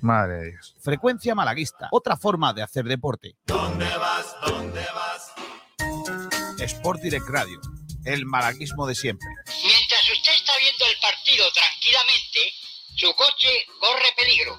Madre de Dios. Frecuencia malaguista, otra forma de hacer deporte. ¿Dónde vas? ¿Dónde vas? Sport Direct Radio, el malaguismo de siempre. Mientras usted está viendo el partido tranquilamente, su coche corre peligro.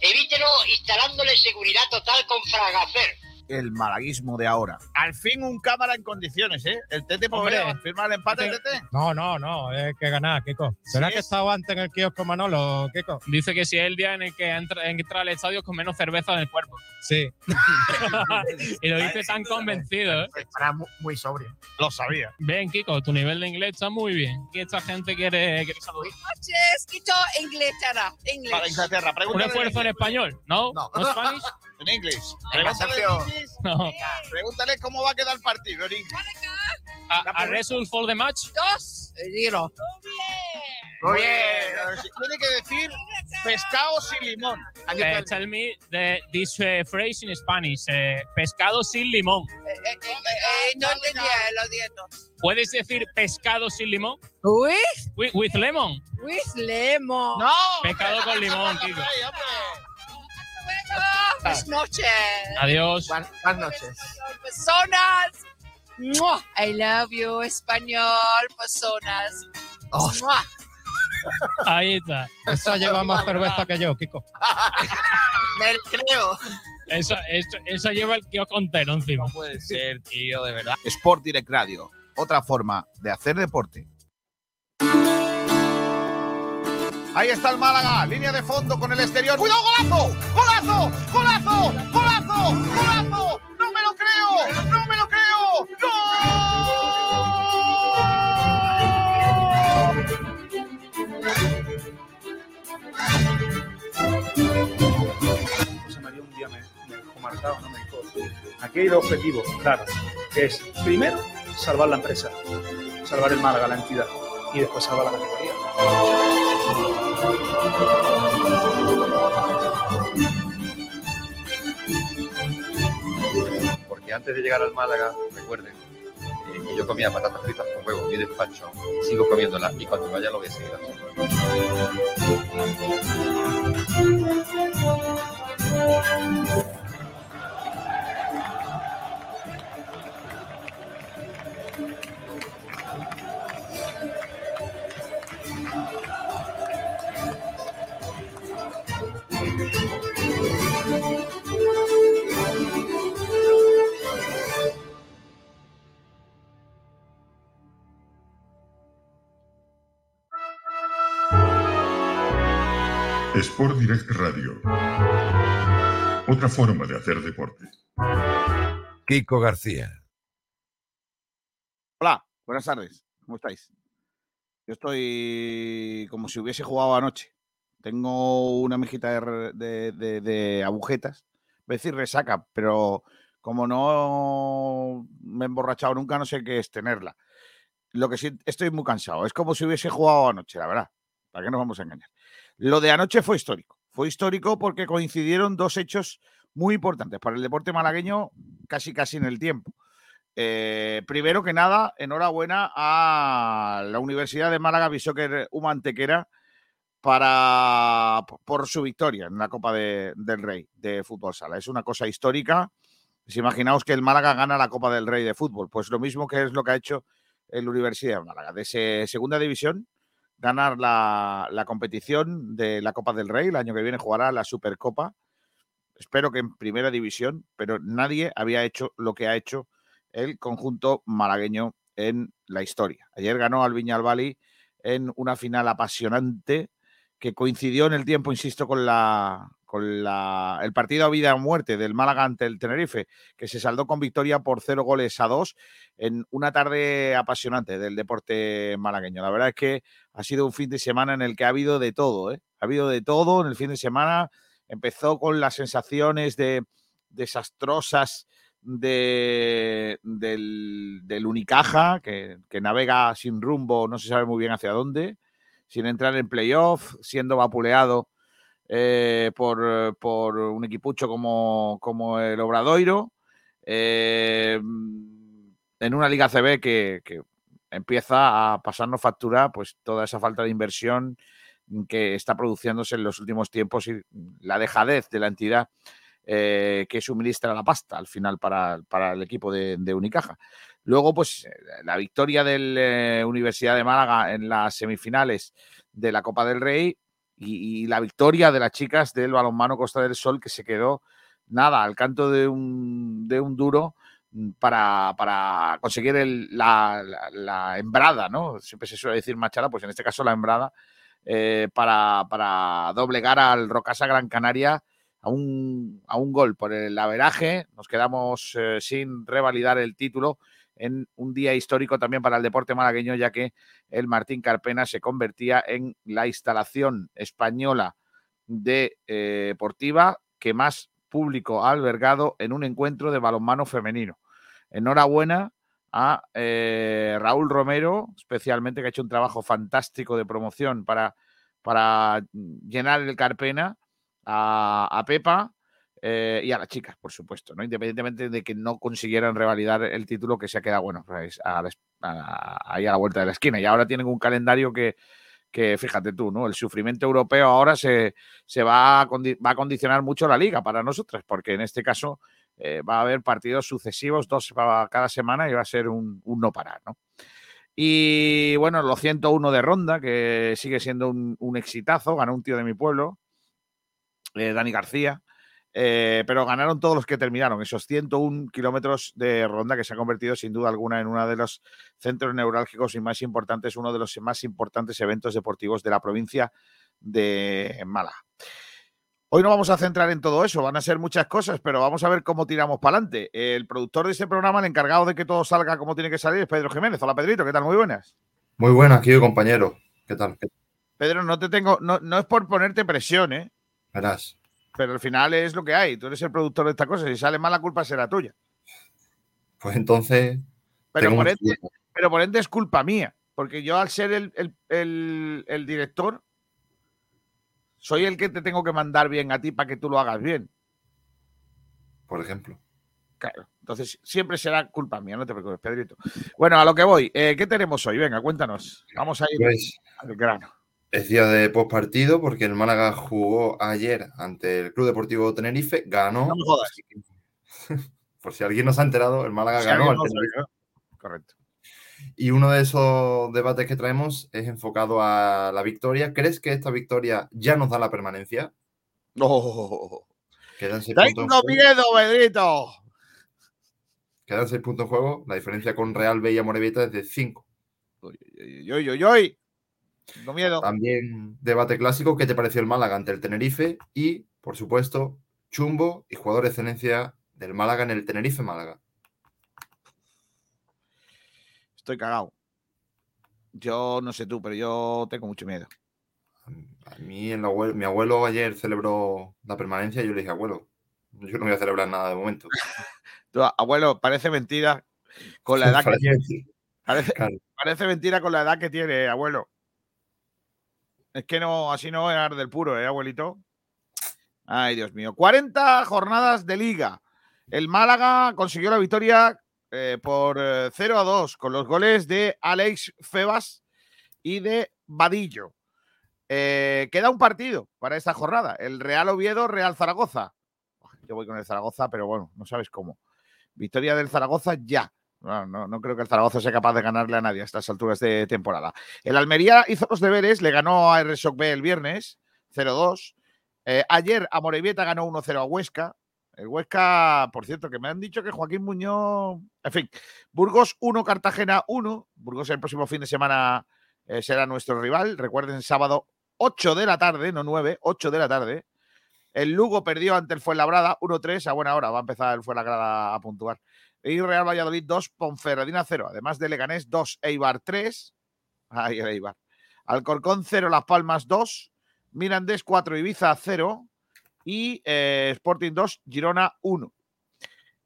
Evítelo instalándole seguridad total con Fragafer. El malaguismo de ahora. Al fin un cámara en condiciones, ¿eh? El Tete podría firmar el empate, el Tete. No, no, no, es que ganar, Kiko. ¿Será Sí que es. estaba antes en el kiosco Manolo, Kiko? Dice que si es el día en el que entra, entra al estadio con menos cerveza en el cuerpo. Sí. y lo dice tan convencido. ¿eh? Estará mu- muy sobrio. Lo sabía. Ven, Kiko, tu nivel de inglés está muy bien. Que esta gente quiere, quiere saludar. noches, Quito, Inglaterra. Para Inglaterra, Un pregúntale. esfuerzo en español, ¿no? No. ¿No Spanish? En inglés. Pregúntale, Sergio. en inglés. No. Pregúntale cómo va a quedar el partido en inglés. A, a result for the match. Dos. Dilo. Muy bien. Tiene que decir pescado sin limón. Eh, tell me the, this eh, phrase in Spanish. eh, pescado sin limón. Eh, eh, eh, eh, no entendía, lo siento. ¿Puedes decir pescado sin limón? With, With, with lemon. with lemon. ¡No! Pescado con limón, Kiko. Buenas noches. Adiós. Buenas buenas noches. Personas. Mua. I love you, español, personas. Oh. Ahí está. Esa lleva más cerveza que yo, Kiko. Me creo. Eso, eso, eso lleva el kiosco entero encima. Puede ser, tío, de verdad. Sport Direct Radio, otra forma de hacer deporte. Ahí está el Málaga, línea de fondo con el exterior. ¡Cuidado, golazo! ¡Golazo! ¡Golazo! ¡Golazo! ¡Golazo! ¡No me lo creo! ¡No me lo creo! José María un día me, me dejó marcado, ¿no? me dijo, aquí hay dos objetivos, claro, que es, primero, salvar la empresa, salvar el Málaga, la entidad, y después salvar la categoría. Porque antes de llegar al Málaga, recuerden eh, yo comía patatas fritas con huevo y despacho, sigo comiéndolas y cuando vaya lo voy a seguir haciendo. Sport Direct Radio. Otra forma de hacer deporte. Kiko García. Hola, buenas tardes. ¿Cómo estáis? Yo estoy como si hubiese jugado anoche. Tengo una mejita de, re- de- de- de agujetas. Voy a decir resaca, pero como no me he emborrachado nunca, no sé qué es tenerla. Lo que sí estoy muy cansado. Es como si hubiese jugado anoche, la verdad. ¿Para qué nos vamos a engañar? Lo de anoche fue histórico. Fue histórico porque coincidieron dos hechos muy importantes para el deporte malagueño casi casi en el tiempo. Eh, primero que nada, enhorabuena a la Universidad de Málaga Bishoker Humantequera para por su victoria en la Copa de- del Rey de Fútbol Sala. Es una cosa histórica. Pues imaginaos que el Málaga gana la Copa del Rey de Fútbol. Pues lo mismo que es lo que ha hecho el Universidad de Málaga. De segunda división, ganar la, la competición de la Copa del Rey. El año que viene jugará la Supercopa. Espero que en primera división, pero nadie había hecho lo que ha hecho el conjunto malagueño en la historia. Ayer ganó al Viñalbali en una final apasionante que coincidió en el tiempo, insisto, con la con la, el partido a vida o muerte del Málaga ante el Tenerife, que se saldó con victoria por cero goles a dos en una tarde apasionante del deporte malagueño. La verdad es que ha sido un fin de semana en el que ha habido de todo, ¿eh? Ha habido de todo en el fin de semana. Empezó con las sensaciones de desastrosas de, del, del Unicaja, que navega sin rumbo, no se sabe muy bien hacia dónde, sin entrar en playoff, siendo vapuleado eh, por, por un equipucho como, como el Obradoiro, eh, en una Liga CB que, que empieza a pasarnos factura pues toda esa falta de inversión que está produciéndose en los últimos tiempos y la dejadez de la entidad eh, que suministra la pasta al final para, para el equipo de, de Unicaja. Luego, pues eh, la victoria de la Universidad de Málaga en las semifinales de la Copa del Rey y, y la victoria de las chicas del balonmano Costa del Sol que se quedó nada al canto de un, de un duro mm, para, para conseguir el- la, la- la embrada, ¿no? Siempre se suele decir machada, pues en este caso la embrada, eh, para, para doblegar al Rocasa Gran Canaria a un, a un gol por el averaje. Nos quedamos eh, sin revalidar el título en un día histórico también para el deporte malagueño, ya que el Martín Carpena se convertía en la instalación española de, eh, deportiva que más público ha albergado en un encuentro de balonmano femenino. Enhorabuena a eh, Raúl Romero, especialmente, que ha hecho un trabajo fantástico de promoción para, para llenar el Carpena, a, a Pepa eh, y a las chicas, por supuesto, ¿no? independientemente de que no consiguieran revalidar el título que se ha quedado, bueno, pues, ahí a la vuelta de la esquina. Y ahora tienen un calendario que, que fíjate tú, ¿no? El sufrimiento europeo ahora se, se va, a va a condicionar mucho la liga para nosotras, porque en este caso eh, va a haber partidos sucesivos, dos para cada semana, y va a ser un, no parar, ¿no? Y bueno, los 101 de ronda, que sigue siendo un, un exitazo, ganó un tío de mi pueblo, eh, Dani García, eh, pero ganaron todos los que terminaron, esos 101 kilómetros de ronda que se ha convertido sin duda alguna en uno de los centros neurálgicos y más importantes, uno de los más importantes eventos deportivos de la provincia de Málaga. Hoy no vamos a centrar en todo eso, van a ser muchas cosas, pero vamos a ver cómo tiramos para adelante. El productor de este programa, el encargado de que todo salga como tiene que salir, es Pedro Jiménez. Hola Pedrito, ¿qué tal? Muy buenas. Muy buenas, querido compañero. ¿Qué tal? Pedro, no te tengo, no, no es por ponerte presión, ¿eh? Verás. Pero al final es lo que hay. Tú eres el productor de esta cosa. Si sale mal, la culpa será tuya. Pues entonces. Pero por, ende, pero por ende es culpa mía. Porque yo, al ser el, el- el- el director, soy el que te tengo que mandar bien a ti para que tú lo hagas bien. Por ejemplo. Claro. Entonces, siempre será culpa mía, no te preocupes, Pedrito. Bueno, a lo que voy. Eh, ¿Qué tenemos hoy? Venga, cuéntanos. Vamos a ir Pues al grano. Es día de postpartido porque el Málaga jugó ayer ante el Club Deportivo Tenerife, ganó. No me jodas. Por si alguien no se ha enterado, el Málaga Si ganó al no Tenerife. ¿no? Correcto. Y uno de esos debates que traemos es enfocado a la victoria. ¿Crees que esta victoria ya nos da la permanencia? Oh, Quedan seis, puntos en tengo juego. miedo, Pedrito. Quedan seis puntos en juego. La diferencia con Real B y Amorebieta es de 5. Uy, uy, uy, uy, uy. Tengo miedo. También debate clásico. ¿Qué te pareció el Málaga ante el Tenerife? Y, por supuesto, Chumbo y jugador de excelencia del Málaga en el Tenerife Málaga. Estoy cagado. Yo no sé tú, pero yo tengo mucho miedo. A mí, el abuelo- mi abuelo ayer celebró la permanencia y yo le dije, abuelo, yo no voy a celebrar nada de momento. Abuelo, parece mentira con la edad que tiene. Parece, Claro. parece mentira con la edad que tiene, abuelo. Es que no, así no es del puro, ¿eh, abuelito? Ay, Dios mío. 40 jornadas de liga. El Málaga consiguió la victoria eh, por eh, 0 a 2 con los goles de Alex Febas y de Vadillo. Eh, queda un partido para esta jornada. El Real Oviedo, Real Zaragoza. Yo voy con el Zaragoza, pero bueno, no sabes cómo. Victoria del Zaragoza ya. No, creo que el Zaragoza sea capaz de ganarle a nadie a estas alturas de temporada. El Almería hizo los deberes, le ganó a RSOC B el viernes, 0-2. Eh, ayer a Morevieta ganó 1-0 a Huesca. El Huesca, por cierto, que me han dicho que Joaquín Muñoz. En fin, Burgos 1, Cartagena 1. Burgos el próximo fin de semana eh, será nuestro rival. Recuerden, sábado 8 de la tarde, no 9, 8 de la tarde. El Lugo perdió ante el Fuenlabrada 1-3 a buena hora. Va a empezar el Fuenlabrada a puntuar. Y Real Valladolid 2, Ponferradina 0. Además de Leganés 2, Eibar 3. Ahí el Eibar. Alcorcón 0, Las Palmas 2. Mirandés 4, Ibiza 0. Y eh, Sporting 2, Girona 1.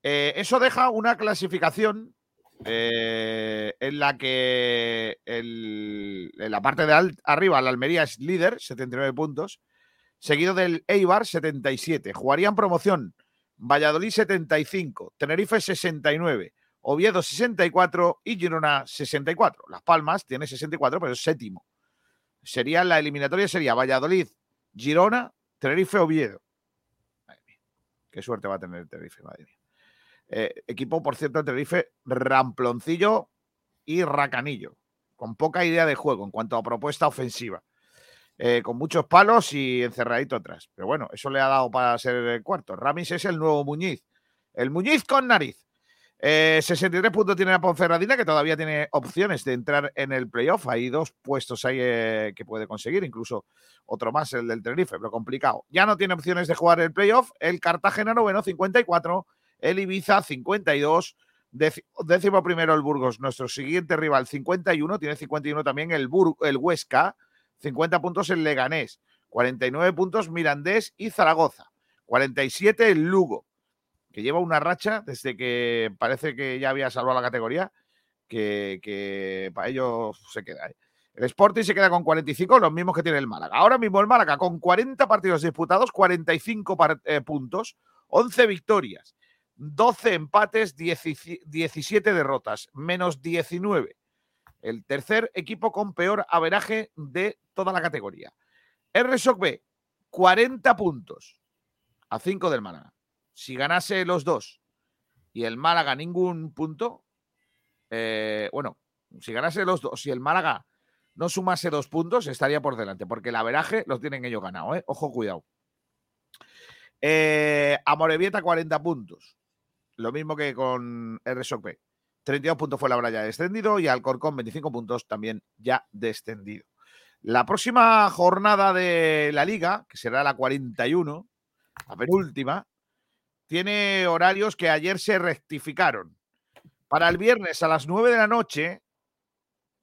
Eh, eso deja una clasificación eh, en la que en la parte de al- arriba la Almería es líder, 79 puntos, seguido del Eibar 77. Jugarían promoción Valladolid 75, Tenerife 69, Oviedo 64 y Girona 64. Las Palmas tiene 64, pero es séptimo. sería la eliminatoria sería Valladolid, Girona, Tenerife, Oviedo. Madre mía, qué suerte va a tener el Tenerife, madre mía. Eh, equipo, por cierto, Tenerife, ramploncillo y racanillo, con poca idea de juego en cuanto a propuesta ofensiva. Eh, con muchos palos y encerradito atrás. Pero bueno, eso le ha dado para ser el cuarto. Ramis es el nuevo Muñiz. El Muñiz con nariz. Eh, 63 puntos tiene la Ponferradina, que todavía tiene opciones de entrar en el playoff. Hay dos puestos ahí eh, que puede conseguir, incluso otro más, el del Tenerife, pero complicado. Ya no tiene opciones de jugar el playoff. El Cartagena noveno, 54. El Ibiza, 52. Déci- Décimo primero el Burgos, nuestro siguiente rival, 51. Tiene 51 también el, Bur- el Huesca. 50 puntos el Leganés. 49 puntos Mirandés y Zaragoza. 47 el Lugo que lleva una racha desde que parece que ya había salvado la categoría, que, que para ellos se queda. El Sporting se queda con 45, los mismos que tiene el Málaga. Ahora mismo el Málaga con 40 partidos disputados, 45 par- eh, puntos, 11 victorias, 12 empates, 10 17 derrotas, menos 19. El tercer equipo con peor averaje de toda la categoría. RSOC B, 40 puntos a 5 del Málaga si ganase los dos y el Málaga ningún punto, eh, bueno, si ganase los dos, si el Málaga no sumase dos puntos, estaría por delante, porque el averaje los tienen ellos ganado, ¿eh? Ojo, cuidado. Eh, Amorebieta, 40 puntos. Lo mismo que con RSOP. 32 puntos fue la hora ya descendido y Alcorcón, 25 puntos también ya descendido. La próxima jornada de la liga, que será la 41, la penúltima, tiene horarios que ayer se rectificaron. Para el viernes a las 9 de la noche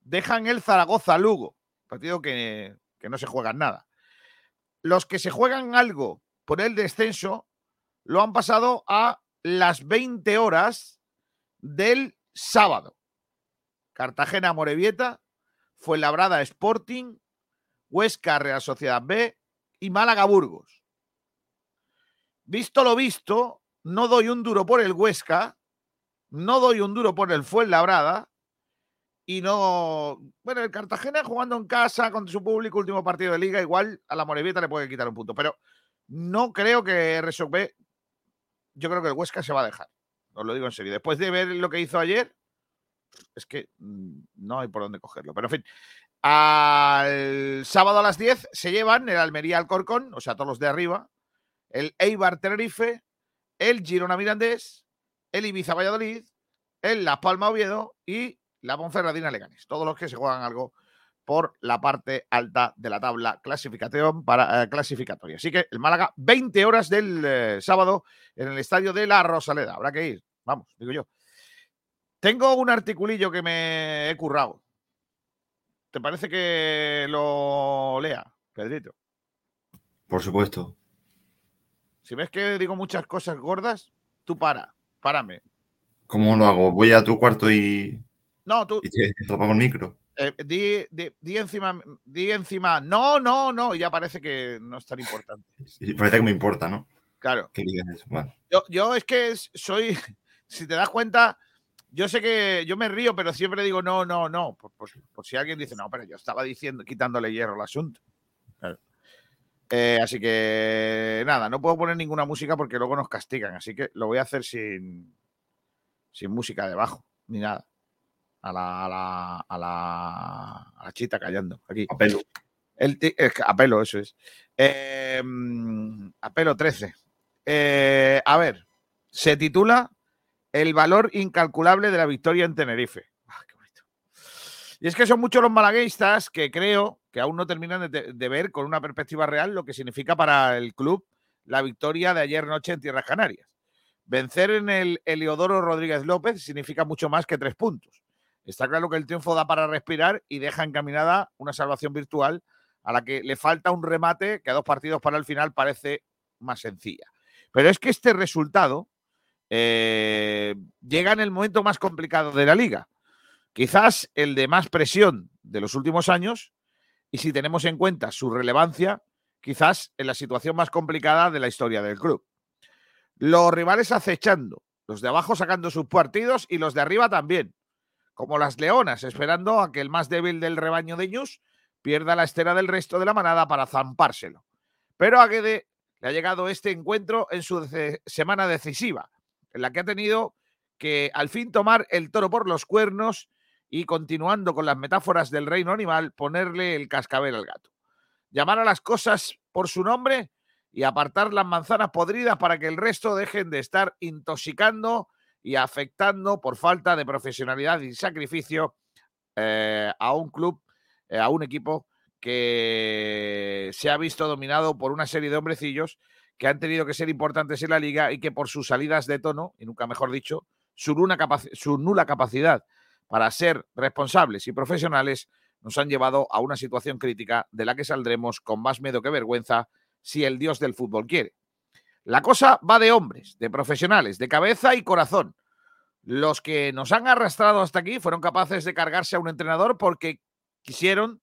dejan el Zaragoza Lugo, partido que, que no se juegan nada. Los que se juegan algo por el descenso lo han pasado a las 20 horas del sábado. Cartagena Morevieta, Fuenlabrada Sporting, Huesca Real Sociedad B y Málaga Burgos. Visto lo visto, no doy un duro por el Huesca, no doy un duro por el Fuenlabrada y no. Bueno, el Cartagena jugando en casa con su público, último partido de liga, igual a la Morevieta le puede quitar un punto, pero no creo que B. Yo creo que el Huesca se va a dejar. Os lo digo en serio. Después de ver lo que hizo ayer, es que mm, no hay por dónde cogerlo. Pero en fin, al sábado a las 10 se llevan el Almería Alcorcón, o sea, todos los de arriba, el Eibar Tenerife, el Girona Mirandés, el Ibiza Valladolid, el Las Palma Oviedo y la Ponferradina Leganés. Todos los que se juegan algo por la parte alta de la tabla clasificación para, eh, clasificatoria. Así que el Málaga, 20 horas del eh, sábado en el estadio de la Rosaleda. Habrá que ir. Vamos, digo yo. Tengo un articulillo que me he currado. ¿Te parece que lo lea, Pedrito? Por supuesto. Si ves que digo muchas cosas gordas, tú para, párame. ¿Cómo lo hago? Voy a tu cuarto y, No, tú y te apago el micro. Eh, di, di- di encima, di encima, no, no, no, y ya parece que no es tan importante. Parece que me importa, ¿no? Claro. Digas. Bueno, Yo, yo es que soy, si te das cuenta, yo sé que yo me río, pero siempre digo no, no, no, por, por- por si alguien dice, no, pero yo estaba diciendo, quitándole hierro al asunto. Claro. Eh, así que nada, no puedo poner ninguna música porque luego nos castigan, así que lo voy a hacer sin, sin música debajo, ni nada. A la, a la, a la, a la chita callando. Aquí. a pelo. El es a pelo, eso es. Eh, a pelo 13. Eh, a ver, se titula El valor incalculable de la victoria en Tenerife. Ah, qué bonito. Y es que son muchos los malaguistas que creo que aún no terminan de, de ver con una perspectiva real lo que significa para el club la victoria de ayer noche en Tierras Canarias. Vencer en el Eleodoro Rodríguez López significa mucho más que tres puntos. Está claro que el triunfo da para respirar y deja encaminada una salvación virtual a la que le falta un remate que a dos partidos para el final parece más sencilla. Pero es que este resultado eh, llega en el momento más complicado de la liga. Quizás el de más presión de los últimos años y si tenemos en cuenta su relevancia, quizás en la situación más complicada de la historia del club. Los rivales acechando, los de abajo sacando sus partidos y los de arriba también, como las leonas, esperando a que el más débil del rebaño de Ñus pierda la estera del resto de la manada para zampárselo. Pero a Guede le ha llegado este encuentro en su semana decisiva, en la que ha tenido que al fin tomar el toro por los cuernos y continuando con las metáforas del reino animal, ponerle el cascabel al gato. Llamar a las cosas por su nombre y apartar las manzanas podridas para que el resto dejen de estar intoxicando y afectando por falta de profesionalidad y sacrificio eh, a un club, eh, a un equipo que se ha visto dominado por una serie de hombrecillos que han tenido que ser importantes en la liga y que por sus salidas de tono, y nunca mejor dicho, su, capaci- su nula capacidad para ser responsables y profesionales, nos han llevado a una situación crítica de la que saldremos con más miedo que vergüenza si el dios del fútbol quiere. La cosa va de hombres, de profesionales, de cabeza y corazón. Los que nos han arrastrado hasta aquí fueron capaces de cargarse a un entrenador porque quisieron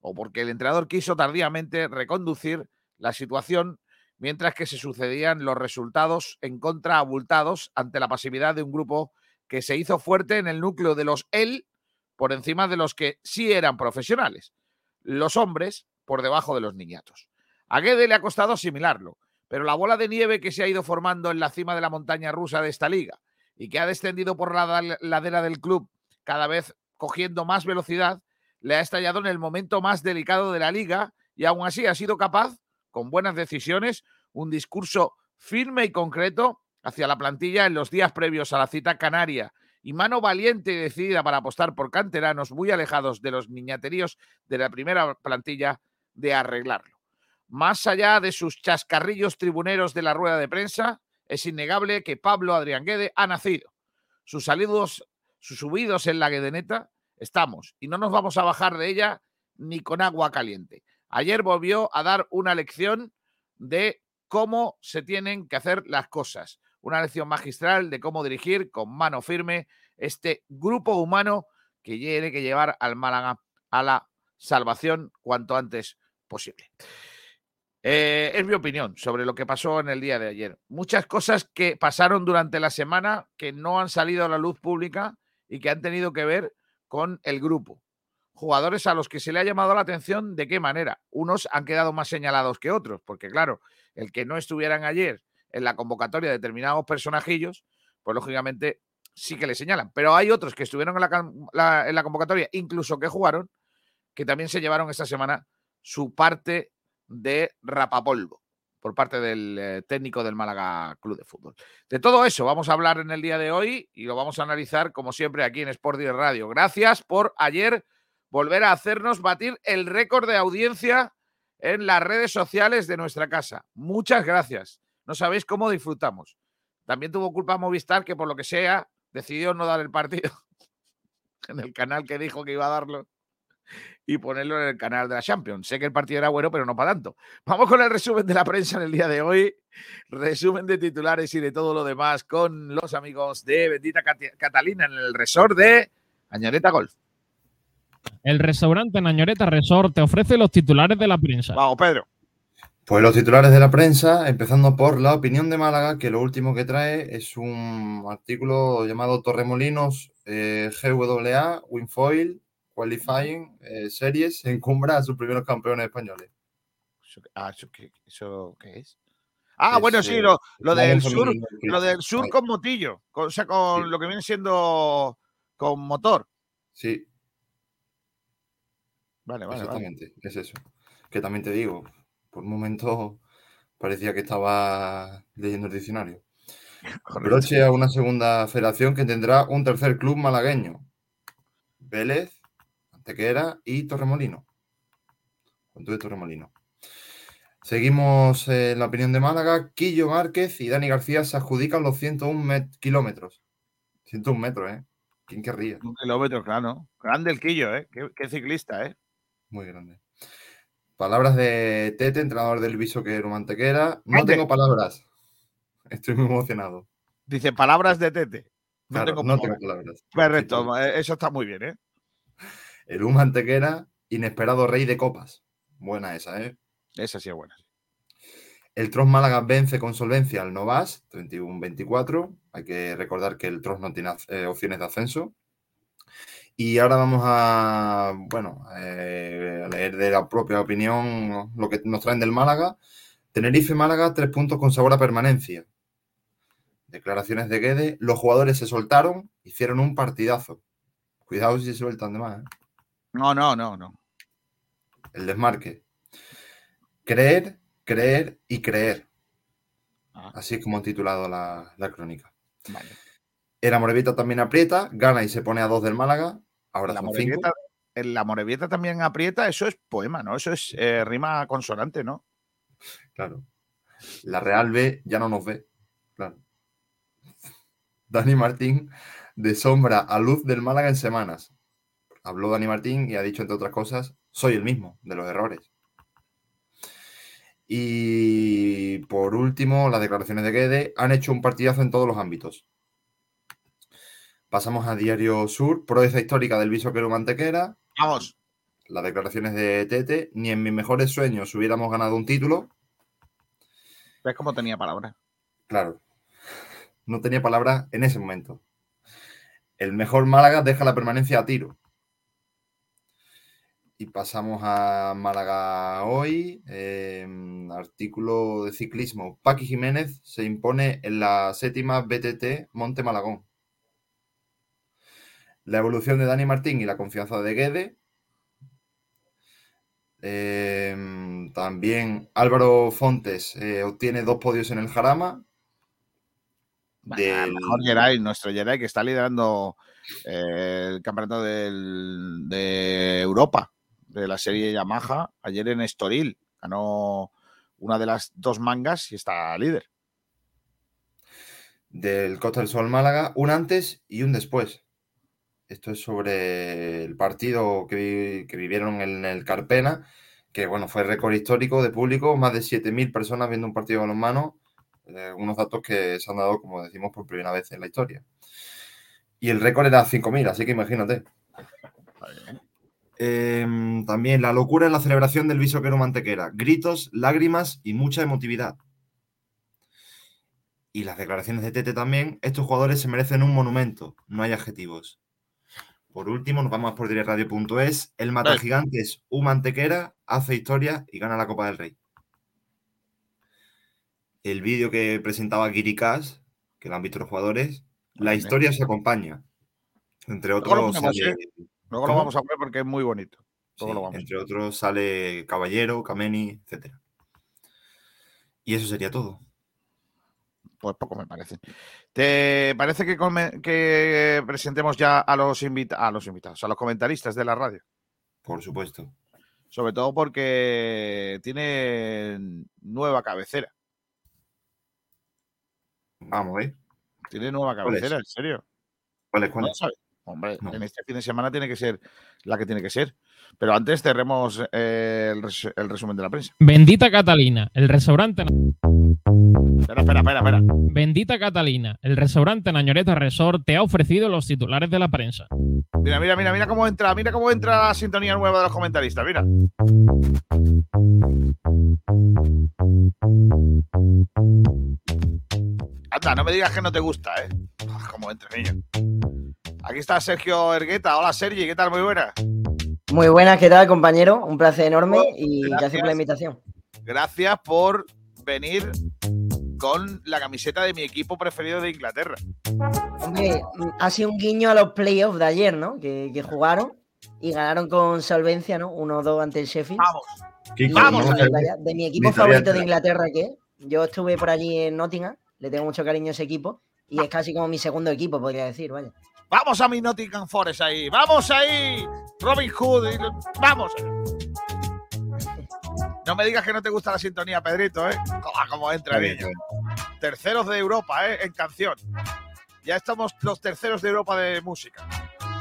o porque el entrenador quiso tardíamente reconducir la situación mientras que se sucedían los resultados en contra abultados ante la pasividad de un grupo que se hizo fuerte en el núcleo de los él por encima de los que sí eran profesionales, los hombres por debajo de los niñatos. A Guede le ha costado asimilarlo, pero la bola de nieve que se ha ido formando en la cima de la montaña rusa de esta liga y que ha descendido por la ladera del club cada vez cogiendo más velocidad, le ha estallado en el momento más delicado de la liga y aún así ha sido capaz, con buenas decisiones, un discurso firme y concreto hacia la plantilla en los días previos a la cita canaria y mano valiente y decidida para apostar por canteranos muy alejados de los niñateríos de la primera plantilla de arreglarlo. Más allá de sus chascarrillos tribuneros de la rueda de prensa, es innegable que Pablo Adrián Guede ha nacido. Sus salidos, sus subidos en la Guedeneta, estamos y no nos vamos a bajar de ella ni con agua caliente. Ayer volvió a dar una lección de cómo se tienen que hacer las cosas. Una lección magistral de cómo dirigir con mano firme este grupo humano que tiene que llevar al Málaga a la salvación cuanto antes posible. Eh, es mi opinión sobre lo que pasó en el día de ayer. Muchas cosas que pasaron durante la semana que no han salido a la luz pública y que han tenido que ver con el grupo. Jugadores a los que se le ha llamado la atención de qué manera. Unos han quedado más señalados que otros, porque claro, el que no estuvieran ayer en la convocatoria de determinados personajillos, pues lógicamente sí que le señalan. Pero hay otros que estuvieron en la, en la convocatoria, incluso que jugaron, que también se llevaron esta semana su parte de rapapolvo por parte del eh, técnico del Málaga Club de Fútbol. De todo eso vamos a hablar en el día de hoy y lo vamos a analizar como siempre aquí en Sport Direct Radio. Gracias por ayer volver a hacernos batir el récord de audiencia en las redes sociales de nuestra casa. Muchas gracias. No sabéis cómo disfrutamos. También tuvo culpa Movistar que por lo que sea decidió no dar el partido en el canal que dijo que iba a darlo y ponerlo en el canal de la Champions. Sé que el partido era bueno, pero no para tanto. Vamos con el resumen de la prensa en el día de hoy, resumen de titulares y de todo lo demás con los amigos de Bendita Catalina en el resort de Añoreta Golf. El restaurante Nañoreta Resort te ofrece los titulares de la prensa. Vamos, Pedro. Pues los titulares de la prensa, empezando por la opinión de Málaga, que lo último que trae es un artículo llamado Torremolinos eh, GWA, Winfoil, Qualifying, eh, Series, encumbra a sus primeros campeones españoles. Eso, ah, ¿eso qué, eso qué es? Ah, Es, bueno, sí, eh, lo, del sur, lo del sur con motillo, con- o sea, con Sí. lo que viene siendo con motor. Sí, Vale, vale, vale. exactamente, es eso. Que también te digo, por un momento parecía que estaba leyendo el diccionario. Broche a una segunda federación que tendrá un tercer club malagueño. Vélez, Antequera y Torremolino. Juventud de Torremolino. Seguimos en la opinión de Málaga. Quillo Márquez y Dani García se adjudican los 101 met- kilómetros. 101 metros, ¿eh? ¿Quién querría? Un kilómetro, claro. Grande el quillo, ¿eh? Qué, qué ciclista, ¿eh? Muy grande. Palabras de Tete, entrenador del Viso que Mantequera. No tengo palabras. Estoy muy emocionado. Dice palabras de Tete. No Claro, tengo no palabras. tengo palabras. Perfecto, eh, eso está muy bien, ¿eh? El Mantequera, inesperado rey de copas. Buena esa, ¿eh? Esa sí es buena. El Tros Málaga vence con solvencia al Novas, 31-24. Hay que recordar que el Tros no tiene eh, opciones de ascenso. Y ahora vamos a, bueno, eh, a leer de la propia opinión lo que nos traen del Málaga. Tenerife Málaga, tres puntos con sabor a permanencia. Declaraciones de Guede. Los jugadores se soltaron, hicieron un partidazo. Cuidado si se sueltan de más. ¿eh? No, no, no, no. El desmarque. Creer, creer y creer. Ah. Así es como han titulado la, la crónica. Vale. El Amorebieta también aprieta, gana y se pone a dos del Málaga. Ahora La. Morevieta, la Morevieta también aprieta, eso es poema, ¿no? Eso es eh, rima consonante, ¿no? Claro. La Real B ya no nos ve. Claro. Dani Martín de sombra a luz del Málaga en semanas. Habló Dani Martín y ha dicho, entre otras cosas, soy el mismo de los errores. Y por último, las declaraciones de Guede han hecho un partidazo en todos los ámbitos. Pasamos a Diario Sur, proeza histórica del Visoquero Mantequera. Vamos. Las declaraciones de Tete, ni en mis mejores sueños hubiéramos ganado un título. ¿Ves cómo tenía palabra? Claro. No tenía palabras en ese momento. El mejor Málaga deja la permanencia a tiro. Y pasamos a Málaga hoy. eh, artículo de ciclismo. Paqui Jiménez se impone en la séptima BTT Monte Malagón. La evolución de Dani Martín y la confianza de Guede. Eh, también Álvaro Fontes eh, obtiene dos podios en el Jarama. Del... Del- mejor Geray, nuestro Geray que está liderando eh, el campeonato del- de Europa de la serie Yamaha ayer en Estoril. Ganó una de las dos mangas y está líder. del Costa del Sol Málaga, un antes y un después. Esto es sobre el partido que, vi- que vivieron en el Carpena, que bueno, fue récord histórico de público, más de 7.000 personas viendo un partido de balonmano, eh, unos datos que se han dado, como decimos, por primera vez en la historia. Y el récord era 5.000, así que imagínate. Em, también la locura en la celebración del Visoquero Mantequera. Gritos, lágrimas y mucha emotividad. Y las declaraciones de Tete también. Estos jugadores se merecen un monumento, no hay adjetivos. Por último, nos vamos a por directradio.es. El Mata Gigantes, U Mantequera, hace historia y gana la Copa del Rey. El vídeo que presentaba Kirikás, que lo han visto los jugadores, la historia se acompaña. Entre otros, Luego lo vamos a poner porque es muy bonito. Luego Sí, lo vamos. entre otros sale Caballero, Kameni, etc. Y eso sería todo. Pues poco me parece. ¿Te parece que, que presentemos ya a los, a los invitados, a los comentaristas de la radio? Por supuesto. Sobre todo porque tiene nueva cabecera. Vamos, ¿eh? Tiene nueva ¿Cuál es? cabecera, en serio. ¿Cuál es cuál? ¿No lo sabes? Hombre, No. en este fin de semana tiene que ser la que tiene que ser. Pero antes cerremos eh, el, res- el resumen de la prensa. Bendita Catalina, el restaurante. Espera, espera, espera, espera. Bendita Catalina, el restaurante Nañoreta Resort te ha ofrecido los titulares de la prensa. Mira, mira, mira, mira cómo entra, mira cómo entra la sintonía nueva de los comentaristas, mira. Anda, no me digas que no te gusta, ¿eh? Ah, cómo entra, niño. Aquí está Sergio Ergueta. Hola, Sergi, ¿qué tal? Muy buena. Muy buenas, ¿qué tal, compañero? Un placer enorme y gracias. gracias por la invitación. Gracias por venir con la camiseta de mi equipo preferido de Inglaterra. Hombre, ha sido un guiño a los playoffs de ayer, ¿no? Que, que jugaron y ganaron con solvencia, ¿no? 1-2 ante el Sheffield. Vamos. Kiko, Vamos, no de, mi equipo favorito de Inglaterra, que es. Yo estuve por allí en Nottingham, le tengo mucho cariño a ese equipo y es casi como mi segundo equipo, podría decir, vaya. Vamos a mi Nottingham Forest ahí. Vamos ahí. Robin Hood. y Vamos. No me digas que no te gusta la sintonía, Pedrito, ¿eh? Cómo, cómo entra, bien. Terceros de Europa, ¿eh? En canción. Ya estamos los terceros de Europa de música.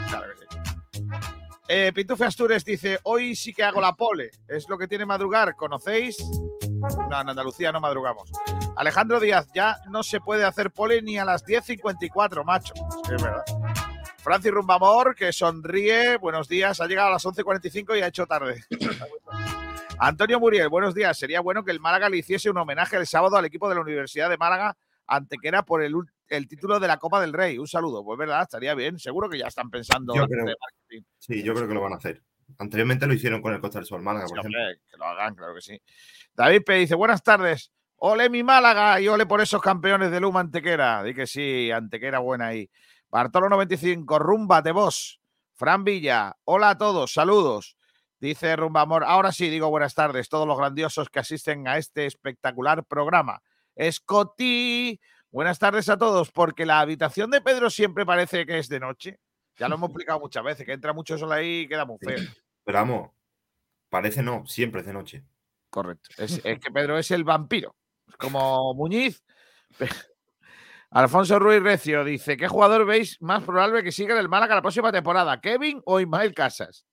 Claro que sí. Eh, Pintufe Astures dice, hoy sí que hago la pole. Es lo que tiene madrugar. ¿Conocéis? No, en Andalucía no madrugamos. Alejandro Díaz, ya no se puede hacer pole ni a las 10.54, macho. Sí, es verdad. Francis Rumbamor, que sonríe. Buenos días. Ha llegado a las 11.45 y ha hecho tarde. Antonio Muriel, buenos días. Sería bueno que el Málaga le hiciese un homenaje el sábado al equipo de la Universidad de Málaga Antequera por el, el título de la Copa del Rey. Un saludo. Pues verdad, estaría bien. Seguro que ya están pensando. Yo creo- marketing. Sí, yo creo que lo van a hacer. Anteriormente lo hicieron con el Costa del Sol Málaga, por Sí, ejemplo. hombre, que lo hagan, claro que sí. David P. dice: Buenas tardes. Ole mi Málaga y ole por esos campeones de Luma Antequera. Di que sí, Antequera buena ahí. Bartolo 95, rumba de vos. Fran Villa, hola a todos, saludos. Dice Rumba Amor, ahora sí digo buenas tardes, todos los grandiosos que asisten a este espectacular programa. Scotty, buenas tardes a todos, porque la habitación de Pedro siempre parece que es de noche. Ya lo hemos explicado muchas veces, que entra mucho sol ahí y queda muy feo. Pero vamos, parece no, siempre es de noche. Correcto. Es, es que Pedro es el vampiro. Es como Muñiz. Alfonso Ruiz Recio dice: ¿Qué jugador veis más probable que siga en el Málaga la próxima temporada? ¿Kevin o Ismael Casas?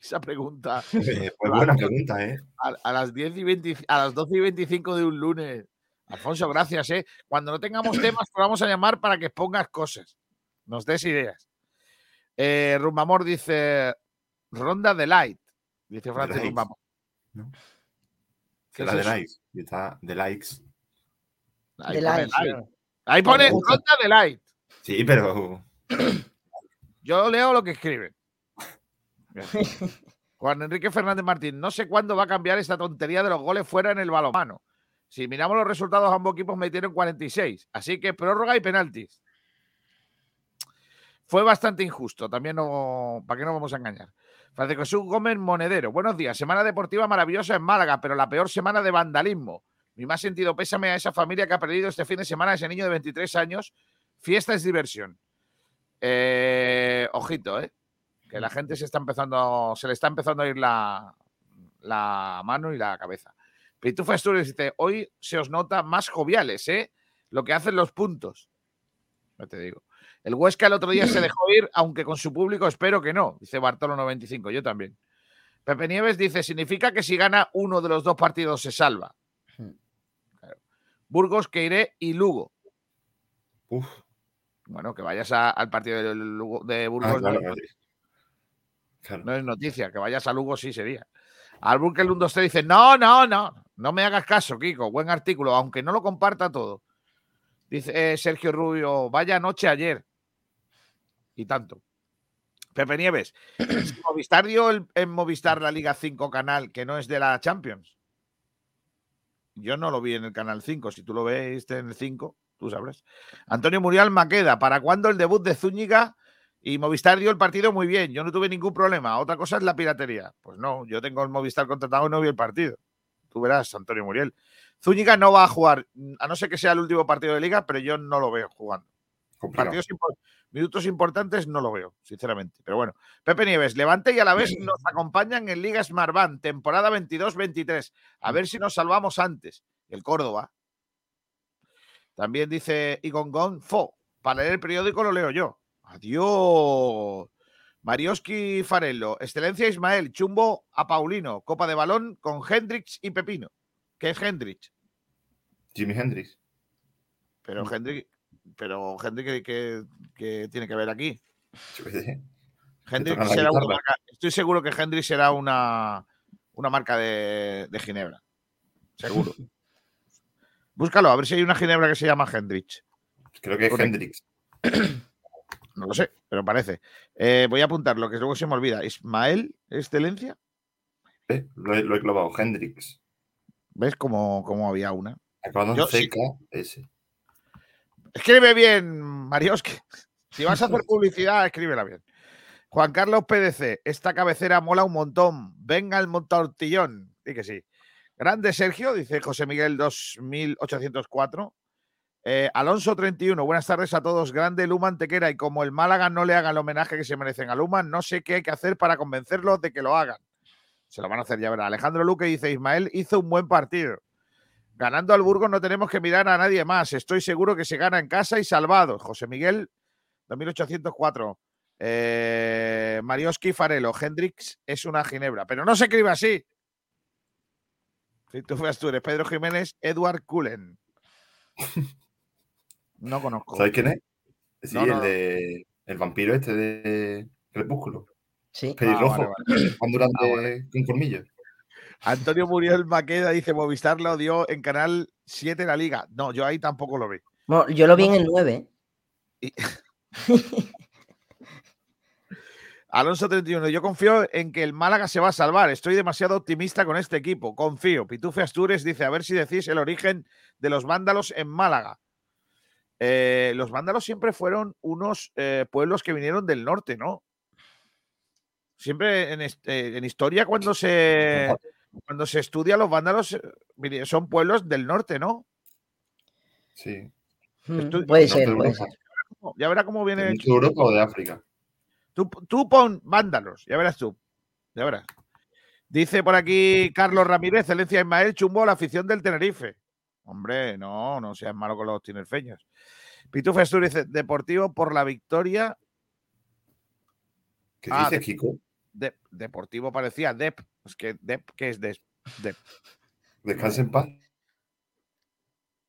Esa pregunta. Eh, pues buena pregunta, ¿eh? A, a las 10 y 20 a las 12 y 25 de un lunes. Alfonso, gracias, ¿eh? Cuando no tengamos temas, te vamos a llamar para que expongas cosas. Nos des ideas. Eh, Rumbamor dice: Ronda de Light. Dice Francis likes. Rumbamor. ¿no? ¿Qué Será es de likes. Está de likes. Ahí De pone likes. Ahí pone ronda de light. Sí, pero Yo leo lo que escribe. Juan Enrique Fernández Martín, no sé cuándo va a cambiar esta tontería de los goles fuera en el balomano. Si miramos los resultados, ambos equipos metieron 46. Así que prórroga y penaltis. Fue bastante injusto, también no. ¿Para qué nos vamos a engañar? Francisco Jesús Gómez Monedero. Buenos días. Semana deportiva maravillosa en Málaga, pero la peor semana de vandalismo. Mi más sentido pésame a esa familia que ha perdido este fin de semana a ese niño de 23 años. Fiesta es diversión. Eh, ojito, ¿eh? Que la gente se está empezando, se le está empezando a ir la, la mano y la cabeza. Pitufa Asturias dice, hoy se os nota más joviales, ¿eh? Lo que hacen los puntos. No te digo. El Huesca el otro día se dejó ir, aunque con su público espero que no, dice Bartolo 95, yo también. Pepe Nieves dice, significa que si gana uno de los dos partidos se salva. Claro. Burgos, Queiré y Lugo. Uf. Bueno, que vayas a- al partido de, Lugo- de Burgos. Ah, claro, claro. Claro. No es noticia, que vayas a Lugo sí sería. Alburquerque 123 dice, no, no, no, no me hagas caso, Kiko, buen artículo, aunque no lo comparta todo. Dice eh, Sergio Rubio, vaya noche ayer. Y tanto. Pepe Nieves, si Movistar dio el- en Movistar la Liga 5 canal, que no es de la Champions. Yo no lo vi en el canal 5, si tú lo ves en el 5, tú sabrás. Antonio Muriel Maqueda, ¿para cuándo el debut de Zúñiga? Y Movistar dio el partido muy bien, yo no tuve ningún problema. Otra cosa es la piratería. Pues no, yo tengo el Movistar contratado y no vi el partido. Tú verás, Antonio Muriel. Zúñiga no va a jugar, a no ser que sea el último partido de liga, pero yo no lo veo jugando. Partidos minutos importantes no lo veo, sinceramente. Pero bueno, Pepe Nieves, Levante y a la vez nos acompañan en Liga Smartbank, temporada 22-23. A ver si nos salvamos antes. El Córdoba. También dice Igongón, Fo. Para leer el periódico lo leo yo. Adiós. Marioski Farello, Excelencia Ismael, Chumbo a Paulino, Copa de Balón con Hendrix y Pepino. ¿Qué es Hendrix? Jimi Hendrix. Pero Hendrix, pero Hendrix, ¿qué, qué tiene que ver aquí? Hendrix será una marca, estoy seguro que Hendrix será una, una marca de, de Ginebra. Seguro. Búscalo, a ver si hay una Ginebra que se llama Hendrix. Creo que es. Hendrix. No lo sé, pero parece. Eh, voy a apuntarlo, que luego se me olvida. Ismael, excelencia. Eh, Lo, he, lo he clavado, Hendrix. ¿Ves cómo, cómo había una? Sí. Escribe bien, Marioski. Si vas a hacer publicidad, escríbela bien. Juan Carlos PDC, esta cabecera mola un montón. Venga el montortillón. Sí que sí. Grande Sergio, dice José Miguel 2804. Eh, Alonso 31, buenas tardes a todos. Grande Luma Antequera. Y como el Málaga no le haga el homenaje que se merecen a Luma, no sé qué hay que hacer para convencerlos de que lo hagan. Se lo van a hacer ya verá. Alejandro Luque dice: Ismael hizo un buen partido. Ganando al Burgos no tenemos que mirar a nadie más. Estoy seguro que se gana en casa y salvados. José Miguel, 2804. Eh, Marioski Farelo. Hendrix es una ginebra. Pero no se escribe así. Si tú fueras tú, eres Pedro Jiménez, Edward Cullen. No conozco. ¿Sabes quién es? Sí, No, no, el de. El vampiro este de Crepúsculo. Sí. Pelirrojo. Ah, vale, Durante con colmillos. Antonio Muriel Maqueda dice Movistar lo dio en Canal 7 la Liga. No, yo ahí tampoco lo vi. Yo lo vi en el 9. Y- Alonso 31, yo confío en que el Málaga se va a salvar. Estoy demasiado optimista con este equipo. Confío. Pitufe Astures dice, a ver si decís el origen de los vándalos en Málaga. Eh, los vándalos siempre fueron unos eh, pueblos que vinieron del norte, ¿no? Siempre en, este- en historia cuando se, cuando se estudia los vándalos eh, son pueblos del norte, ¿no? Sí. Mm, Estu- Puede ser, de puede ser. Ya verá cómo ¿De viene. de Europa o de África? Tú, tú pon vándalos, ya verás tú. Ya verás. Dice por aquí Carlos Ramírez, excelencia Ismael, chumbo a la afición del Tenerife. Hombre, no, no seas malo con los tinerfeños. Pitufo Asturiz, Deportivo por la victoria. ¿Qué Ah, dices, de- Kiko? de- deportivo parecía Dep. Es que Dep, ¿qué es Dep? Dep. Descansa en paz.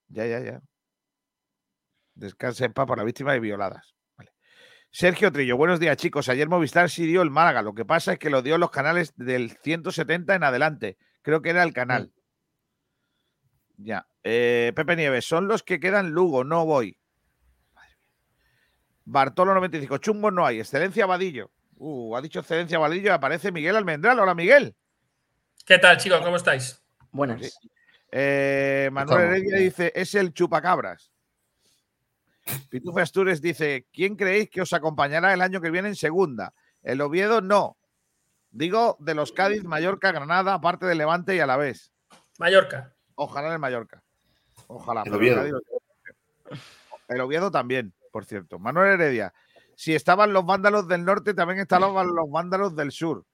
Ya, ya, ya. Descanse en paz por la víctima de violadas. Vale. Sergio Trillo, buenos días, chicos. Ayer Movistar sí dio el Málaga. Lo que pasa es que lo dio en los canales del 170 en adelante. Creo que era el canal. Ya. Eh, Pepe Nieves, son los que quedan Lugo, no voy. Madre mía. Bartolo 95, chungos no hay. Excelencia Vadillo. Uh, ha dicho Excelencia Vadillo y aparece Miguel Almendral. Hola, Miguel. ¿Qué tal, chicos? ¿Cómo estáis? Buenas. Eh, Manuel Heredia dice, es el chupacabras. Pitufe Astures dice, ¿quién creéis que os acompañará el año que viene en segunda? El Oviedo no. Digo de los Cádiz, Mallorca, Granada, aparte de Levante y a la vez. Mallorca. Ojalá en el Mallorca. Ojalá. El Oviedo. El Oviedo también, por cierto. Manuel Heredia, si estaban los vándalos del norte, también estaban los vándalos del sur.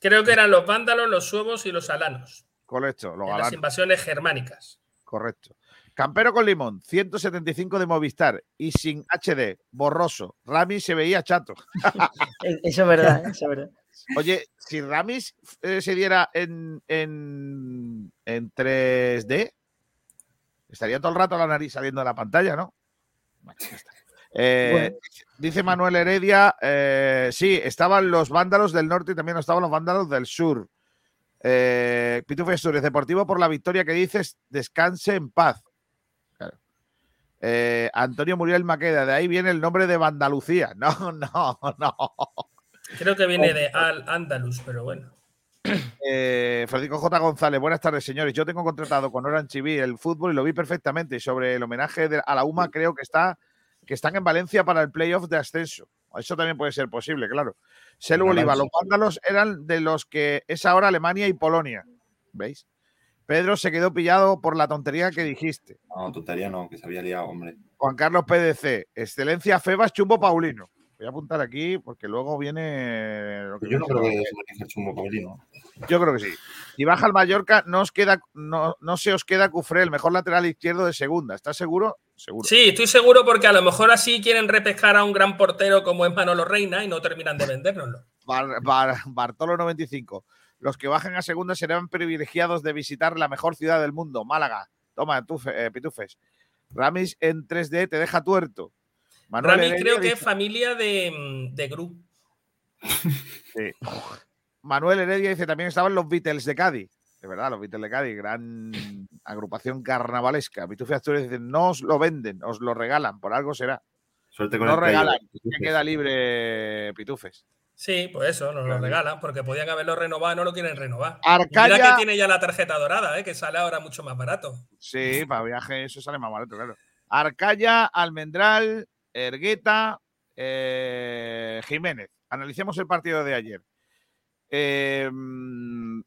Creo que eran los vándalos, los suevos y los alanos. Correcto, los en las invasiones germánicas. Correcto. Campero con limón, 175 de Movistar y sin HD, borroso. Rami se veía chato. Eso es verdad, eso es verdad. Oye, si Ramis eh, se diera en, en, en 3D, estaría todo el rato la nariz saliendo de la pantalla, ¿no? Bueno, ya está. Eh, Bueno. Dice Manuel Heredia, eh, sí, estaban los vándalos del norte y también estaban los vándalos del sur. Eh, Pitufo Asturias, Deportivo por la victoria que dices, descanse en paz. Claro. Eh, Antonio Muriel Maqueda, de ahí viene el nombre de Vandalucía. No, no, no. Creo que viene de Al Andalus, pero bueno. Eh, Francisco J. González, buenas tardes, señores. Yo tengo contratado con Orange TV el fútbol y lo vi perfectamente. Y sobre el homenaje de- a la UMA, creo que está que están en Valencia para el playoff de ascenso. Eso también puede ser posible, claro. Selu Oliva, los vándalos eran de los que es ahora Alemania y Polonia. ¿Veis? Pedro se quedó pillado por la tontería que dijiste. No, tontería no, que se había liado, hombre. Juan Carlos PDC, excelencia Febas, chumbo Paulino. Voy a apuntar aquí porque luego viene. lo que Yo no creo que se chumbo paulino. yo creo que sí. Si baja el Mallorca, no, os queda, no, no se os queda Cufré, el mejor lateral izquierdo de segunda. ¿Estás seguro? Seguro. Sí, estoy seguro porque a lo mejor así quieren repescar a un gran portero como es Manolo Reina y no terminan de vendérnoslo. Bar- Bar- Bartolo 95. Los que bajen a segunda serán privilegiados de visitar la mejor ciudad del mundo, Málaga. Toma, eh, pitufes. Ramis en 3D te deja tuerto. Manuel Rami Heredia creo que dice- es familia de, mm, de Gru. Sí. Manuel Heredia dice también estaban los Beatles de Cádiz. De verdad, los Beatles de Cádiz, gran agrupación carnavalesca. Pitufes Asturias dice, no os lo venden, os lo regalan, por algo será. Suerte con No el regalan, que queda libre Pitufes. Sí, pues eso, nos lo regalan porque podían haberlo renovado no lo quieren renovar. Y Arcaya- Mira que tiene ya la tarjeta dorada, ¿eh? que sale ahora mucho más barato. Sí, para viaje eso sale más barato, claro. Arcaya, Almendral, Ergueta, eh, Jiménez. Analicemos el partido de ayer. Eh, mm,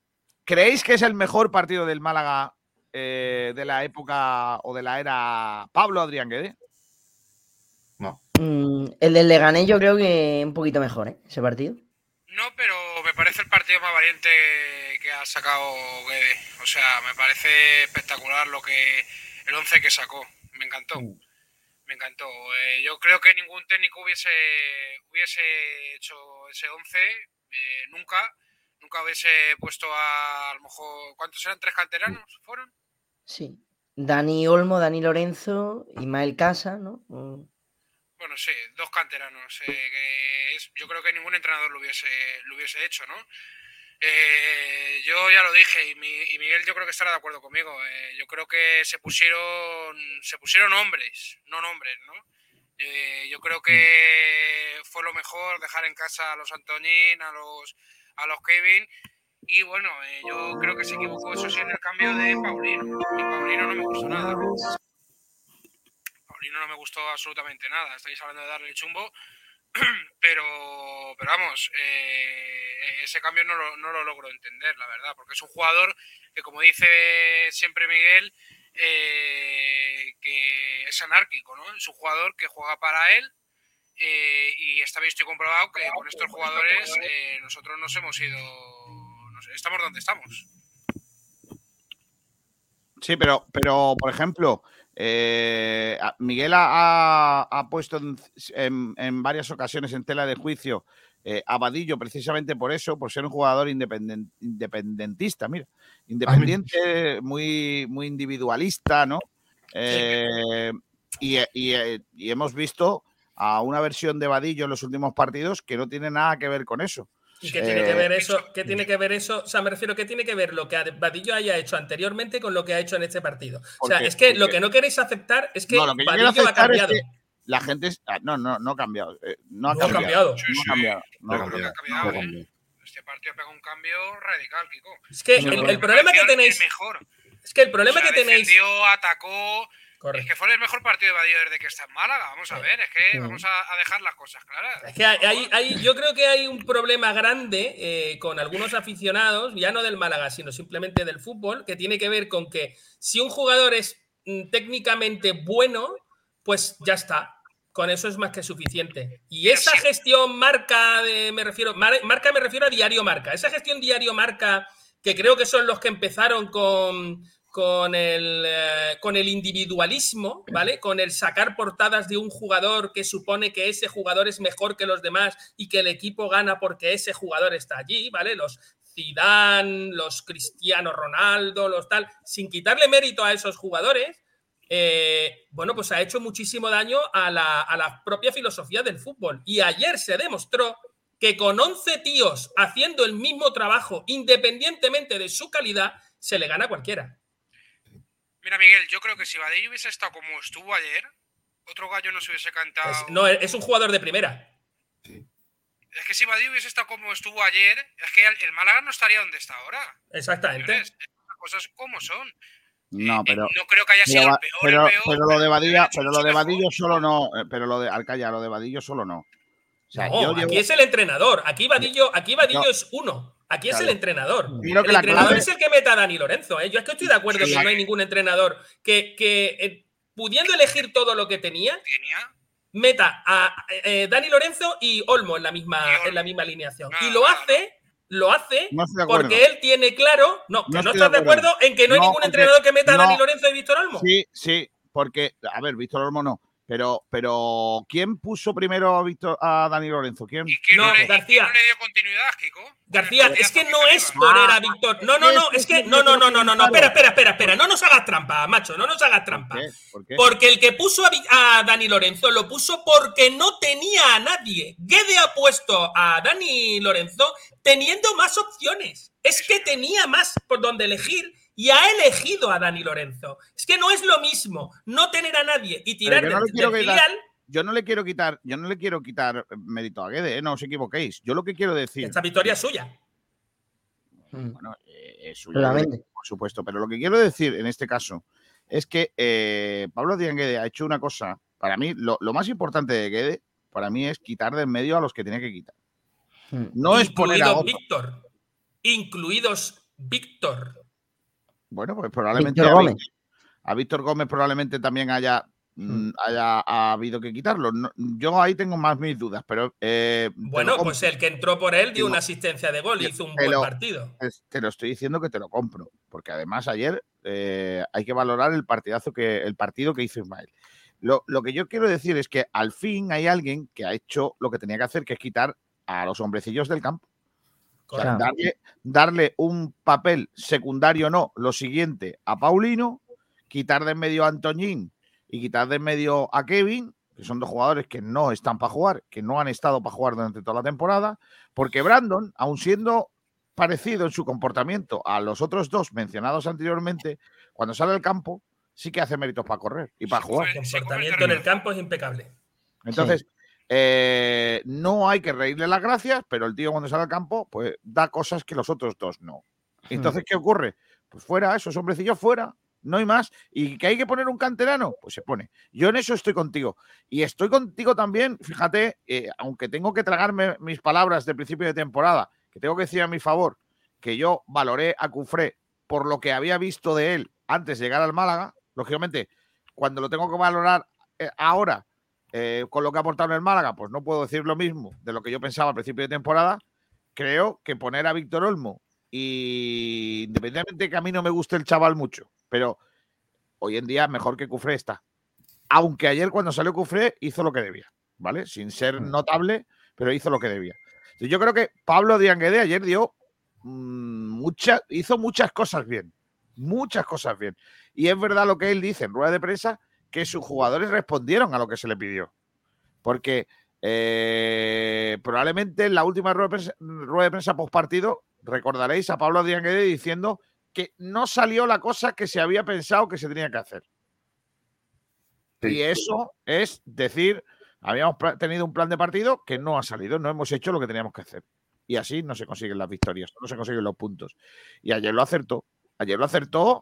¿Creéis que es el mejor partido del Málaga eh, de la época o de la era Pablo Adrián Guede? Mm, el del Leganés yo creo que un poquito mejor, ¿eh? Ese partido. No, pero me parece el partido más valiente que ha sacado Guede. O sea, me parece espectacular lo que el 11 que sacó. Me encantó. Me encantó. Eh, yo creo que ningún técnico hubiese hubiese hecho ese 11 eh, nunca. Nunca hubiese puesto a, a lo mejor. ¿Cuántos eran? ¿Tres canteranos fueron? Sí. Dani Olmo, Dani Lorenzo, Ismael Casa, ¿no? Mm, Bueno, sí, dos canteranos. eh, que es- yo creo que ningún entrenador lo hubiese, lo hubiese hecho, ¿no? Eh, yo ya lo dije y, mi- y Miguel yo creo que estará de acuerdo conmigo. eh, yo creo que se pusieron se pusieron hombres, no nombres, ¿no? Eh, yo creo que fue lo mejor dejar en casa a los Antonín, a los a los Kevin y bueno, eh, yo creo que se equivocó eso sí en el cambio de Paulino. Y Paulino no me gustó nada. Paulino no me gustó absolutamente nada. Estáis hablando de darle chumbo, pero, pero vamos, eh, ese cambio no lo, no lo logro entender, la verdad, porque es un jugador que, como dice siempre Miguel, eh, que es anárquico, ¿no? Es un jugador que juega para él eh, y está visto y comprobado que con estos jugadores nosotros nos hemos ido, estamos donde estamos. Sí, pero, pero por ejemplo, eh, Miguel ha, ha- puesto en, en- en varias ocasiones en tela de juicio eh, a Vadillo precisamente por eso, por ser un jugador independen- independentista, mira, independiente, muy, muy individualista, ¿no? Eh, y, y, y hemos visto a una versión de Vadillo en los últimos partidos que no tiene nada que ver con eso. ¿Y qué tiene que Eh, ver eso? ¿Qué tiene que ver eso? O sea, me refiero, ¿qué tiene que ver lo que Vadillo haya hecho anteriormente con lo que ha hecho en este partido? O sea, es que lo que no queréis aceptar es que, no, lo que yo quiero Vadillo ha es cambiado. que la gente. es- ah, no, no, no ha cambiado. eh, no ha cambiado. No ha cambiado. Este partido pega un cambio radical, Kiko. Es que el, problema que tenéis. mejor. Es que el problema O sea, que tenéis. defendió, atacó. Correcto. Es que fue el mejor partido de Badillo desde que está en Málaga. Vamos a ver, es que Sí. vamos a, a dejar las cosas claras. Es que hay, hay- hay- yo creo que hay un problema grande eh, con algunos aficionados, ya no del Málaga, sino simplemente del fútbol, que tiene que ver con que si un jugador es mm, técnicamente bueno, pues ya está. Con eso es más que suficiente. Y esa gestión marca, de, me refiero, mar- marca me refiero a diario marca. Esa gestión diario marca, que creo que son los que empezaron con, con el, eh, con el individualismo, ¿vale? Con el sacar portadas de un jugador que supone que ese jugador es mejor que los demás y que el equipo gana porque ese jugador está allí, ¿vale? Los Zidane, los Cristiano Ronaldo, los tal, sin quitarle mérito a esos jugadores, eh, bueno, pues ha hecho muchísimo daño a la, a la propia filosofía del fútbol. Y ayer se demostró que con 11 tíos haciendo el mismo trabajo, independientemente de su calidad, se le gana a cualquiera. Mira, Miguel, yo creo que si Badillo hubiese estado como estuvo ayer, otro gallo no se hubiese cantado. Es, no, es un jugador de primera. Es que si Badillo hubiese estado como estuvo ayer, es que el, el Málaga no estaría donde está ahora. Exactamente. Señores, las cosas como son. No, pero. No creo que haya sido el peor, pero, el peor. pero lo de Vadilla, pero lo de Vadillo solo no. eh, Pero lo de Alcaya, lo de Vadillo solo no. O sea, No, yo aquí llevo- es el entrenador. Aquí Vadillo, aquí Vadillo No. es uno. Aquí es Claro. el entrenador. El entrenador clave- es el que meta a Dani Lorenzo. ¿eh? Yo es que estoy de acuerdo Sí. que no hay ningún entrenador que, que, eh, pudiendo elegir todo lo que tenía, meta a eh, Dani Lorenzo y Olmo en la misma, en la misma alineación. Y lo hace, lo hace No porque él tiene claro. No, que No estás de acuerdo en que no hay ningún entrenador que meta a Dani. Lorenzo y Víctor Olmo. Sí, sí, porque, a ver, Víctor Olmo no. Pero, pero ¿quién puso primero a, Víctor, a Dani Lorenzo? ¿Quién? No, García. García, es que no es poner a Víctor. No, no, no, es que. No, no, no, no, no, no. Espera, espera, espera, espera. No nos hagas trampa, macho. No nos hagas trampa. ¿Por qué? Porque el que puso a, a Dani Lorenzo lo puso porque no tenía a nadie. Guede ha puesto a Dani Lorenzo teniendo más opciones. Es que tenía más por donde elegir y ha elegido a Dani Lorenzo. Es que no es lo mismo no tener a nadie y tirar yo no del, le quiero del quitar- filial. Yo no le quiero quitar, yo no le quiero quitar mérito a Guede, ¿eh? no os equivoquéis. Yo lo que quiero decir. Esta victoria es suya. Bueno, eh, es Claramente. por supuesto. Pero lo que quiero decir en este caso es que eh, Pablo Díaz Guede ha hecho una cosa. Para mí, lo, lo más importante de Guede, para mí, es quitar de en medio a los que tiene que quitar. No es poner a otro. Víctor. Incluidos Víctor. Bueno, pues probablemente Víctor a, Gómez. Víctor- a Víctor Gómez probablemente también haya, mm, haya ha habido que quitarlo. No- yo ahí tengo más mis dudas, pero eh, Bueno, pues el que entró por él dio una asistencia de gol y hizo un te buen lo- partido. es- te lo estoy diciendo que te lo compro, porque además ayer eh, hay que valorar el partidazo que el partido que hizo Ismael. Lo, lo que yo quiero decir es que al fin hay alguien que ha hecho lo que tenía que hacer, que es quitar a los hombrecillos del campo. Darle, darle un papel secundario, no, lo siguiente a Paulino, quitar de en medio a Antoñín y quitar de en medio a Kevin, que son dos jugadores que no están para jugar, que no han estado para jugar durante toda la temporada, porque Brandon, aun siendo parecido en su comportamiento a los otros dos mencionados anteriormente, cuando sale al campo, sí que hace méritos para correr y para jugar. El comportamiento en el campo es impecable. Entonces, eh, no hay que reírle las gracias, pero el tío cuando sale al campo, pues da cosas que los otros dos no. Entonces, ¿qué ocurre? Pues fuera, esos hombrecillos fuera, no hay más. ¿Y que hay que poner un canterano? Pues se pone. Yo en eso estoy contigo. Y estoy contigo también, fíjate, eh, aunque tengo que tragarme mis palabras de principio de temporada, que tengo que decir a mi favor, que yo valoré a Cufré por lo que había visto de él antes de llegar al Málaga, lógicamente, cuando lo tengo que valorar eh, ahora eh, con lo que ha aportado en el Málaga, pues no puedo decir lo mismo de lo que yo pensaba al principio de temporada. Creo que poner a Víctor Olmo y independientemente que a mí no me guste el chaval mucho, pero hoy en día mejor que Cufré está. Aunque ayer cuando salió Cufré hizo lo que debía, ¿vale? Sin ser notable, pero hizo lo que debía. Yo creo que Pablo Dianguede ayer dio mm, muchas, hizo muchas cosas bien, muchas cosas bien. Y es verdad lo que él dice en rueda de prensa, que sus jugadores respondieron a lo que se le pidió. Porque eh, probablemente en la última rueda de prensa, rueda de prensa post partido recordaréis a Pablo Dianguede diciendo que no salió la cosa que se había pensado que se tenía que hacer. Y eso es decir, habíamos tenido un plan de partido que no ha salido, no hemos hecho lo que teníamos que hacer. Y así no se consiguen las victorias, no se consiguen los puntos. Y ayer lo acertó. Ayer lo acertó.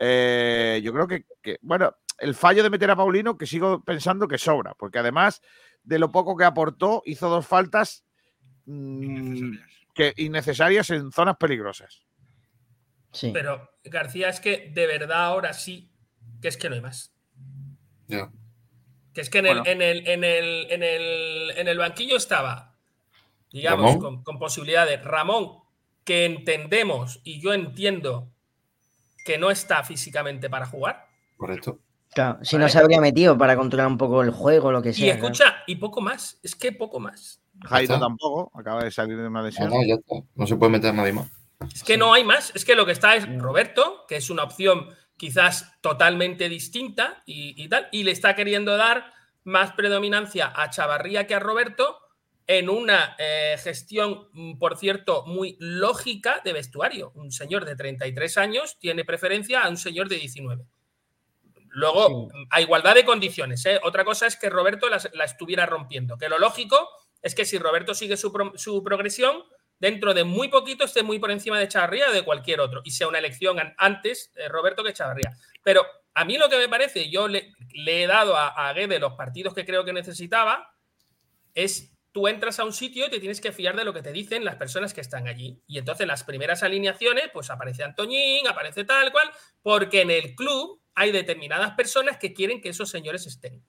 eh, yo creo que, que, bueno, el fallo de meter a Paulino, que sigo pensando que sobra, porque además de lo poco que aportó, hizo dos faltas mm, que innecesarias en zonas peligrosas. Pero, García, es que de verdad ahora sí, que es que no hay más. Ya. Que es que en, el, en, el, en, el, en, el, en el banquillo estaba, digamos, con, con posibilidad de Ramón, que entendemos y yo entiendo que no está físicamente para jugar. Correcto. Claro, si no se habría metido para controlar un poco el juego, lo que Y sea. claro. escucha, y poco más, es que poco más. Jairo tampoco, acaba de salir de una No, lesión. no, ya está. No se puede meter nadie más. Es que no hay más. Es que lo que está es Roberto, que es una opción quizás totalmente distinta y, y tal, y le está queriendo dar más predominancia a Chavarría que a Roberto en una eh, gestión, mm, por cierto, muy lógica de vestuario. Un señor de 33 años tiene preferencia a un señor de 19. Luego, a igualdad de condiciones. ¿eh? Otra cosa es que Roberto las- la, estuviera rompiendo. Que lo lógico es que si Roberto sigue su, pro- su progresión, dentro de muy poquito esté muy por encima de Chavarría o de cualquier otro. Y sea una elección an- antes eh, Roberto que Chavarría. Pero a mí lo que me parece, yo le, le he dado a, a Guede los partidos que creo que necesitaba, es tú entras a un sitio y te tienes que fiar de lo que te dicen las personas que están allí. Y entonces las primeras alineaciones, pues aparece Antoñín, aparece tal cual, porque en el club hay determinadas personas que quieren que esos señores estén.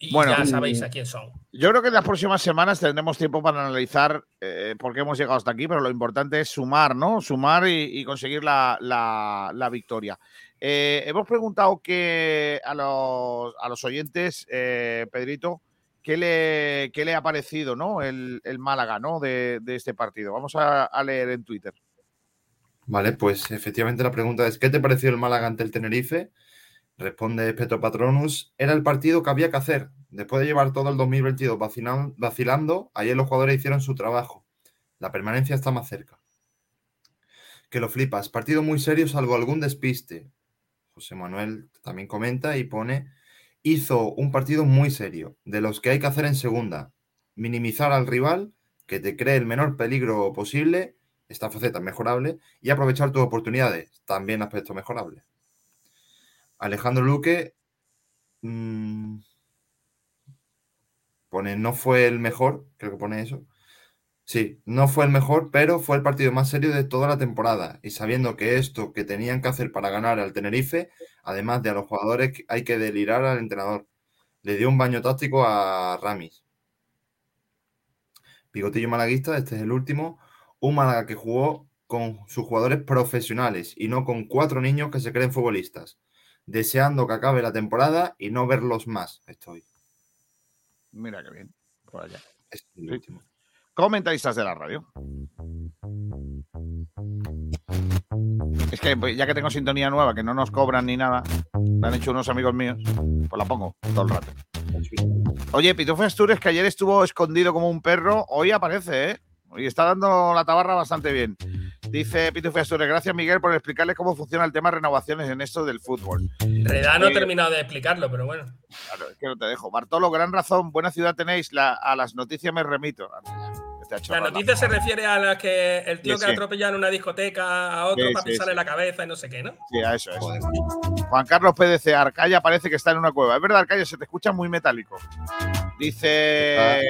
Y Bueno, ya sabéis a quién son. Yo creo que en las próximas semanas tendremos tiempo para analizar eh, por qué hemos llegado hasta aquí, pero lo importante es sumar, ¿no? Sumar y, y conseguir la, la- la victoria. Eh, hemos preguntado que a los, a los oyentes, eh, Pedrito, ¿qué le, qué le ha parecido, ¿no? El, el Málaga, ¿no? De, de este partido. Vamos a, a leer en Twitter. Vale, pues efectivamente la pregunta es: ¿qué te pareció el Málaga ante el Tenerife? Responde Petro Patronus: era el partido que había que hacer. Después de llevar todo el 2022 vacilan- vacilando, ayer los jugadores hicieron su trabajo. La permanencia está más cerca. Que lo flipas. Partido muy serio, salvo algún despiste. José Manuel también comenta y pone: hizo un partido muy serio, de los que hay que hacer en segunda. Minimizar al rival, que te cree el menor peligro posible, esta faceta es mejorable, y aprovechar tus oportunidades, también aspecto mejorable. Alejandro Luque mm, pone, no fue el mejor, creo que pone eso. Sí, no fue el mejor, pero fue el partido más serio de toda la temporada. Y sabiendo que esto que tenían que hacer para ganar al Tenerife, además de a los jugadores, hay que delirar al entrenador. Le dio un baño táctico a Ramis. Pigotillo malaguista, este es el último. Un Málaga que jugó con sus jugadores profesionales y no con cuatro niños que se creen futbolistas. Deseando que acabe la temporada y no verlos más. Estoy. Mira qué bien. Por allá. Es el último. Comentaristas de la radio. Es que pues, ya que tengo sintonía nueva, que no nos cobran ni nada, la han hecho unos amigos míos, pues la pongo todo el rato. Oye, Pitufo Asturias, que ayer estuvo escondido como un perro, hoy aparece, ¿eh? Y está dando la tabarra bastante bien. Dice Pitufo Astures, gracias Miguel por explicarles cómo funciona el tema de renovaciones en esto del fútbol. En realidad no he terminado de explicarlo, pero bueno. Claro, es que no te dejo. Bartolo, gran razón, buena ciudad tenéis, la- a las noticias me remito. Te ha hecho La noticia se refiere a la que el tío Sí, que sí. atropella en una discoteca a otro Sí, para pisarle sí. la cabeza y no sé qué, ¿no? Sí, a eso es. Juan Carlos PDC, Arcaya parece que está en una cueva. Es verdad, Arcaya, se te escucha muy metálico. Dice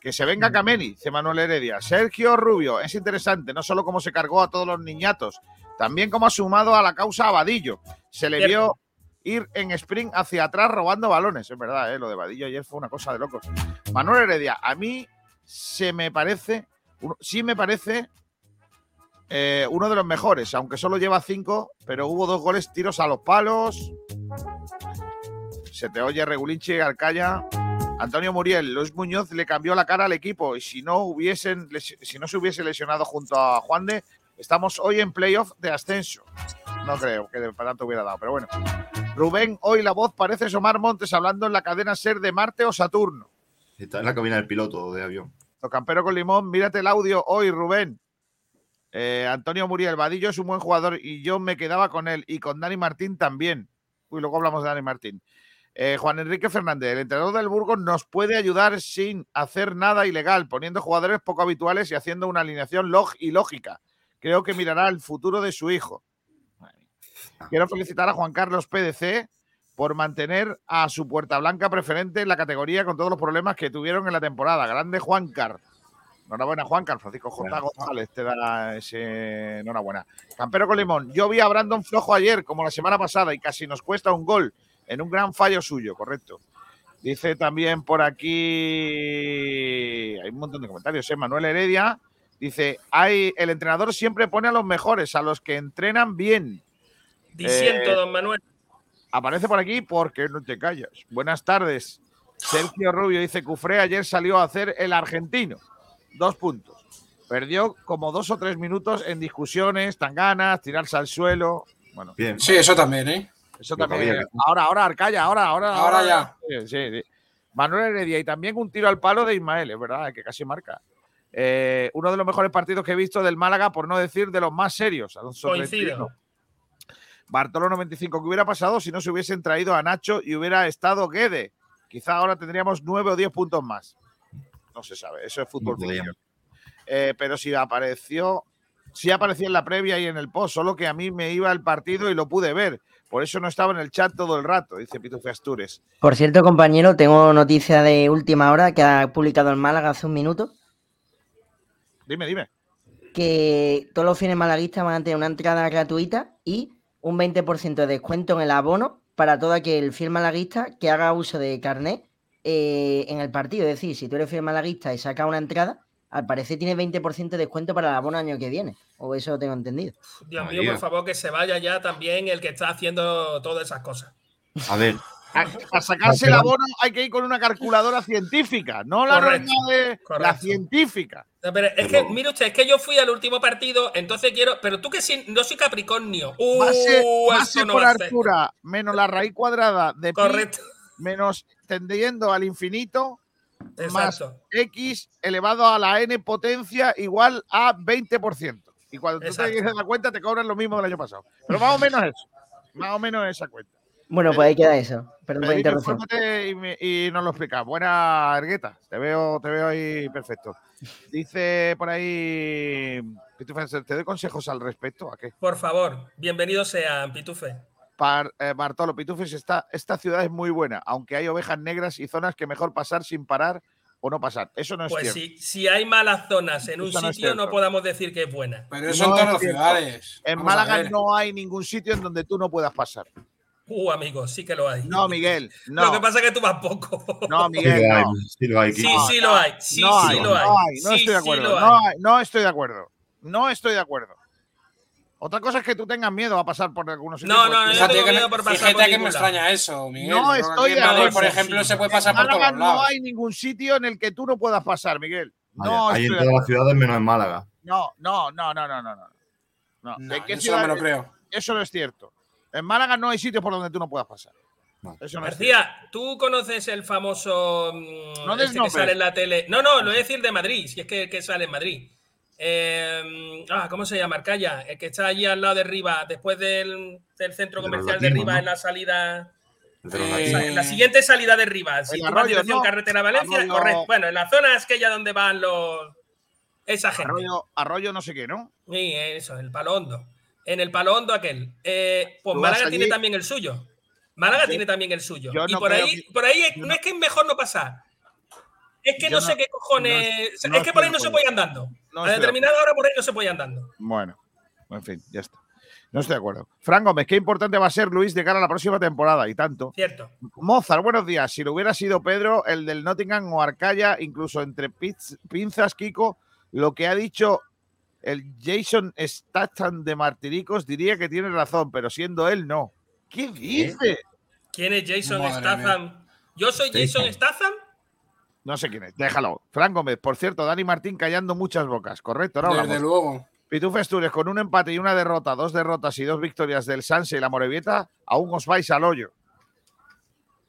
que se venga Cameni, dice Manuel Heredia. Sergio Rubio, es interesante, no solo cómo se cargó a todos los niñatos, también cómo ha sumado a la causa a Vadillo. Se le Cierto. vio ir en sprint hacia atrás robando balones. Es verdad, ¿eh? lo de Vadillo ayer fue una cosa de locos. Manuel Heredia, a mí se me parece, sí me parece eh, uno de los mejores, aunque solo lleva cinco, pero hubo dos goles, tiros a los palos. Se te oye Regulinchi, Arcaya. Antonio Muriel, Luis Muñoz le cambió la cara al equipo y si no hubiesen, si no se hubiese lesionado junto a Juan de, estamos hoy en playoff de ascenso. No creo que de- tanto hubiera dado, pero bueno. Rubén, hoy la voz parece Somar Montes hablando en la cadena Ser de Marte o Saturno. Está en la cabina del piloto de avión. Campero con limón, mírate el audio hoy, Rubén. Eh, Antonio Muriel, Vadillo es un buen jugador y yo me quedaba con él y con Dani Martín también. Uy, luego hablamos de Dani Martín. Eh, Juan Enrique Fernández, el entrenador del Burgos nos puede ayudar sin hacer nada ilegal, poniendo jugadores poco habituales y haciendo una alineación log y lógica. Creo que mirará el futuro de su hijo. Quiero felicitar a Juan Carlos PDC por mantener a su puerta blanca preferente en la categoría con todos los problemas que tuvieron en la temporada. Grande Juan Car. Enhorabuena, Juan Car. Francisco J. González te da ese enhorabuena. Campero con limón. Yo vi a Brandon flojo ayer, como la semana pasada, y casi nos cuesta un gol en un gran fallo suyo, correcto. Dice también por aquí. Hay un montón de comentarios, ¿eh? Manuel Heredia. Dice: hay, el entrenador siempre pone a los mejores, a los que entrenan bien. Diciendo, Eh, don Manuel. Aparece por aquí porque no te callas. Buenas tardes. Sergio Rubio dice: Cufré ayer salió a hacer el argentino. Dos puntos. Perdió como dos o tres minutos en discusiones, tan ganas, tirarse al suelo. Bueno, Bien. Sí, eso también, ¿eh? Eso también. Ahora, ahora, Arcaya, ahora, ahora. Ahora ya. Sí, sí, sí. Manuel Heredia y también un tiro al palo de Ismael, es verdad, que casi marca. Eh, uno de los mejores partidos que he visto del Málaga, por no decir de los más serios. Alonso Coincido. 31. Bartolo 95, ¿qué hubiera pasado si no se hubiesen traído a Nacho y hubiera estado Guede? Quizá ahora tendríamos nueve o diez puntos más. No se sabe, eso es fútbol. Eh, pero si apareció, sí aparecía en la previa y en el post, solo que a mí me iba el partido y lo pude ver. Por eso no estaba en el chat todo el rato, dice Pitufe Astures. Por cierto, compañero, tengo noticia de última hora que ha publicado el Málaga hace un minuto, Dime, dime. que todos los fines malaguistas van a tener una entrada gratuita y un 20% de descuento en el abono para todo aquel fiel malaguista que haga uso de carnet eh, en el partido. Es decir, si tú eres fiel malaguista y sacas una entrada, al parecer tiene 20% de descuento para el abono año que viene. O eso tengo entendido. Dios mío, por favor, que se vaya ya también el que está haciendo todas esas cosas. A ver, A, a sacarse el abono hay que ir con una calculadora científica, no la Correcto, de la científica. No, pero es que, mire usted, es que yo fui al último partido, entonces quiero. Pero tú que sí, no soy Capricornio. Uh, Base, base eso no por altura menos la raíz cuadrada de pi Correcto. menos tendiendo al infinito más Exacto. x elevado a la n potencia igual a 20%. Y cuando tú Exacto. te das la cuenta te cobran lo mismo del año pasado. Pero más o menos eso. Más o menos esa cuenta. Bueno, pues ahí queda eso. Perdón por interrupción. y, me- y nos lo explica. Buena Ergueta, te veo, te veo ahí perfecto. Dice por ahí, Pitufo, ¿te doy consejos al respecto? ¿A qué? Por favor, bienvenidos sean, Pitufe. Par- eh, Bartolo Pitufes, esta, esta ciudad es muy buena, aunque hay ovejas negras y zonas que mejor pasar sin parar o no pasar. Eso no es Pues cierto. si, si hay malas zonas en un no sitio, no, podamos decir que es buena. Pero eso No en todas las ciudades. En Vamos Málaga no hay ningún sitio en donde tú no puedas pasar. Uh, amigo, sí que lo hay. No, Miguel, Lo que pasa es que tú vas poco. No, sí Miguel, no. sí lo hay, Sí, lo hay. Sí, no sí lo hay. No, estoy de acuerdo. no estoy de acuerdo. No estoy de acuerdo. Otra cosa es que tú tengas miedo a pasar por algunos sitios. No, no, porque- yo tengo que, miedo me- por pasar fíjate por que me extraña eso, Miguel. No estoy en de Madrid, por sí. ejemplo, se puede En pasar por Málaga todos no lados. hay ningún sitio en el que tú no puedas pasar, Miguel. No, hay en todas las ciudades menos en Málaga. no, no, no, no, no, no, no. No, No, ¿En qué eso no me lo creo. Eso no es cierto. En Málaga no hay sitios por donde tú no puedas pasar. No García, ¿tú conoces el famoso mm, No este que sale en la tele? No, no, lo voy a decir de Madrid, si es que, que sale en Madrid. Eh, ah, ¿Cómo se llama? Arcaya, el que está allí al lado de Riva, después del, del centro De comercial de latinos, Riva, ¿no? en la salida. De eh, en la siguiente salida de Riva, si carretera Valencia, Arroyo- correcto. Bueno, en la zona es aquella donde van los. Esa gente. Arroyo, arroyo no sé qué, ¿no? Sí, eso, el palo hondo. En el palo hondo aquel. Eh, pues Málaga allí- tiene también el suyo. Málaga tiene también el suyo. yo y no por ahí, que- por ahí no es que es mejor no pasar. Es que no, no- sé qué cojones. no- es no que por ahí no se puede ir andando. No a estoy de determinada hora por ahí no se puede ir andando. Bueno, en fin, ya está. No estoy de acuerdo. Fran Gómez, qué importante va a ser Luis de cara a la próxima temporada y tanto. Cierto. Mozart, buenos días. Si lo hubiera sido Pedro, el del Nottingham o Arcaya, incluso entre pinzas, Kiko, lo que ha dicho el Jason Statham de Martiricos, diría que tiene razón, pero siendo él, no. ¿Qué dice? ¿Quién es Jason Madre Statham? ¿Yo soy Jason Statham? No sé quién es, déjalo. Fran Gómez, por cierto, Dani Martín callando muchas bocas, ¿correcto? ¿no? Desde Hablamos. luego. Pituf Asturias, con un empate y una derrota, dos derrotas y dos victorias del Sanse y la Morevieta, aún os vais al hoyo.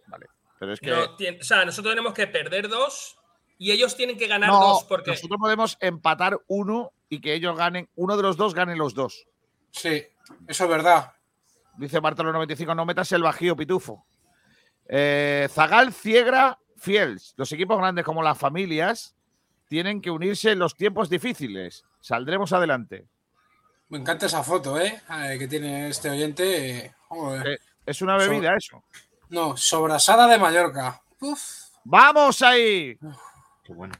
Vale, pero es que... No, tien- o sea, nosotros tenemos que perder dos y ellos tienen que ganar No, dos porque. nosotros podemos empatar uno y que ellos ganen, uno de los dos gane los dos. Sí, eso es verdad. Dice Bartolo 95, no metas el bajío, Pitufo. Eh, Zagal, Ciegra, Fiels. Los equipos grandes como las familias tienen que unirse en los tiempos difíciles. Saldremos adelante. Me encanta esa foto, ¿eh? Eh, Que tiene este oyente. eh, joder. Eh, es una bebida eso. No, sobrasada de Mallorca. Uf. ¡Vamos ahí! Qué bueno.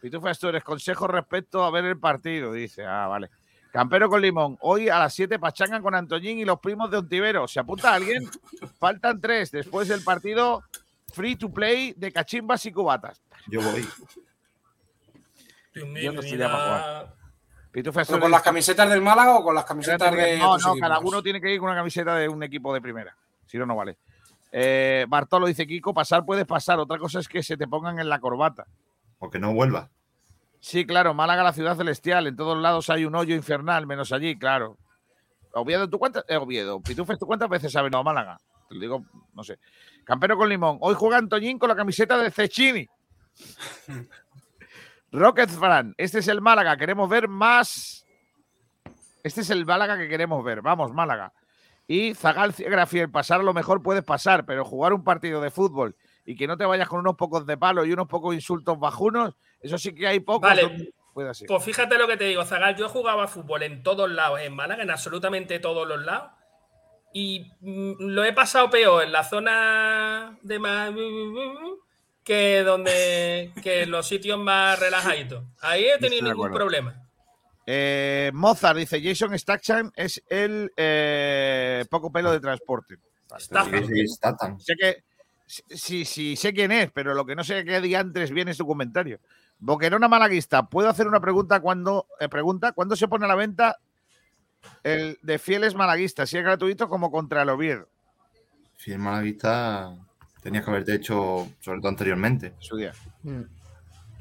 Pitufo Asturias, consejo respecto a ver el partido. Dice, ah, vale. Campero con limón. Hoy a las 7 pachangan con Antoñín y los primos de Ontivero. ¿Se apunta alguien? Faltan tres. Después del partido free to play de cachimbas y cubatas. Yo voy. Yo no estoy ya para jugar. Pitufo ¿Pero con las camisetas del Málaga o con las camisetas de.? No, no, cada uno tiene que ir con una camiseta de un equipo de primera. Si no, no vale. Eh, Bartolo dice, Kiko, pasar puedes pasar. Otra cosa es que se te pongan en la corbata. O que no vuelva. Sí, claro, Málaga, la ciudad celestial. En todos lados hay un hoyo infernal, menos allí, claro. Oviedo, ¿tú cuántas? eh, Oviedo, Pitufes, ¿tú cuántas veces has venido a Málaga? Te lo digo, no sé. Campero con limón. Hoy juega Antoñín con la camiseta de Cecchini. Rocket Fran, este es el Málaga. Queremos ver más. Este es el Málaga que queremos ver. Vamos, Málaga. Y Zagal Grafiel, pasar a lo mejor puedes pasar, pero jugar un partido de fútbol y que no te vayas con unos pocos de palo y unos pocos insultos bajunos, eso sí que hay pocos. Vale. donde puede ser. Pues fíjate lo que te digo, Zagal. Yo jugaba fútbol en todos lados, en Málaga, en absolutamente todos los lados. Y mm, lo he pasado peor en la zona de más que donde que en los sitios más relajaditos. Ahí he tenido ningún acuerdo. problema. Eh, Mozart dice: Jason Statham es el eh, poco pelo de transporte. Sí, Statham. Sé que sí, sí, sé quién es, pero lo que no sé qué diantres viene es tu comentario. Boquerona Malaguista, ¿puedo hacer una pregunta cuando eh, pregunta cuándo se pone a la venta el de fieles malaguistas, si es gratuito como contra el Oviedo? Fiel Malavista tenías que haberte hecho, sobre todo anteriormente. Su día. Mm.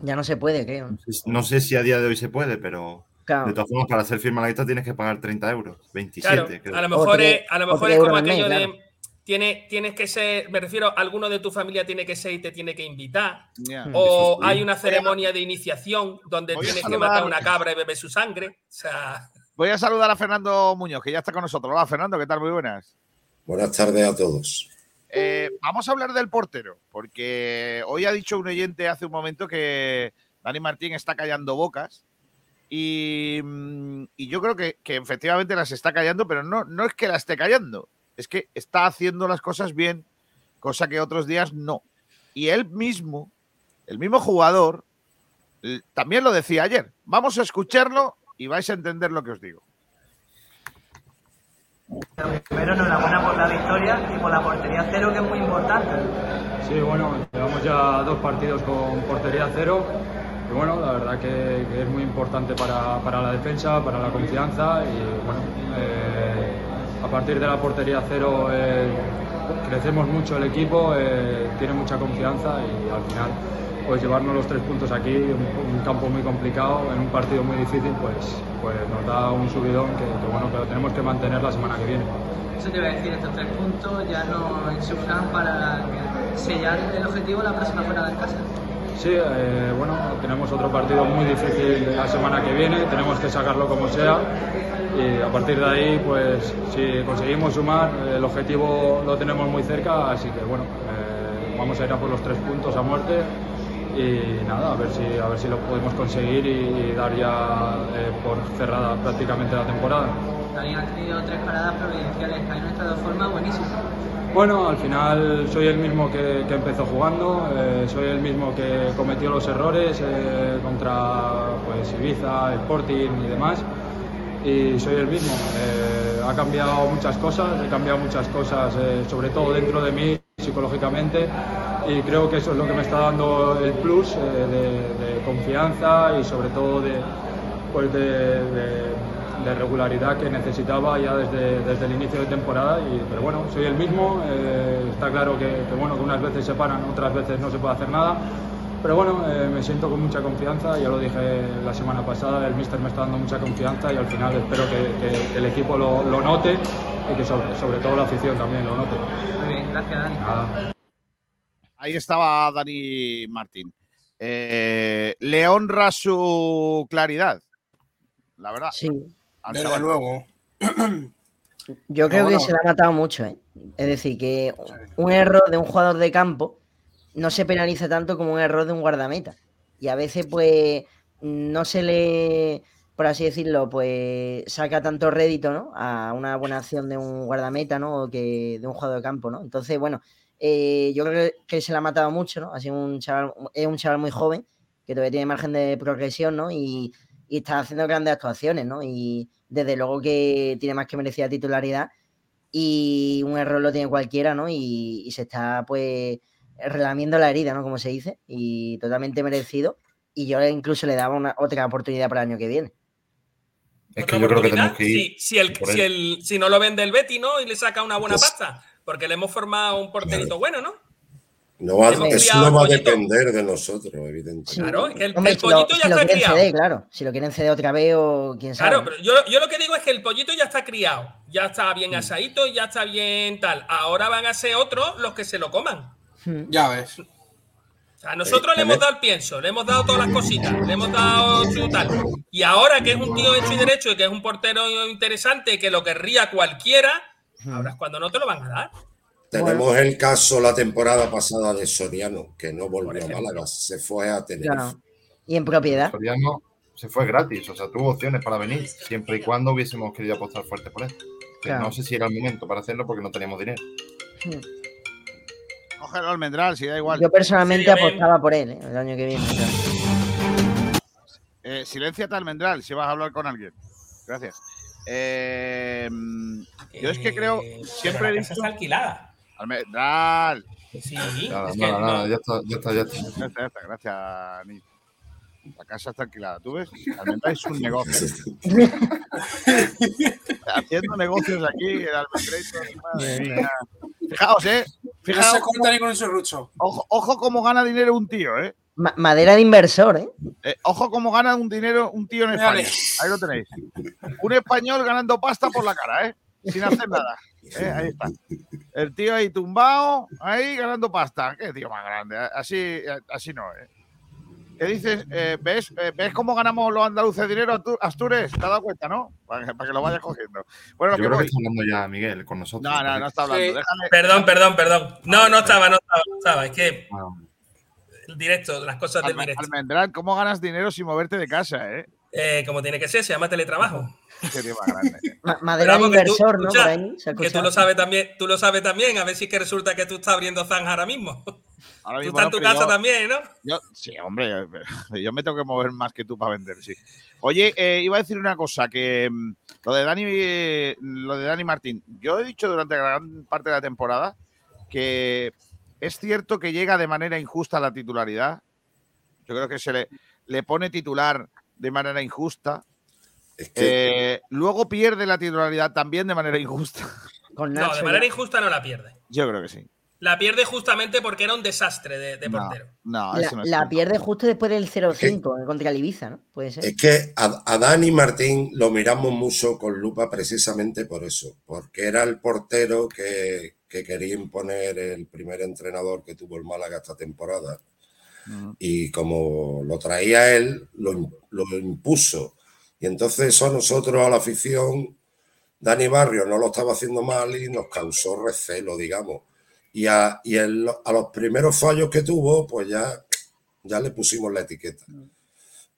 Ya no se puede, creo. No sé si a día de hoy se puede, pero Claro. de todas formas, para ser fiel Malavista tienes que pagar 30 euros. 27, Claro, creo. a lo mejor es, a lo mejor es como mes, aquello claro. de tiene, tienes que ser, me refiero, alguno de tu familia tiene que ser y te tiene que invitar. Ya. O hay una ceremonia de iniciación donde Voy a tienes que matar una cabra y beber su sangre. O sea, Voy a saludar a Fernando Muñoz, que ya está con nosotros. Hola, Fernando, ¿qué tal? Muy buenas. Buenas tardes a todos. Eh, vamos a hablar del portero, porque hoy ha dicho un oyente hace un momento que Dani Martín está callando bocas. Y, mm, y yo creo que, que efectivamente las está callando, pero no, no es que la esté callando, es que está haciendo las cosas bien, cosa que otros días no. Y él mismo, el mismo jugador, también lo decía ayer. Vamos a escucharlo y vais a entender lo que os digo. Primero, enhorabuena por la victoria y por la portería cero, que es muy importante. Sí, bueno, llevamos ya dos partidos con portería cero. Y bueno, la verdad que, que es muy importante para, para la defensa, para la confianza. Y bueno, eh, a partir de la portería cero eh, crecemos mucho el equipo, eh, tiene mucha confianza y al final, pues llevarnos los tres puntos aquí, un, un campo muy complicado, en un partido muy difícil, pues, pues nos da un subidón que, que, bueno, lo tenemos que mantener la semana que viene. Eso te iba a decir, estos tres puntos ya nos insultan para sellar el objetivo la próxima fuera de casa. Sí, eh, bueno, tenemos otro partido muy difícil la semana que viene, tenemos que sacarlo como sea y a partir de ahí, pues si conseguimos sumar, el objetivo lo tenemos muy cerca, así que bueno, eh, vamos a ir a por los tres puntos a muerte y nada, a ver si, a ver si lo podemos conseguir y, y dar ya eh, por cerrada prácticamente la temporada. También has tenido tres paradas providenciales, que han estado de forma buenísima. Bueno, al final soy el mismo que, que empezó jugando, eh, soy el mismo que cometió los errores eh, contra pues, Ibiza, Sporting y demás. Y soy el mismo. Ha cambiado muchas cosas, he cambiado muchas cosas, sobre todo dentro de mí, psicológicamente. Y creo que eso es lo que me está dando el plus eh, de, confianza y sobre todo de, pues de, regularidad que necesitaba ya desde, desde el inicio de temporada. Y, pero bueno, soy el mismo. eh, está claro que, bueno, que unas veces se paran, otras veces no se puede hacer nada. Pero bueno, eh, me siento con mucha confianza. Ya lo dije la semana pasada, el míster me está dando mucha confianza y al final espero que, el equipo lo, note y que sobre todo la afición también lo note. Gracias Dani. Ahí estaba Dani Martín. Eh, le honra su claridad, la verdad. Sí. Desde luego. Yo creo que se le ha matado mucho, ¿eh? Es decir, que un error de un jugador de campo no se penaliza tanto como un error de un guardameta. Y a veces, pues, no se le, por así decirlo, pues saca tanto rédito, ¿no? A una buena acción de un guardameta, ¿no? O que de un jugador de campo, ¿no? Entonces, bueno, eh, yo creo que se le ha matado mucho, ¿no? Ha sido un chaval, es un chaval muy joven, que todavía tiene margen de progresión, ¿no? Y, y está haciendo grandes actuaciones, ¿no? Y desde luego que tiene más que merecida titularidad y un error lo tiene cualquiera, ¿no? Y, y se está, pues, relamiendo la herida, ¿no? Como se dice, y totalmente merecido. Y yo incluso le daba una, otra oportunidad para el año que viene. Es que yo creo que tenemos que ir. si, si, el, si, el- si no lo vende el Betty, ¿no? Y le saca una buena Pues- pasta. Porque le hemos formado un porterito bueno, ¿no? No va, eso no va a pollito. depender de nosotros, evidentemente. Claro, el, Hombre, el si lo, pollito si ya está criado. claro. Si lo quieren ceder otra vez o quién sabe. Claro, pero yo, yo lo que digo es que el pollito ya está criado, ya está Mm. bien asadito, ya está bien tal. Ahora van a ser otros los que se lo coman. Ya ves. O sea, nosotros le hemos dado el pienso, le hemos dado todas las cositas, le hemos dado su tal. Y ahora que es un tío hecho y derecho y que es un portero interesante que lo querría cualquiera, ahora es cuando no te lo van a dar. Tenemos el caso la temporada pasada de Soriano, que no volvió a Málaga, se fue a Tenerife. Y en propiedad. Soriano se fue gratis, o sea, tuvo opciones para venir, siempre y cuando hubiésemos querido apostar fuerte por él. Claro. no sé si era el momento para hacerlo porque no teníamos dinero. Cógelo almendral, si da igual. Yo personalmente Sí, apostaba por él ¿eh? el año que viene. o sea. Eh, silénciate, almendral, si vas a hablar con alguien. Gracias. Eh, yo es que creo, Eh, siempre la casa está alquilada. Almendral. Sí, Nada, es que nada, no- nada, ya está, ya está, ya está. Ya está, ya está, gracias, Nil. La casa está alquilada. ¿Tú ves? Almendral es un negocio. Haciendo negocios aquí, el almendraito. Fijaos, ¿eh? No se ni con un serrucho. ojo, ojo cómo gana dinero un tío, ¿eh? Ma- madera de inversor, ¿eh? Eh, ojo cómo gana un dinero un tío en Dale. España. Ahí lo tenéis. Un español ganando pasta por la cara, ¿eh? Sin hacer nada. ¿eh? Ahí está. El tío ahí tumbado, ahí ganando pasta. Qué tío más grande. Así, así no, ¿eh? ¿Qué dices? Eh, ¿ves, eh, ¿Ves cómo ganamos los andaluces dinero, Astu- Astures? ¿Te has dado cuenta, no? Para que, para que lo vayas cogiendo. Bueno, Yo que creo que está hablando ya Miguel con nosotros. No, no, no está hablando. Sí. Déjale. Perdón, perdón, perdón. No, no estaba, no estaba, no estaba. Es que Ah, el directo, las cosas del directo. Almendral, ¿cómo ganas dinero sin moverte de casa, eh? Eh, como tiene que ser, se llama teletrabajo. Tío más grande. Ma- madera de tú- inversor, ¿no? escucha, Por ahí. se ha Que tú lo sabes también, tú lo sabes también, a ver si es que resulta que tú estás abriendo zanja ahora mismo. Ahora Tú estás en tu casa yo- también, ¿no? Yo, sí, hombre, yo me tengo que mover más que tú para vender, sí. Oye, eh, iba a decir una cosa, que mm, lo de Dani, eh, lo de Dani Martín, yo he dicho durante gran parte de la temporada que es cierto que llega de manera injusta a la titularidad. Yo creo que se le, le pone titular de manera injusta. Es que Eh, luego pierde la titularidad también de manera injusta. Con No, de manera ya- injusta no la pierde. Yo creo que sí. La pierde justamente porque era un desastre de, de portero. No, La, la pierde justo después del 0-5 contra el Ibiza, ¿no? Puede ser. Es que a, a Dani Martín lo miramos mucho con lupa precisamente por eso, porque era el portero que, que quería imponer el primer entrenador que tuvo el Málaga esta temporada. Y como lo traía él, lo, lo impuso. Y entonces eso a nosotros, a la afición, Dani Barrio no lo estaba haciendo mal y nos causó recelo, digamos. Y a, y el- a los primeros fallos que tuvo, pues ya, ya le pusimos la etiqueta.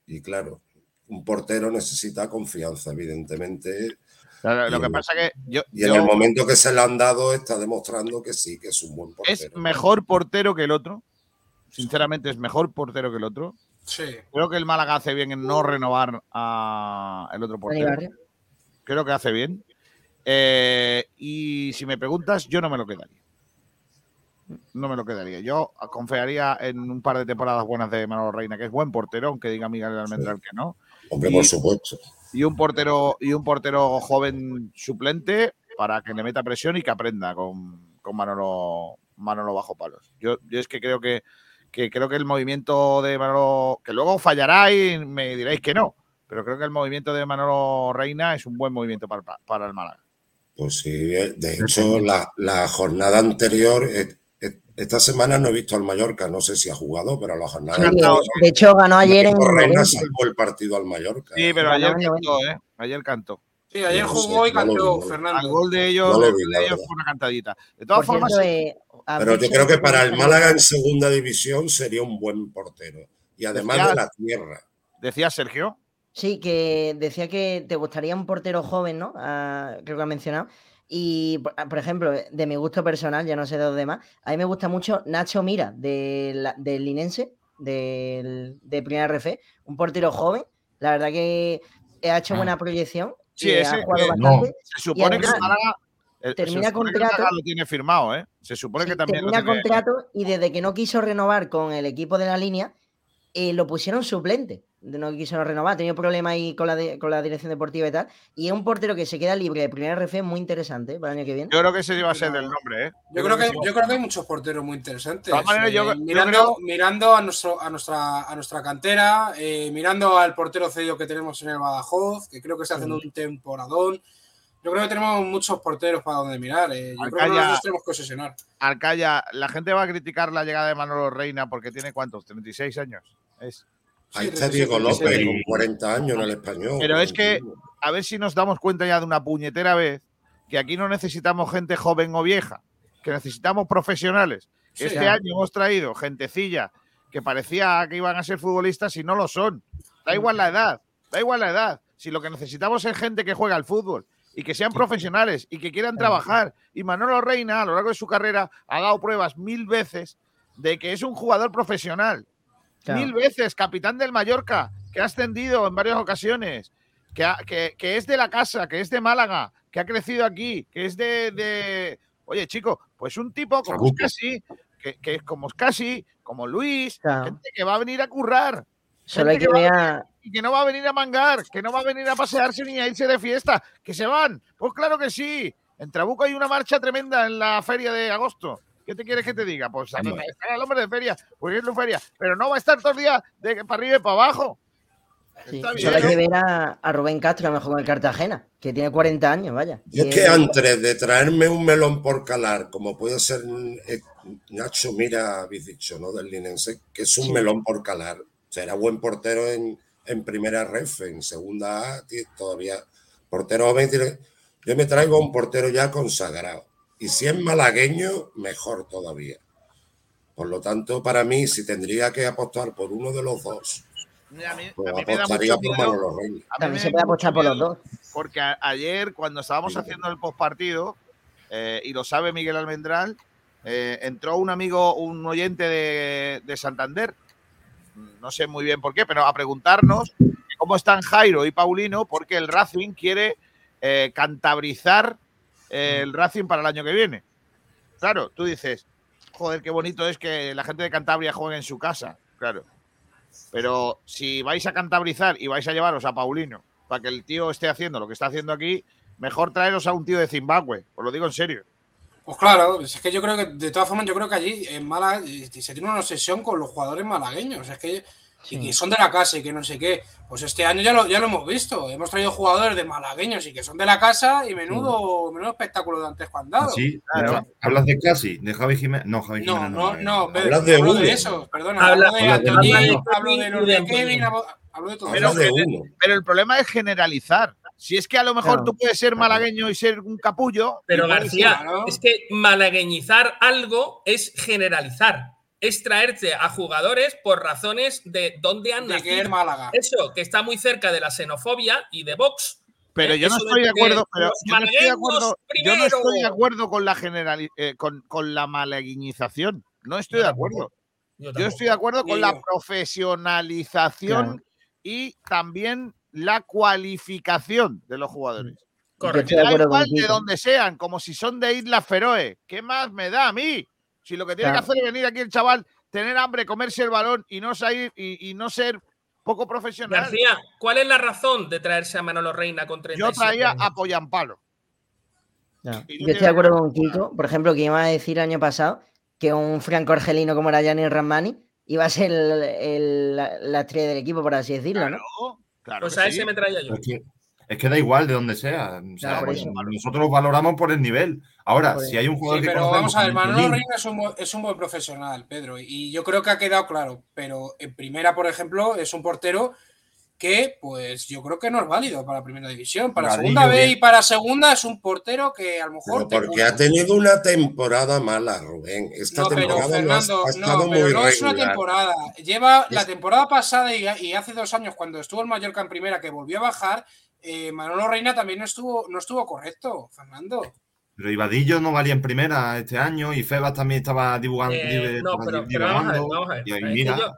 Y claro, un portero necesita confianza, evidentemente. Claro, lo Y que en- pasa que yo, Y en yo- el momento que se le han dado, está demostrando que sí, que es un buen portero. es mejor portero que el otro. Sinceramente, es mejor portero que el otro. Sí. Creo que el Málaga hace bien en no renovar a el otro portero. Creo que hace bien. Eh, y si me preguntas, yo no me lo quedaría. No me lo quedaría. Yo confiaría en un par de temporadas buenas de Manolo Reina, que es buen portero, aunque diga Miguel Almendral que no. Hombre, Y- por supuesto. Y un portero, y un portero joven suplente para que le meta presión y que aprenda con, con Manolo, Manolo bajo palos. Yo, yo es que creo que, que creo que el movimiento de Manolo, que luego fallará y me diréis que no, pero creo que el movimiento de Manolo Reina es un buen movimiento para, para el Málaga. Pues sí, eh, de hecho, la, la jornada anterior, eh, eh, esta semana no he visto al Mallorca, no sé si ha jugado, pero la jornada Sí, anterior. de hecho, ganó ayer en Reina 90. salvó el partido al Mallorca. Sí, pero ayer cantó, ¿eh? Ayer cantó. Sí, ayer No jugó sé, y cantó, no vi. Fernando. Al gol de ellos, No vi, de ellos fue una cantadita. De todas Por formas, cierto, eh, Pero yo creo que para el Málaga en segunda división sería un buen portero. Y además de la tierra. decía Sergio. Sí, que decía que te gustaría un portero joven, ¿no? Ah, creo que ha mencionado. Y, por por ejemplo, de mi gusto personal, ya no sé de los demás, a mí me gusta mucho Nacho Mira, de la- del Linense, del, de Primera RF, un portero joven. La verdad que ha hecho buena proyección. Sí, y ese, ha jugado eh, bastante. se supone que Málaga, eh, se termina supone que el contrato- Málaga lo tiene firmado, ¿eh? Se supone que también termina tiene- contrato y desde que no quiso renovar con el equipo de la línea, eh, lo pusieron suplente. No quiso renovar, ha tenido problemas ahí con la, de- con la dirección deportiva y tal. Y es un portero que se queda libre de primera RF muy interesante para el año que viene. Yo creo que ese iba a ser el nombre, ¿eh? Yo creo, que, yo creo que hay muchos porteros muy interesantes. Yo- Eh, yo mirando, creo- mirando a, nuestro, a, nuestra, a nuestra cantera, eh, mirando al portero cedido que tenemos en el Badajoz, que creo que está haciendo un temporadón. Yo creo que tenemos muchos porteros para donde mirar. eh. Yo creo que Alcaya- nos tenemos que obsesionar. Alcaya, la gente va a criticar la llegada de Manolo Reina porque tiene cuántos, 36 años. Es. Ahí está Diego López con 40 años en el español. Pero es que, a ver si nos damos cuenta ya de una puñetera vez que aquí no necesitamos gente joven o vieja, que necesitamos profesionales. Sí. este Claro. año hemos traído gentecilla que parecía que iban a ser futbolistas y no lo son. Da igual la edad, da igual la edad. Si lo que necesitamos es gente que juega al fútbol y que sean profesionales y que quieran trabajar. Y Manolo Reina, a lo largo de su carrera, ha dado pruebas mil veces de que es un jugador profesional. Claro. Mil veces, capitán del Mallorca, que ha ascendido en varias ocasiones, que, ha- que- que es de la casa, que es de Málaga, que ha crecido aquí, que es de. de- Oye, chico, pues un tipo como. Scassi, que, que es como Scassi, como Luis, Claro. gente que va a venir a currar. Solo hay gente que a- y que no va a venir a mangar, que no va a venir a pasearse ni a irse de fiesta, que se van. Pues claro que sí. En Trabuco hay una marcha tremenda en la feria de agosto. ¿Qué te quieres que te diga? Pues está el hombre de feria, pues es la feria, pero no va a estar todo el día de para arriba y para abajo. Sí, Solo hay que ver a, a Rubén Castro, a lo mejor con el Cartagena, que tiene 40 años, vaya. Yo Y es que es- antes de traerme un melón por calar, como puede ser eh, Nacho Mira, habéis dicho, ¿no? Del Linense, que es un Sí. melón por calar. Será buen portero en, en primera ref, en segunda A, todavía. Portero joven, yo me traigo un portero ya consagrado. Y si es malagueño, mejor todavía. Por lo tanto, para mí, si tendría que apostar por uno de los dos, A mí, pues a mí me da apostaría mucho por. Manolo Reina. a mí También me se da puede mucho apostar por los dos. Porque a- ayer, cuando estábamos haciendo el postpartido, eh, y lo sabe Miguel Almendral, eh, entró un amigo, un oyente de, de Santander, no sé muy bien por qué, pero a preguntarnos cómo están Jairo y Paulino, porque el Racing quiere eh, cantabrizar el Racing para el año que viene. Claro, tú dices, joder, qué bonito es que la gente de Cantabria juegue en su casa, claro. Pero si vais a cantabrizar y vais a llevaros a Paulino para que el tío esté haciendo lo que está haciendo aquí, mejor traeros a un tío de Zimbabue, os lo digo en serio. Pues claro, es que yo creo que, de todas formas, yo creo que allí en Málaga se tiene una obsesión con los jugadores malagueños. Es que y que son de la casa y que no sé qué. Pues este año ya lo, ya lo hemos visto. Hemos traído jugadores de malagueños y que son de la casa y menudo, menudo espectáculo de antes cuando dado. Sí, hablas de casi, de Javi Jiménez. No, Javi No, Jiménez. no, no, Pedro, Hablas de hablo de eso, perdona. Habla- hablo de Antonio, uno. hablo de los de Kevin, hablo de todo Pero, eso. pero el problema es generalizar. Si es que a lo mejor Claro. tú puedes ser malagueño y ser un capullo. Pero García, ser- es que malagueñizar algo es generalizar. Es traerte a jugadores por razones de dónde han De nacido. que es Málaga. Eso, que está muy cerca de la xenofobia y de Vox. Pero ¿eh? yo no de acuerdo, pero yo no estoy de acuerdo, malagueños yo no estoy de primero. acuerdo con la generali- eh, con, con la malaguiñización. No estoy Yo de acuerdo. Yo estoy de acuerdo con la profesionalización Claro. y también la cualificación de los jugadores. Estoy Me de de donde sean, como si son de Islas Feroe. ¿Qué más me da a mí? Si lo que tiene Claro. que hacer es venir aquí el chaval, tener hambre, comerse el balón y no salir y, y no ser poco profesional. García, ¿cuál es la razón de traerse a Manolo Reina con 37 Yo traía años? a Poyampalo. No Yo estoy de acuerdo con Kiko. Por ejemplo, que iba a decir el año pasado que un franco argelino como era Gianni Ramani iba a ser el- el- la, la estrella del equipo, por así decirlo, ¿no? Claro Pues a sí. ese me traía yo. Es que, da igual de donde sea. O sea, Claro, pues, nosotros valoramos por el nivel. Ahora, si hay un Sí, jugador que pero vamos a ver, Manolo Reina es un, es un buen profesional, Pedro, y yo creo que ha quedado claro, pero en primera, por ejemplo, es un portero que, pues, yo creo que no es válido para primera división. Para segunda B y para segunda es un portero que a lo mejor... Pero porque ha tenido una temporada mala, Rubén. Esta No, pero temporada no ha- Fernando, ha estado no, muy pero no es una temporada. Lleva la Es- temporada pasada y, y hace dos años, cuando estuvo el Mallorca en primera, que volvió a bajar, eh, Manolo Reina también no estuvo, no estuvo correcto, Fernando. Pero Ibadillo no valía en primera este año y Febas también estaba dibujando. Eh, no, pero, pero vamos a ver, vamos a ver. Y ahí Es que mira, yo,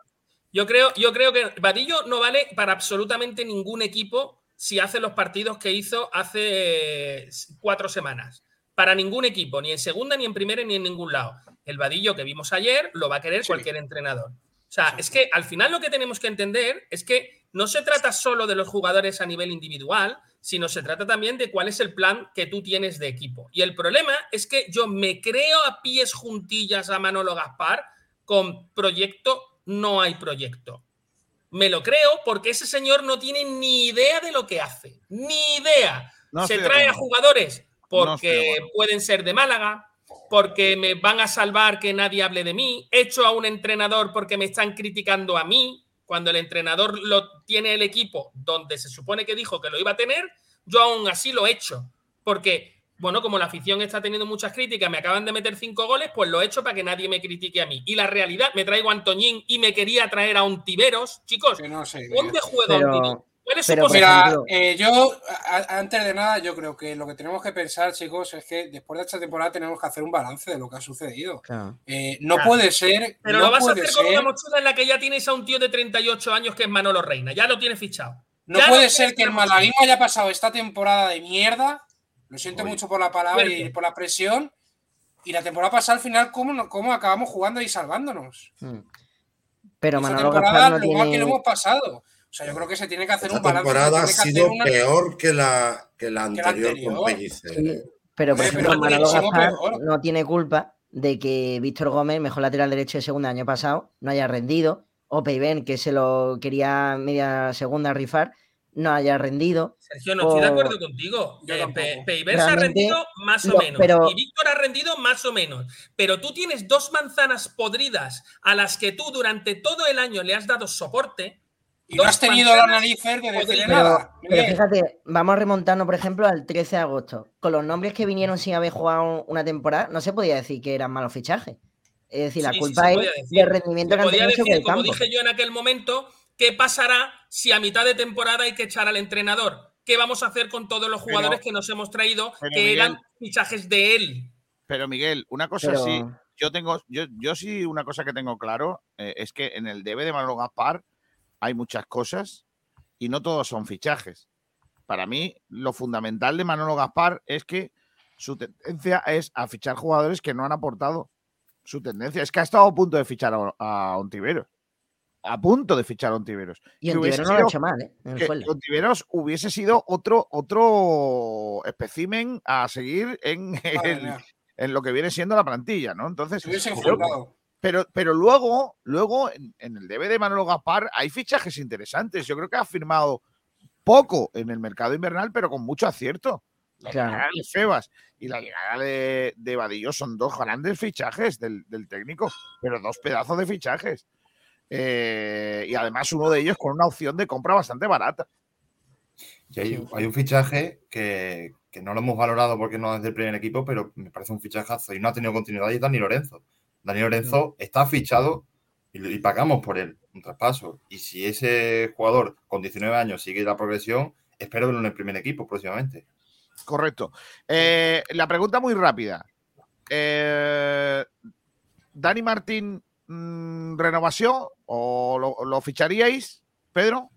yo creo, yo creo que Vadillo no vale para absolutamente ningún equipo si hace los partidos que hizo hace cuatro semanas. Para ningún equipo, ni en segunda, ni en primera, ni en ningún lado. El Vadillo que vimos ayer lo va a querer cualquier entrenador. O sea, es que al final lo que tenemos que entender es que no se trata solo de los jugadores a nivel individual, sino se trata también de cuál es el plan que tú tienes de equipo. Y el problema es que yo me creo a pies juntillas a Manolo Gaspar con proyecto, no hay proyecto. Me lo creo porque ese señor no tiene ni idea de lo que hace. Ni idea. No se trae a jugadores No porque pueden ser de Málaga, porque me van a salvar que nadie hable de mí. Echo a un entrenador porque me están criticando a mí. Cuando el entrenador lo tiene el equipo donde se supone que dijo que lo iba a tener, yo aún así lo he hecho. Porque, bueno, como la afición está teniendo muchas críticas, me acaban de meter cinco goles, pues lo he hecho para que nadie me critique a mí. Y la realidad, me traigo a Antoñín y me quería traer a un Tiberos. Chicos, ¿dónde juega Pero- Ontiveros? ¿Cuál es su pero? Mira, eh, yo, a- antes de nada, yo creo que lo que tenemos que pensar, chicos, es que después de esta temporada tenemos que hacer un balance de lo que ha sucedido. Claro. Eh, no Claro. puede ser. Pero no lo vas a hacer con ser- una mochila en la que ya tienes a un tío de 38 años que es Manolo Reina. Ya lo tienes fichado. No Ya puede ser que el malaguismo haya pasado esta temporada de mierda. Lo siento mucho por la palabra y por la presión. Y la temporada pasada, al final, ¿cómo, cómo acabamos jugando y salvándonos? Mm. Pero Esta Manolo temporada, Gaspar no lo que lo hemos pasado. O sea, yo creo que se tiene que hacer Esta un balance. se temporada ha que sido una- peor que la, que la que la anterior anterior. con Pellicer. Sí, pero por ejemplo, Manolo Gaspar peor. no tiene culpa de que Víctor Gómez, mejor lateral derecho de segunda año pasado, no haya rendido, o Peiben, que se lo quería media segunda rifar, no haya rendido. Sergio, no estoy de acuerdo contigo. Eh, Pe- Peiber se ha rendido más o menos. pero- Y Víctor ha rendido más o menos. Pero tú tienes dos manzanas podridas a las que tú durante todo el año le has dado soporte. Y no has tenido la nariz verde de decirle. Pero, nada. pero fíjate, vamos a remontarnos, por ejemplo, al 13 de agosto. Con los nombres que vinieron sin haber jugado una temporada, no se podía decir que eran malos fichajes. Es decir, la Sí, sí, culpa se es del rendimiento Se que han podía tenido sobre decir, el como campo. dije yo en aquel momento, ¿qué pasará si a mitad de temporada hay que echar al entrenador? ¿Qué vamos a hacer con todos los Pero- jugadores que nos hemos traído que Miguel- eran fichajes de él? Pero Miguel, una cosa Pero- sí, yo tengo, yo, yo sí una cosa que tengo claro eh, es que en el debe de Manolo Gaspar hay muchas cosas y no todos son fichajes. Para mí, lo fundamental de Manolo Gaspar es que su tendencia es a fichar jugadores que no han aportado. Su tendencia es que ha estado a punto de fichar a, a Ontiveros. A punto de fichar a Ontiveros. Y Ontiveros no lo ha hecho mal, ¿eh? En el que sueldo. Ontiveros hubiese sido otro, otro espécimen a seguir en el, en lo que viene siendo la plantilla, ¿no? Entonces, Se hubiesen. Pero, pero luego, luego en, en el DB de Manolo Gaspar hay fichajes interesantes. Yo creo que ha firmado poco en el mercado invernal, pero con mucho acierto. La Claro. llegada de Febas y la llegada de, de Vadillo son dos grandes fichajes del, del técnico, pero dos pedazos de fichajes. Eh, y además uno de ellos con una opción de compra bastante barata. Y hay, hay un fichaje que, que no lo hemos valorado porque no es del primer equipo, pero me parece un fichajazo y no ha tenido continuidad y es Dani Lorenzo. Dani Lorenzo está fichado y, y pagamos por él un traspaso. Y si ese jugador con 19 años sigue la progresión, espero verlo en el primer equipo próximamente. Correcto. Eh, la pregunta muy rápida. Eh, Dani Martín, mm, ¿renovación o lo, lo ficharíais, Pedro?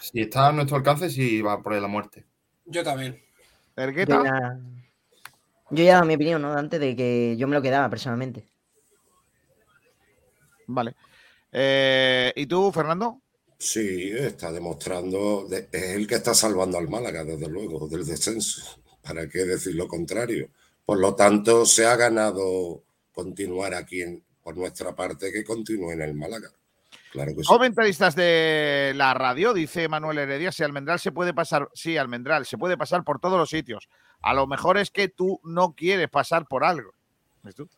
Si está a nuestro alcance, sí va por la muerte. Yo también. ¿Ergueta? Yo ya he dado mi opinión, ¿no? Antes de que yo me lo quedaba personalmente. Vale. Eh, ¿Y tú, Fernando? Sí, está demostrando, de- es el que está salvando al Málaga, desde luego, del descenso. ¿Para qué decir lo contrario? Por lo tanto, se ha ganado continuar aquí en- por nuestra parte que continúe en el Málaga. Claro que sí. Comentaristas de la radio, dice Manuel Heredia, si Almendral se puede pasar, sí, Almendral, se puede pasar por todos los sitios. A lo mejor es que tú no quieres pasar por algo. ¿Ves tú?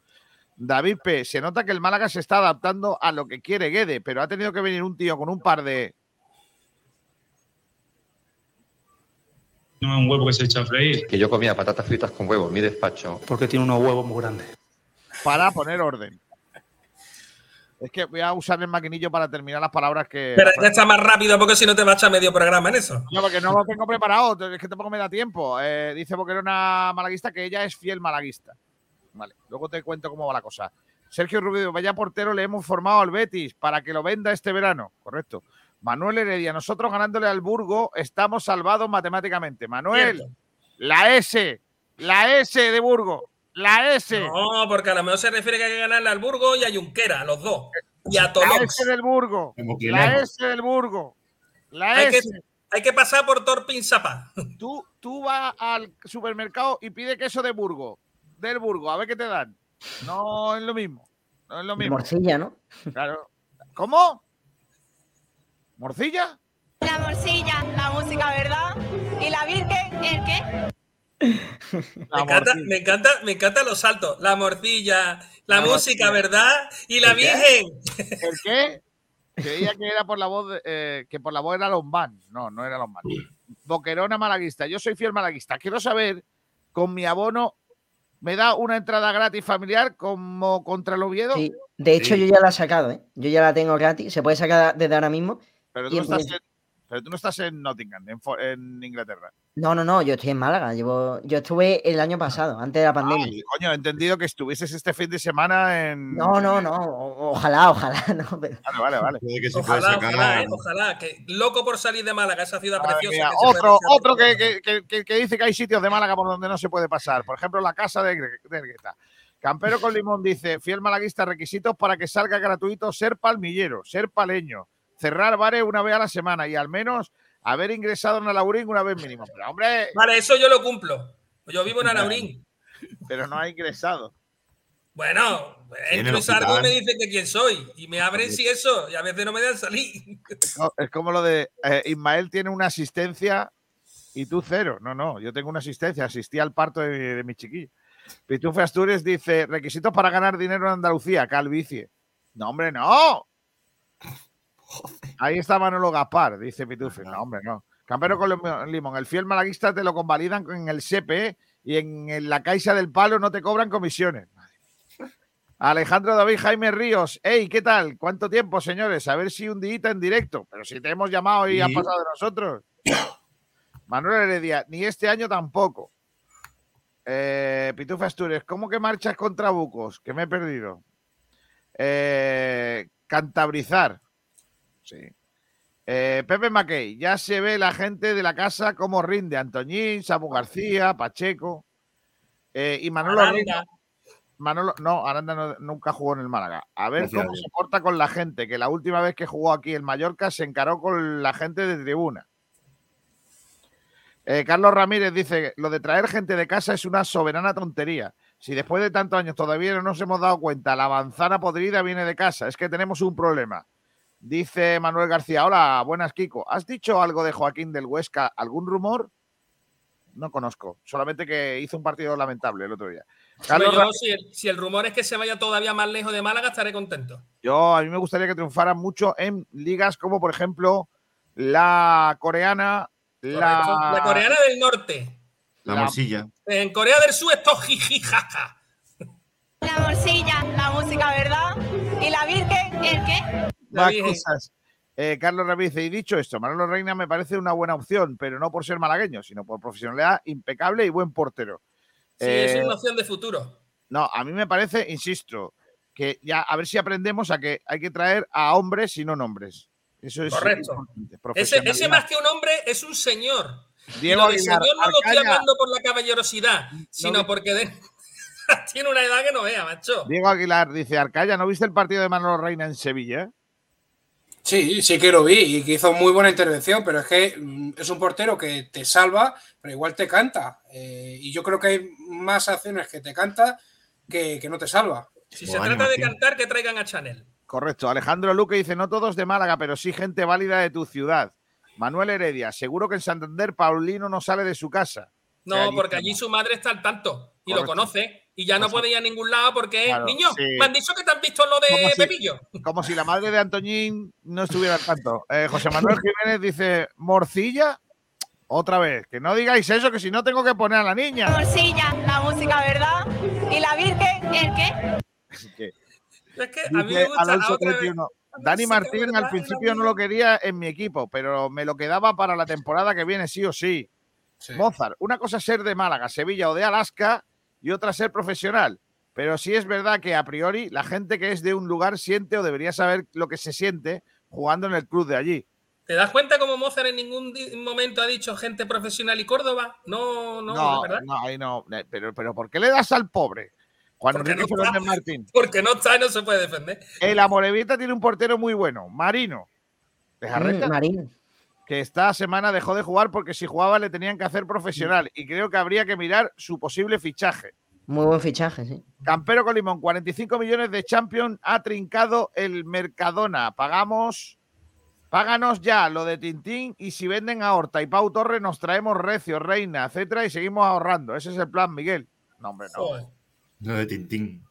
David P., se nota que el Málaga se está adaptando a lo que quiere Guede, pero ha tenido que venir un tío con un par de... No un huevo que se echa a freír. Que yo comía patatas fritas con huevo en mi despacho. Porque tiene unos huevos muy grandes. para poner orden. Es que voy a usar el maquinillo para terminar las palabras que... Pero ya está más rápido porque si no te va a medio programa en eso. No, porque no lo tengo preparado, es que tampoco me da tiempo. Eh, dice Boquerona Malaguista que ella es fiel malaguista. Vale, luego te cuento cómo va la cosa. Sergio Rubio, vaya portero, le hemos formado al Betis para que lo venda este verano. Correcto. Manuel Heredia, nosotros ganándole al Burgo estamos salvados matemáticamente. Manuel, Cierto. la S, la S de Burgo, la S. No, porque a lo mejor se refiere que hay que ganarle al Burgo y a Junquera, a los dos. Y a La Tolox. S del Burgo, la. S del Burgo, la Hay que, S. hay que pasar por Torpin Zapa. Tú, tú vas al supermercado y pide queso de Burgo, del Burgo, a ver qué te dan. No es lo mismo. No es lo mismo. morcilla, ¿no? Claro. ¿Cómo? ¿Morcilla? La morcilla, la música, ¿verdad? ¿Y la Virgen? ¿El qué? Me encanta, me, encanta, me encantan los saltos. La morcilla, la, La música, morcilla. ¿verdad? Y la ¿El qué? Virgen. ¿El qué? Creía que era por la voz, eh, que por la voz era Lombán. No, no era Lombán. Boquerona malaguista. Yo soy fiel malaguista. Quiero saber, con mi abono, ¿me da una entrada gratis familiar como contra el Oviedo? Sí. De hecho, yo ya la he sacado, ¿eh? Yo ya la tengo gratis. Se puede sacar desde ahora mismo. Pero tú, no estás pero tú no estás en Nottingham, en, en Inglaterra. No, no, no, yo estoy en Málaga. Llevo... Yo estuve el año pasado, antes de la pandemia. Ay, coño, he entendido que estuvieses este fin de semana en. No, no, no. o- Ojalá, ojalá, no. Pero... Vale, vale, vale. Ojalá, ojalá, eh, ojalá. Que loco por salir de Málaga, esa ciudad Madre preciosa. mía, que se Otro, otro que, que- que- que- que dice que hay sitios de Málaga por donde no se puede pasar. Por ejemplo, la casa de, de Ergueta. Campero con limón dice: fiel malaguista, requisitos para que salga gratuito ser palmillero, ser paleño, cerrar bares una vez a la semana y al menos haber ingresado en Alaurín una vez mínimo. Pero, hombre, Vale, eso yo lo cumplo. Yo vivo en Alaurín. pero no ha ingresado. Bueno, entro y salgo me dicen que quién soy. Y me abren si eso, y a veces no me dejan salir. No, es como lo de eh, Ismael tiene una asistencia y tú cero. No, no, yo tengo una asistencia. Asistí al parto de, mi- de mi chiquillo. Pitufe Asturias dice: requisitos para ganar dinero en Andalucía, calvicie. No, hombre, no. Ahí está Manolo Gaspar, dice Pitufe. No, hombre, no. Campero con lim- limón. El fiel malaguista te lo convalidan en el CPE y en, la Caixa del Palo no te cobran comisiones. Alejandro David Jaime Ríos. Hey, ¿qué tal? ¿Cuánto tiempo, señores? A ver si un día en directo. Pero si te hemos llamado y Sí. has pasado de nosotros. Manuel Heredia, ni este año tampoco. Eh, Pitufa Asturias, ¿cómo que marchas contra Bucos? Que me he perdido. Eh, cantabrizar. Sí. Eh, Pepe Mackey, ya se ve la gente de la casa cómo rinde. Antoñín, Samu García, Pacheco. Eh, y Manolo Aranda. Manolo, no, Aranda no- nunca jugó en el Málaga. A ver Gracias cómo se porta con la gente, que la última vez que jugó aquí el Mallorca se encaró con la gente de tribuna. Eh, Carlos Ramírez dice, lo de traer gente de casa es una soberana tontería. Si después de tantos años todavía no nos hemos dado cuenta, la manzana podrida viene de casa, es que tenemos un problema. Dice Manuel García, hola, buenas Kiko. ¿Has dicho algo de Joaquín del Huesca? ¿Algún rumor? No conozco, solamente que hizo un partido lamentable el otro día. Carlos Yo, Ramírez- si, el, si el rumor es que se vaya todavía más lejos de Málaga, estaré contento. Yo, a mí me gustaría que triunfaran mucho en ligas como, por ejemplo, la coreana, la. La coreana del norte. La morcilla. En Corea del Sur esto jijijaja. La morcilla, la música, ¿verdad? ¿Y la Virgen? ¿El qué? Más cosas. Eh, Carlos Ramírez, y dicho esto, Manolo Reina me parece una buena opción, pero no por ser malagueño, sino por profesionalidad impecable y buen portero. Sí, Eh, es una opción de futuro. No, a mí me parece, insisto, que ya a ver si aprendemos a que hay que traer a hombres y no nombres. Eso es Correcto. Ese, ese más que un hombre es un señor. Diego y lo de Aguilar, señor no lo estoy hablando por la caballerosidad, sino porque de- tiene una edad que no vea, macho. Diego Aguilar dice, Arcaya, ¿no viste el partido de Manolo Reina en Sevilla? Sí, sí que lo vi y que hizo muy buena intervención, pero es que mm, es un portero que te salva, pero igual te canta. Eh, y yo creo que hay más acciones que te canta que, que no te salva. Si se trata de cantar, que traigan a Chanel. Correcto. Alejandro Luque dice, no todos de Málaga, pero sí gente válida de tu ciudad. Manuel Heredia, seguro que en Santander Paulino no sale de su casa. No, porque allí su madre está al tanto y lo conoce. Y ya no puede ir a ningún lado porque, Claro, niño, sí. me han dicho que te han visto lo Como de si- Pepillo. Como si la madre de Antoñín no estuviera al tanto. Eh, José Manuel Jiménez dice, morcilla, otra vez, que no digáis eso, que si no tengo que poner a la niña. morcilla, la música, ¿verdad? ¿Y la Virgen? ¿El qué? Que Es que a mí me gusta Alonso otra vez. 31. Dani Martín al principio no lo quería en mi equipo, pero me lo quedaba para la temporada que viene sí o sí. Mozart, una cosa es ser de Málaga, Sevilla o de Alaska y otra ser profesional. Pero sí es verdad que a priori la gente que es de un lugar siente o debería saber lo que se siente jugando en el club de allí. ¿Te das cuenta cómo Mozart en ningún momento ha dicho gente profesional y Córdoba? No, no, No, ¿verdad? no, ahí no. Pero, pero ¿por qué le das al pobre? Juan Porque Enrique no está. Martín. Porque no está y no se puede defender. El Amorevita tiene un portero muy bueno, Marino. ¿De Jarreta? Mm, Marín. Que esta semana dejó de jugar porque si jugaba le tenían que hacer profesional y creo que habría que mirar su posible fichaje. Muy buen fichaje, sí. Campero con Limón, 45 millones de Champions ha trincado el Mercadona. Pagamos, páganos ya lo de Tintín y si venden a Horta y Pau Torres nos traemos Recio, Reina, etcétera y seguimos ahorrando. Ese es el plan, Miguel. No, hombre, no. No de Tintín.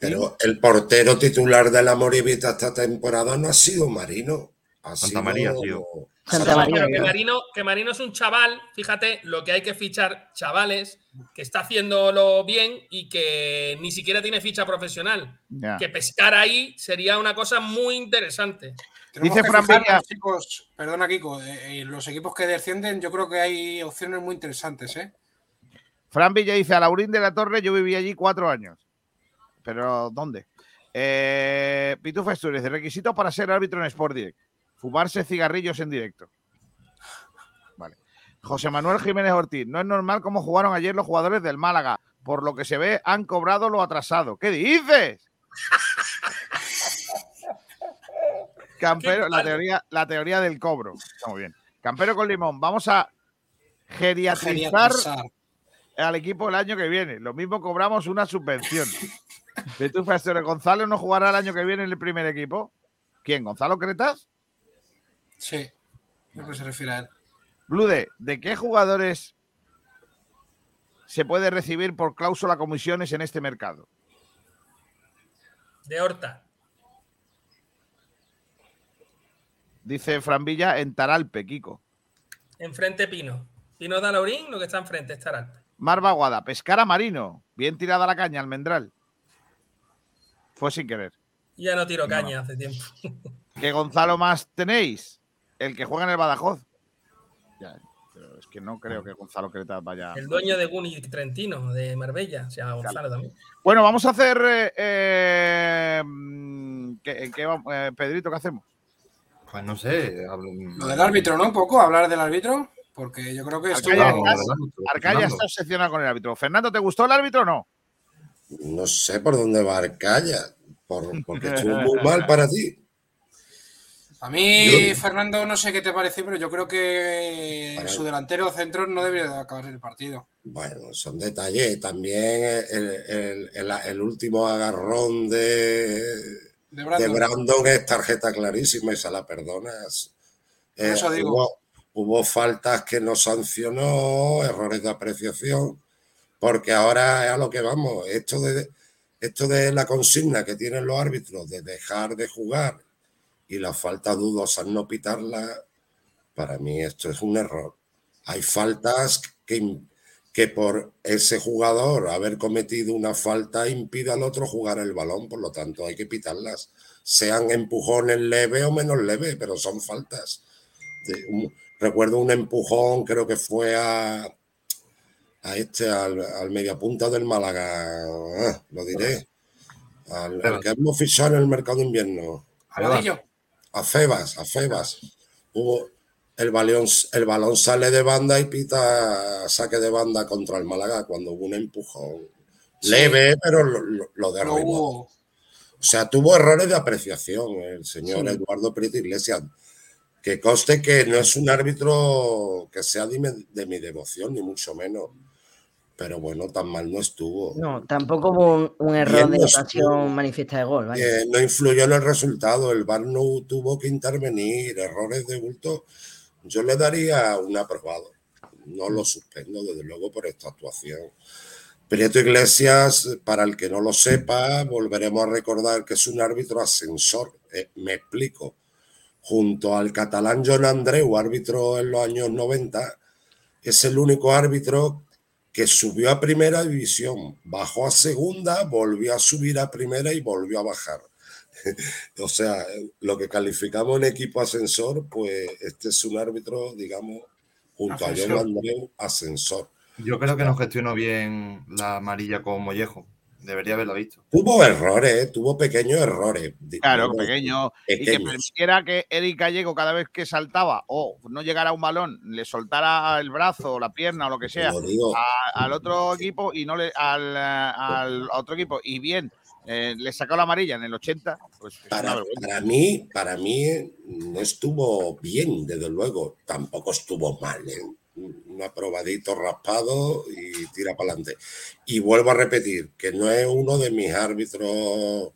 Pero el portero titular de la Moribita esta temporada no ha sido Marino. Ha Santa sido- María, tío. Santa María. Pero que ¿no? Marino, que Marino es un chaval, fíjate, lo que hay que fichar chavales, que está haciéndolo bien y que ni siquiera tiene ficha profesional. Ya. Que pescar ahí sería una cosa muy interesante. Tenemos Dice Fran chicos, perdona Kiko, eh, eh, los equipos que descienden yo creo que hay opciones muy interesantes, ¿eh? Fran Villa dice, a Laurín de la Torre yo viví allí cuatro años. ¿Pero dónde? Eh, Pitufo Asturias, requisitos para ser árbitro en Sport Direct. Fumarse cigarrillos en directo. Vale. José Manuel Jiménez Ortiz, no es normal cómo jugaron ayer los jugadores del Málaga. Por lo que se ve, han cobrado lo atrasado. ¿Qué dices? Campero, la teoría, la teoría del cobro. Está muy bien. Campero con limón. Vamos a geriatrizar al equipo el año que viene. Lo mismo cobramos una subvención. Pitufo Asturias, Gonzalo no jugará el año que viene en el primer equipo. ¿Quién? ¿Gonzalo Cretas? Sí, creo que se refiere a él. Blude, ¿de qué jugadores se puede recibir por cláusula comisiones en este mercado? De Horta. Dice Fran Villa en Taralpe, Kiko. Enfrente Pino. Pino de Alaurín, lo que está enfrente es Taralpe. Marva Guada, pescar a Marino. Bien tirada la caña, almendral. Fue sin querer. Ya no tiro caña hace tiempo. ¿Qué Gonzalo más tenéis? El que juega en el Badajoz. Ya, pero es que no creo que Gonzalo Cretas vaya. El dueño de Guni Trentino, de Marbella, se llama Gonzalo también. Bueno, vamos a hacer. eh, eh, mm, ¿qué- en qué vamos- eh, Pedrito, ¿qué hacemos? Pues no sé. Lo del árbitro, ¿no? Un poco, hablar del árbitro, porque yo creo que esto... Arcaya. Arcaya Fernando. está obsesionado con el árbitro. Fernando, ¿te gustó el árbitro o no? No sé por dónde va Arcaya, por- porque estuvo muy mal para ti. A mí, Yo- Fernando, no sé qué te parece, pero yo creo que Para- su delantero centro no debería de acabar el partido. Bueno, son detalles. También el, el- el- el último agarrón de, De Brandon. de Brandon es tarjeta clarísima y se la perdonas. Por eso digo. Hubo, hubo faltas que no sancionó, errores de apreciación, porque ahora es a lo que vamos. Esto de, esto de la consigna que tienen los árbitros de dejar de jugar y las faltas dudosas no pitarlas, para mí esto es un error. Hay faltas que, que por ese jugador haber cometido una falta impide al otro jugar el balón, por lo tanto hay que pitarlas, sean empujones leves o menos leves, pero son faltas. De un- recuerdo un empujón, creo que fue a, a este, al, al mediapunta del Málaga, ah, lo diré, al, al que hemos fichado en el mercado de invierno. Amadillo. A Febas, a Febas. Hubo, el, balón, el balón sale de banda y pita saque de banda contra el Málaga cuando hubo un empujón. Sí. Leve, pero lo, lo, lo Lo derribó. hubo. O sea, tuvo errores de apreciación el señor Sí. Eduardo Prieto Iglesias. Que conste que no es un árbitro que sea de mi, de mi devoción, ni mucho menos. Pero bueno, tan mal no estuvo. No, tampoco hubo un, un error Bien de ocasión manifiesta de gol. Eh, no influyó en el resultado. El VAR no tuvo que intervenir. Errores de bulto. Yo le daría un aprobado. No lo suspendo, desde luego, por esta actuación. Prieto Iglesias, para el que no lo sepa, volveremos a recordar que es un árbitro ascensor. Eh, me explico. Junto al catalán John Andreu, árbitro en los años 90, es el único árbitro que subió a primera división, bajó a segunda, volvió a subir a primera y volvió a bajar. o sea, lo que calificamos en equipo ascensor, pues este es un árbitro, digamos, junto a. John Andreu, ascensor. Yo creo que no gestionó bien la amarilla con Mollejo. Debería haberla visto. Tuvo errores, ¿eh? tuvo pequeños errores. Claro, Digamos, pequeño. Y que pequeños. permitiera que Eric Gallego, cada vez que saltaba o no llegara a un balón, le soltara el brazo o la pierna o lo que sea Lo digo. a- al otro equipo y no le al, al otro equipo. Y bien, eh, le sacó la amarilla en el 80. Pues Para, para mí, para mí eh, no estuvo bien, desde luego. Tampoco estuvo mal. ¿eh? Un aprobadito raspado y tira para adelante. Y vuelvo a repetir que no es uno de mis árbitros,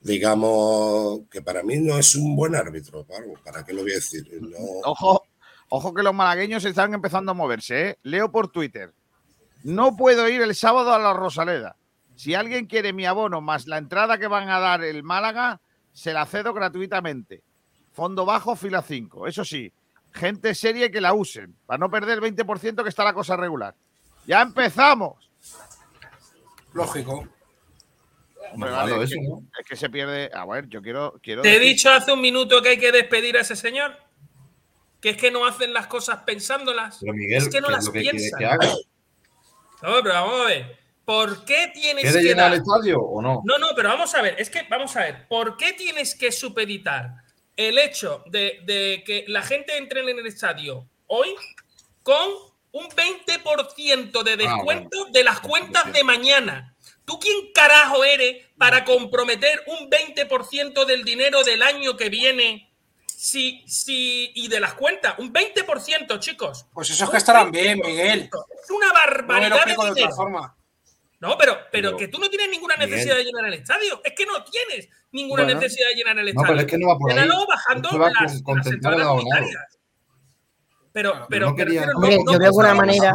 digamos, que para mí no es un buen árbitro. ¿Para qué lo voy a decir? Ojo, ojo que los malagueños están empezando a moverse. ¿eh? Leo por Twitter. No puedo ir el sábado a la Rosaleda. Si alguien quiere mi abono más la entrada que van a dar el Málaga, se la cedo gratuitamente. Fondo bajo, fila 5. Eso sí, gente seria que la usen, para no perder el 20% que está la cosa regular. ¡Ya empezamos! Lógico. Hombre, vale, es, eso, que, ¿no? es que se pierde. A ver, yo quiero. quiero Te he dicho hace un minuto que hay que despedir a ese señor. Que es que no hacen las cosas pensándolas. Pero Miguel, es que no ¿qué es las que piensan. que haga? No, pero vamos a ver. ¿Por qué tienes ¿Quiere que llenar dar- el estadio o no? No, no, pero vamos a ver, es que vamos a ver, ¿por qué tienes que supeditar el hecho de, de que la gente entre en el estadio hoy con un 20% de descuento de las cuentas de mañana? ¿Tú quién carajo eres para comprometer un 20% del dinero del año que viene? Si, si, y de las cuentas, un 20%, chicos. Pues esos que estarán bien, 20%. Miguel. Es una No me lo barbaridad de de otra forma. No, pero, pero Pero, que tú no tienes ninguna necesidad de llenar el estadio. Es que no tienes ninguna Bueno. necesidad de llenar el No, estadio. pero es que no va por ahí. Bajando Esto va las, con- las unitarias. Pero, pero, no quería- no- Hombre, no yo veo una manera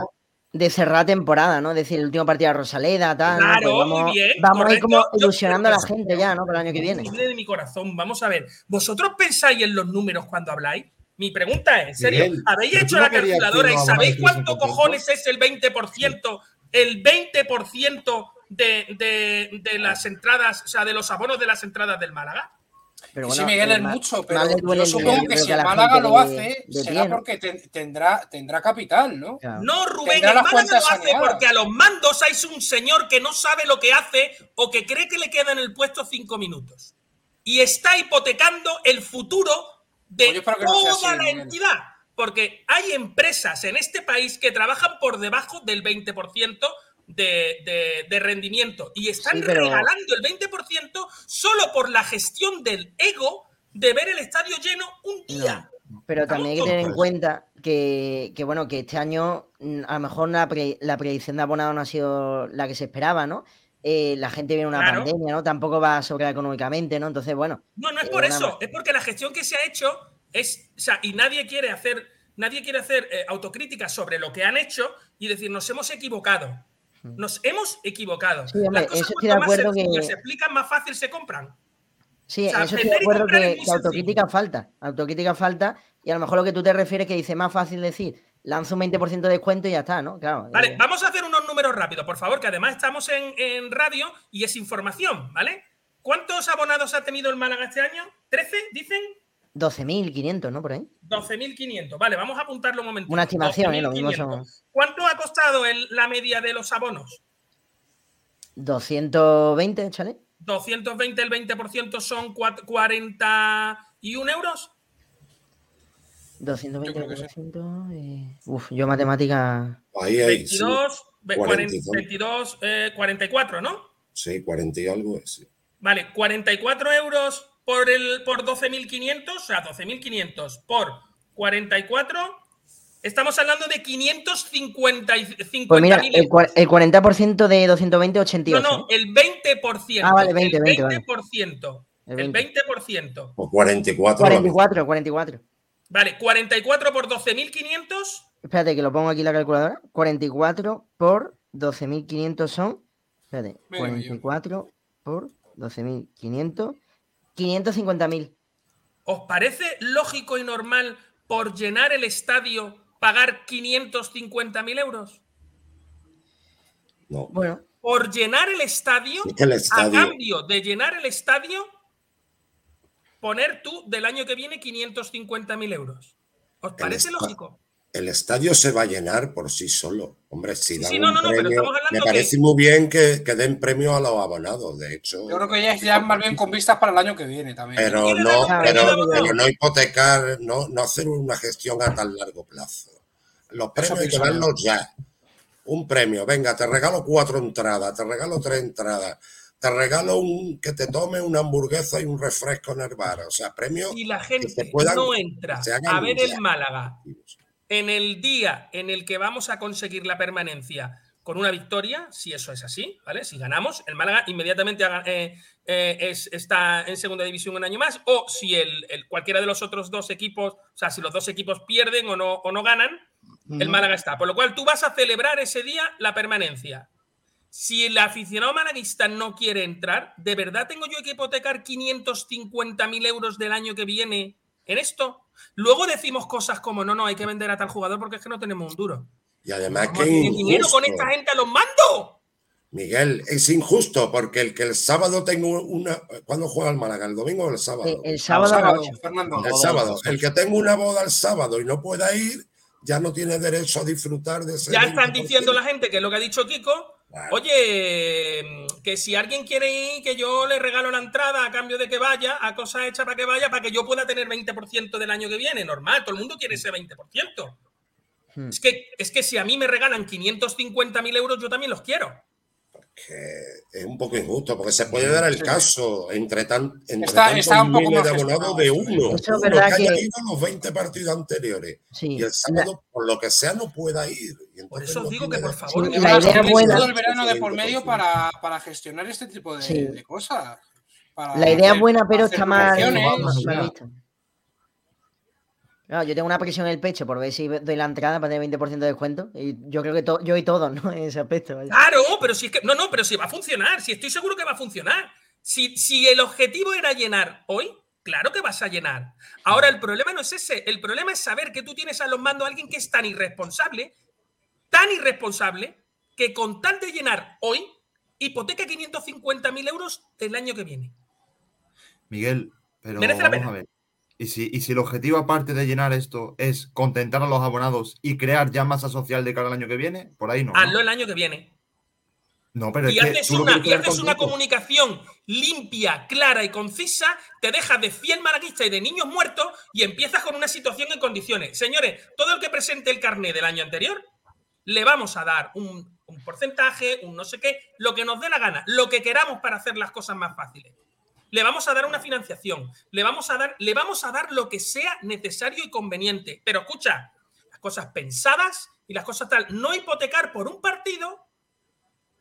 de cerrar temporada, ¿no? Es decir, el último partido de Rosaleda, tal. ¿no? Claro, Pues muy vamos, bien, vamos ahí como correcto. Yo- ilusionando a la gente ya, ¿no? Para el año que viene. De mi corazón. Vamos a ver. ¿Vosotros pensáis en los números cuando habláis? Mi pregunta es, ¿en serio? Miguel, ¿Habéis pero hecho no la calculadora y sabéis cuánto cojones es el 20%? El 20% de, de, de las entradas, o sea, de los abonos de las entradas del Málaga. Pero sí, bueno, Miguel, eh, es mucho, pero yo supongo que si a el la Málaga lo hace, de será porque ten- tendrá, tendrá capital, ¿no? No, Rubén, Tendrá el Málaga lo hace saneadas. porque a los mandos hay un señor que no sabe lo que hace o que cree que le queda en el puesto cinco minutos. Y está hipotecando el futuro de Pues no toda así, la Miguel. entidad. Porque hay empresas en este país que trabajan por debajo del 20% de, de- de rendimiento y están Sí, pero- regalando el 20% solo por la gestión del ego de ver el estadio lleno un día. Pero también hay que tener en cuenta que, que, bueno, que este año mm, a lo mejor la, pre- la predicción de abonado no ha sido la que se esperaba, ¿no? Eh, la gente viene una Claro. pandemia, ¿no? Tampoco va a sobrar económicamente, ¿no? Entonces, bueno. No, no es eh, por eso, es porque la gestión que se ha hecho es, o sea, y nadie quiere hacer, nadie quiere hacer eh, autocrítica sobre lo que han hecho y decir, nos hemos equivocado. Nos hemos equivocado. Sí, hombre, Las cosas cuanto de más acuerdo que- se explican, más fácil se compran. Sí, O sea, en eso estoy de acuerdo que, que autocrítica falta. Autocrítica falta. Y a lo mejor lo que tú te refieres es que dice más fácil decir, lanzo un 20% de descuento y ya está, ¿no? Claro. Vale, eh, vamos a hacer unos números rápidos, por favor, que además estamos en, en radio y es información, ¿vale? ¿Cuántos abonados ha tenido el Málaga este año? ¿13? ¿Dicen? 12.500, ¿no? Por ahí. 12.500. Vale, vamos a apuntarlo un momento. Una estimación, ¿eh? Lo mismo son ¿Cuánto ha costado el- la media de los abonos? 220, échale. 220, el 20% son cua- 41 euros. 220%. eh, Uf, yo matemática. Ahí hay. sí. 22, ve- 40 y 40, tanto. 22 eh, 44, ¿no? Sí, 40 y algo. sí. Vale, 44 euros por, el, por 12.500, o sea, 12.500 por 44. Estamos hablando de 550 Pues mira, el, el 40% de 220, No, 88. no, el 20%. Ah, vale, 20, el 20, vale. 20%. El El 20. 20%. O 44. 44, 44. Vale, 44 por 12.500. Espérate, que lo pongo aquí en la calculadora. 44 por 12.500 son. Espérate, Venga, 44 por 12.500. 550.000. ¿Os parece lógico y normal por llenar el estadio pagar 550.000 euros? No. Bueno, Por llenar el estadio, el a cambio de llenar el estadio, poner tú del año que viene 550.000 euros. ¿Os parece lógico? El estadio se va a llenar por sí solo. Hombre, si dan sí, no, un no, no, pero premio, me que- parece muy bien que, que den premio a los abonados. De hecho, Yo creo que ya es ya más bien con vistas para el año que viene también. pero no, pero, pero no hipotecar, no, no hacer una gestión a tan largo plazo. Los premios hay que darlos ya. Un premio, venga, te regalo cuatro entradas, te regalo tres entradas, te regalo un que te tome una hamburguesa y un refresco en el bar. O sea, premios Si la que se gente puedan- no entra se a ver ya. el Málaga en el día en el que vamos a conseguir la permanencia con una victoria, si eso es así, ¿vale? Si ganamos, el Málaga inmediatamente haga- eh, eh, es- está en segunda división un año más, o si el, el- cualquiera de los otros dos equipos, o sea, si los dos equipos pierden o no, o no ganan, el. Málaga está. Por lo cual tú vas a celebrar ese día la permanencia. Si el aficionado malaguista no quiere entrar, ¿de verdad tengo yo que hipotecar 550.000 euros del año que viene en esto? Luego decimos cosas como, no, no, hay que vender a tal jugador porque es que no tenemos un duro. Y además que dinero con esta gente a los mandos. Miguel, es injusto porque el que el sábado tengo una. ¿Cuándo juega el Málaga? ¿El domingo o el sábado? Eh, el sábado las sábado, 8. Fernando. El sábado. El que tenga una boda el sábado y no pueda ir, ya no tiene derecho a disfrutar de ese. Ya están 20%. diciendo la gente, que es lo que ha dicho Kiko, oye, que si alguien quiere ir, que yo le regalo la entrada a cambio de que vaya, a cosas hechas para que vaya, para que yo pueda tener 20% del año que viene. Normal, todo el mundo quiere ese 20%. Hmm. Es que, es que si a mí me regalan 550.000 euros, yo también los quiero. Es un poco injusto porque se puede dar el caso entre, tan, entre Está- tantos está un poco miles de abonados de uno. Eso es uno verdad que haya que- ido a los 20 partidos anteriores Sí. y el sábado, por lo que sea, no pueda ir. Y Por eso no digo que por favor, Sí, que la idea buena- todo el verano de por 20%. medio para, para gestionar este tipo de, Sí. de cosas. Para La idea es hacer- buena, pero está mal- mal Claro, yo tengo una presión en el pecho por ver si doy la entrada para tener 20% de descuento. Y yo creo que to- yo y todos, ¿no? En ese aspecto. vaya. Claro, pero si es que. No, no, pero si va a funcionar. Si estoy seguro que va a funcionar. Si, si el objetivo era llenar hoy, claro que vas a llenar. Ahora, el problema no es ese. El problema es saber que tú tienes a los mandos a alguien que es tan irresponsable, tan irresponsable, que con tal de llenar hoy, hipoteca 550.000 euros el año que viene. Miguel, pero Merece la vamos a ver. ¿Y si, y si el objetivo, aparte de llenar esto, es contentar a los abonados y crear ya masa social de cara al año que viene, por ahí no. ¿no? Hazlo el año que viene. No, pero y es haces, una, y haces una comunicación limpia, clara y concisa, te dejas de fiel malaguista y de niños muertos y empiezas con una situación en condiciones. Señores, todo el que presente el carnet del año anterior, le vamos a dar un, un porcentaje, un no sé qué, lo que nos dé la gana, lo que queramos para hacer las cosas más fáciles. Le vamos a dar una financiación, le vamos a dar, le vamos a dar lo que sea necesario y conveniente. Pero escucha, las cosas pensadas y las cosas tal, no hipotecar por un partido,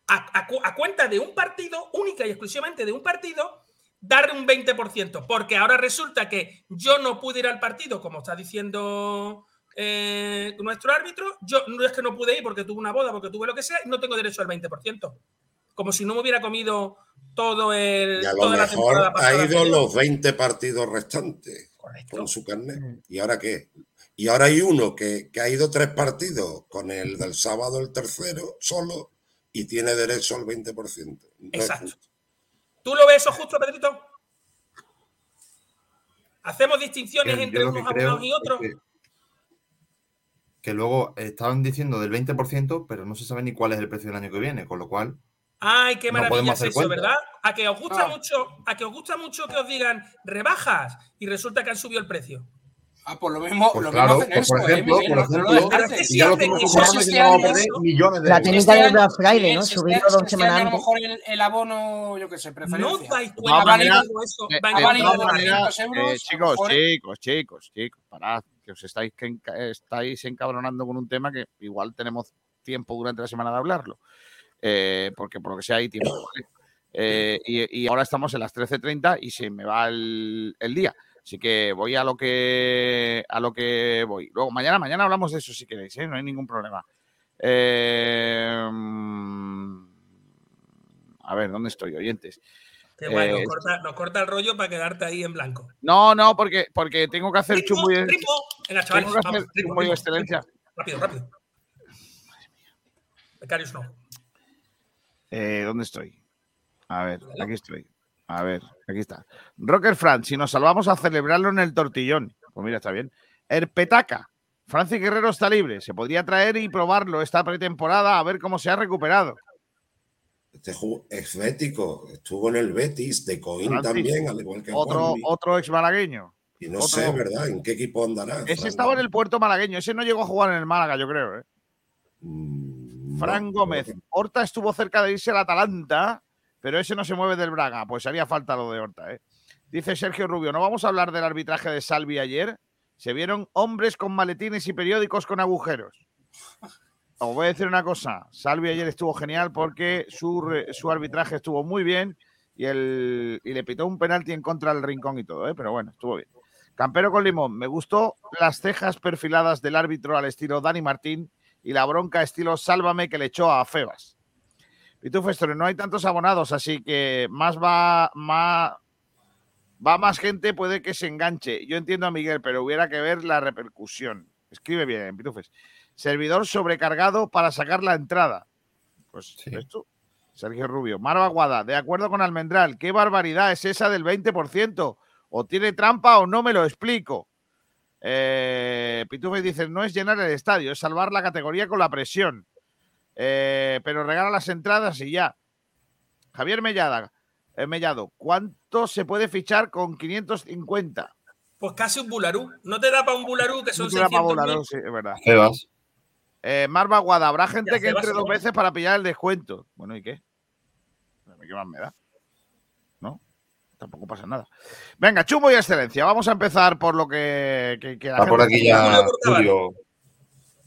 a, a cu- a cuenta de un partido, única y exclusivamente de un partido, darle un 20%, porque ahora resulta que yo no pude ir al partido, como está diciendo eh, nuestro árbitro, yo no es que no pude ir porque tuve una boda, porque tuve lo que sea, y no tengo derecho al 20%. Como si no me hubiera comido todo el. Y a lo toda mejor ha ido los 20 partidos restantes con su carnet. ¿Y ahora qué? Y ahora hay uno que, que ha ido tres partidos con el del sábado, el tercero, solo, y tiene derecho al 20%. No Exacto. ¿Tú lo ves eso justo, Pedrito? ¿Hacemos distinciones Yo entre unos abonados y otros? es que, que luego estaban diciendo del 20%, pero no se sabe ni cuál es el precio del año que viene, con lo cual Ay, qué No maravilla es eso. ¿verdad? A que os gusta Ah. mucho, a que os gusta mucho que os digan rebajas y resulta que han subido el precio. Ah, pues lo mismo, Pues lo claro, mismo hacen pues por eso, ¿eh, ejemplo, por No- no lo ejemplo, no de La del año- Black Friday, ¿no? este- Subirlo dos semanas a lo mejor el, el abono, yo qué sé, No preferencia. dais De cuenta todas Ha valido- maneras, de eso. de- Van de a ha valer valido todas de maneras, 300 euros, eh, chicos, chicos, chicos, chicos, parad, que os estáis, que estáis encabronando con un tema que igual tenemos tiempo durante la semana de hablarlo, eh, porque por lo que sea hay tiempo. ¿vale? Eh, y, y ahora estamos en las 13.30 y se me va el, el día. Así que voy a lo que a lo que voy. Luego, mañana, mañana hablamos de eso si queréis, ¿eh? no hay ningún problema. Mm, a ver, ¿dónde estoy, oyentes? Qué guay, nos Eh, corta, nos corta el rollo para quedarte ahí en blanco. no, no, porque, porque tengo que hacer chumbo y, excelencia. Rápido, rápido. Becarios no. Eh, ¿Dónde estoy? A ver, aquí estoy. A ver, aquí está. Rocker Fran, si nos salvamos a celebrarlo en el tortillón. Pues mira, está bien. Herpetaca. Francis Guerrero está libre. Se podría traer y probarlo esta pretemporada a ver cómo se ha recuperado. Este es bético, estuvo en el Betis, de Coín Francis, también, al igual que Otro, Juanmi. otro ex malagueño. Y no otro. sé, ¿verdad? ¿En qué equipo andará? Ese estaba en el puerto malagueño. Ese no llegó a jugar en el Málaga, yo creo. ¿eh? Mm, Fran Gómez. Horta estuvo cerca de irse al Atalanta, pero ese no se mueve del Braga. Pues haría falta lo de Horta. ¿eh? Dice Sergio Rubio, ¿no vamos a hablar del arbitraje de Salvi ayer? Se vieron hombres con maletines y periódicos con agujeros. Os voy a decir una cosa. Salvi ayer estuvo genial porque su, su arbitraje estuvo muy bien y, el, y le pitó un penalti en contra del rincón y todo, ¿eh? pero bueno, estuvo bien. Campero con limón. Me gustó las cejas perfiladas del árbitro al estilo Dani Martín y la bronca estilo Sálvame que le echó a Febas. Pitufo Story, no hay tantos abonados, así que más va, más, va más gente, puede que se enganche. Yo entiendo a Miguel, pero hubiera que ver la repercusión. Escribe bien, Pitufes. Servidor sobrecargado para sacar la entrada. Pues ¿ves tú? Sergio Rubio. Marva Guada, de acuerdo con Almendral, ¿qué barbaridad es esa del 20%? O tiene trampa o no me lo explico. Eh, Pitufes dice, no es llenar el estadio, es salvar la categoría con la presión. Eh, pero regala las entradas y ya. Javier Mellada, eh, Mellado, ¿cuánto se puede fichar con 550? Pues casi un bularú. No te da para un bularú que son No te da pa' 600 volar, sí, es verdad. Febas. Eh, Marva Guada, habrá gente Ya, que entre dos ¿no? veces para pillar el descuento. Bueno, ¿y qué? ¿Qué más me da? Tampoco pasa nada. Venga, chumbo y excelencia. Vamos a empezar por lo que. que, que por gente- aquí ya Julio.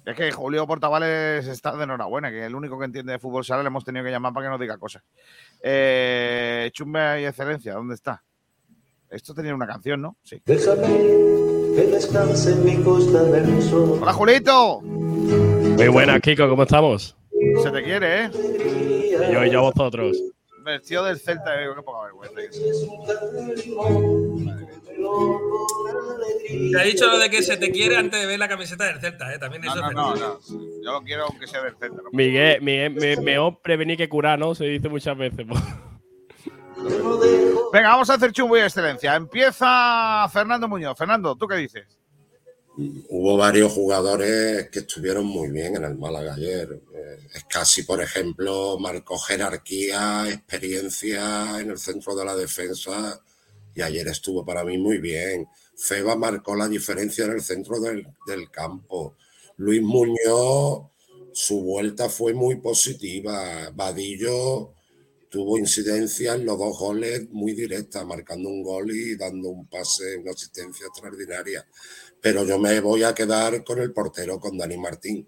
Es que Julio Portavales está de enhorabuena, que el único que entiende de fútbol sala le hemos tenido que llamar para que nos diga cosas. Eh, chumba y excelencia, ¿dónde está? Esto tenía una canción, ¿no? Sí. Déjame que descanse en mi costa del sol. Hola, Julito. Muy buenas, Kiko, ¿cómo estamos? Se te quiere, ¿eh? Y yo y yo a vosotros. Vestido del Celta, digo, qué poca vergüenza. Te ha dicho lo de que se te quiere antes de ver la camiseta del Celta, ¿eh? También No, eso no, es no, verdad. no. Yo lo quiero aunque sea del Celta. ¿no? Miguel, Miguel, me, mejor prevenir que curar, ¿no? Se dice muchas veces. pues. Venga, vamos a hacer chumbo y excelencia. Empieza Fernando Muñoz. Fernando, ¿tú qué dices? Hubo varios jugadores que estuvieron muy bien en el Málaga ayer. Eh, Escasi, por ejemplo, marcó jerarquía, experiencia en el centro de la defensa y ayer estuvo para mí muy bien. Feba marcó la diferencia en el centro del, del campo. Luis Muñoz, su vuelta fue muy positiva. Vadillo tuvo incidencia en los dos goles muy directas, marcando un gol y dando un pase, una asistencia extraordinaria. Pero yo me voy a quedar con el portero, con Dani Martín,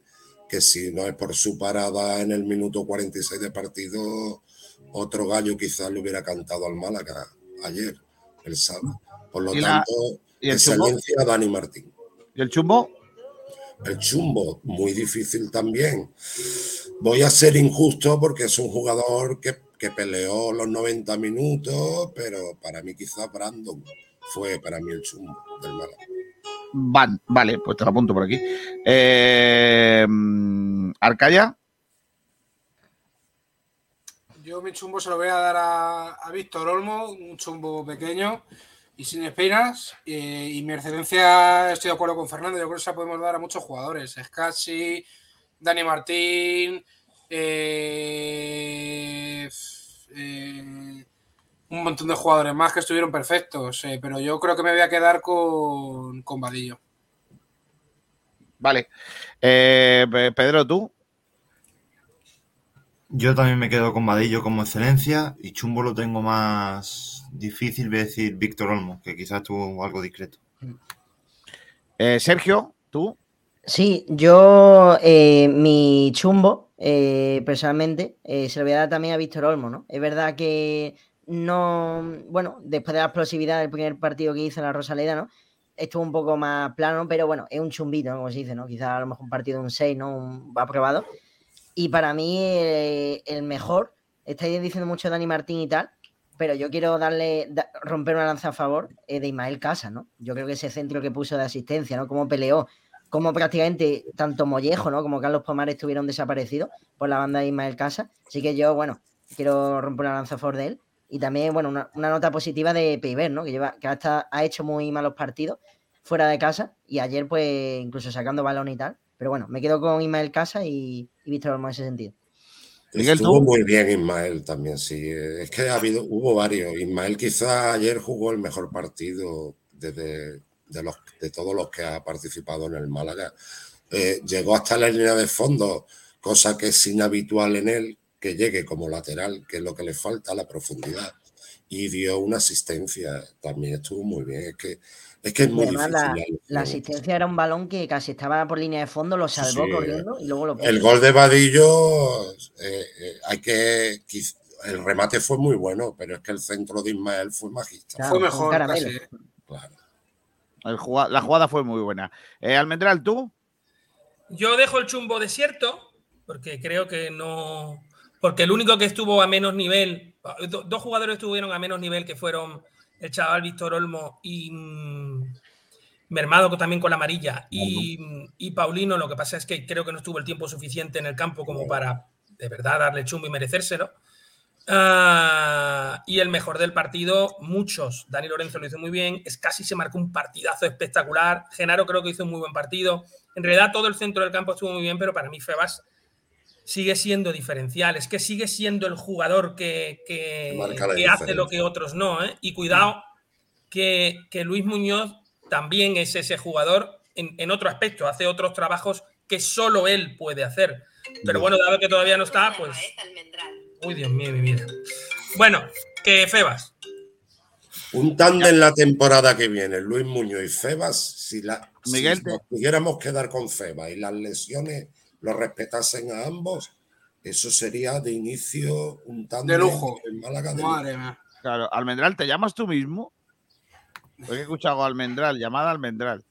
que si no es por su parada en el minuto 46 de partido, otro gallo quizás le hubiera cantado al Málaga ayer, el sábado. Por lo ¿Y la- tanto, chumbo? excelencia Dani Martín. ¿Y el chumbo? El chumbo, muy difícil también. Voy a ser injusto porque es un jugador que, que peleó los 90 minutos, pero para mí quizá Brandon fue para mí el chumbo del Málaga. Van, vale, pues te lo apunto por aquí. Eh, Arcaya, Yo mi chumbo se lo voy a dar a, a Víctor Olmo, un chumbo pequeño y sin espinas. eh, y mi excelencia, estoy de acuerdo con Fernando, yo creo que se la podemos dar a muchos jugadores. Scassi, Dani Martín, eh, eh, un montón de jugadores más que estuvieron perfectos. eh, pero yo creo que me voy a quedar con, con Vadillo. vale. Eh, Pe- Pedro, tú. Yo también me quedo con Vadillo como excelencia y Chumbo lo tengo más difícil, voy a decir Víctor Olmo, que quizás tuvo algo discreto. Eh, Sergio, tú. Sí, yo eh, mi chumbo, eh, personalmente, eh, se lo voy a dar también a Víctor Olmo, ¿no? Es verdad que no, bueno, después de la explosividad del primer partido que hizo en la Rosaleda, ¿no? Estuvo un poco más plano, pero bueno, es un chumbito, ¿no? como se dice, ¿no? Quizás a lo mejor un partido de un 6, ¿no? Un aprobado. Y para mí eh, el mejor, estáis diciendo mucho Dani Martín y tal, pero yo quiero darle, da- romper una lanza a favor eh, de Ismael Casa, ¿no? Yo creo que ese centro que puso de asistencia, ¿no? Cómo peleó, cómo prácticamente tanto Mollejo, ¿no? Como Carlos Pomares estuvieron desaparecidos por la banda de Ismael Casa. Así que yo, bueno, quiero romper una lanza a favor de él. Y también, bueno, una, una nota positiva de Peiber, ¿no? Que, lleva, que hasta ha hecho muy malos partidos fuera de casa y ayer, pues, incluso sacando balón y tal. Pero bueno, me quedo con Ismael Casa y, y Víctor Olmo en ese sentido. Miguel, Estuvo ¿tú? muy bien Ismael también, sí. Es que ha habido, hubo varios. Ismael quizá ayer jugó el mejor partido desde de, los, de todos los que ha participado en el Málaga. Eh, llegó hasta la línea de fondo, cosa que es inhabitual en él, que llegue como lateral, que es lo que le falta, la profundidad. Y dio una asistencia, también estuvo muy bien. Es que es, que es muy difícil. la, asistencia era un balón que casi estaba por línea de fondo, lo salvó Sí. corriendo y luego lo puso. El gol de Vadillo, eh, eh, hay que. El remate fue muy bueno, pero es que el centro de Ismael fue magistral. Claro, Fue mejor, casi. Claro. La jugada fue muy buena. Eh, Almendral, tú. Yo dejo el chumbo desierto porque creo que no. Porque el único que estuvo a menos nivel, do- dos jugadores estuvieron a menos nivel que fueron el chaval Víctor Olmo y mm, Mermado también con la amarilla y, y Paulino. Lo que pasa es que creo que no estuvo el tiempo suficiente en el campo como para de verdad darle chumbo y merecérselo. Ah, y el mejor del partido, muchos. Dani Lorenzo lo hizo muy bien. Es casi se marcó un partidazo espectacular. Genaro creo que hizo un muy buen partido. En realidad, todo el centro del campo estuvo muy bien, pero para mí Febas sigue siendo diferencial. Es que sigue siendo el jugador que, que- que hace lo que otros no. ¿eh? Y cuidado, que, que Luis Muñoz también es ese jugador en, en otro aspecto. Hace otros trabajos que solo él puede hacer. Pero bueno, dado que todavía no está, pues. Uy, Dios mío, mi vida. Bueno, que Febas. Un tándem la temporada que viene, Luis Muñoz y Febas, si, la, si Miguel, te- nos pudiéramos quedar con Febas y las lesiones lo respetasen a ambos, eso sería de inicio un tándem De lujo. en Málaga de Madre lujo. mía. Claro, Almendral, ¿te llamas tú mismo? Porque he escuchado Almendral, llamada Almendral.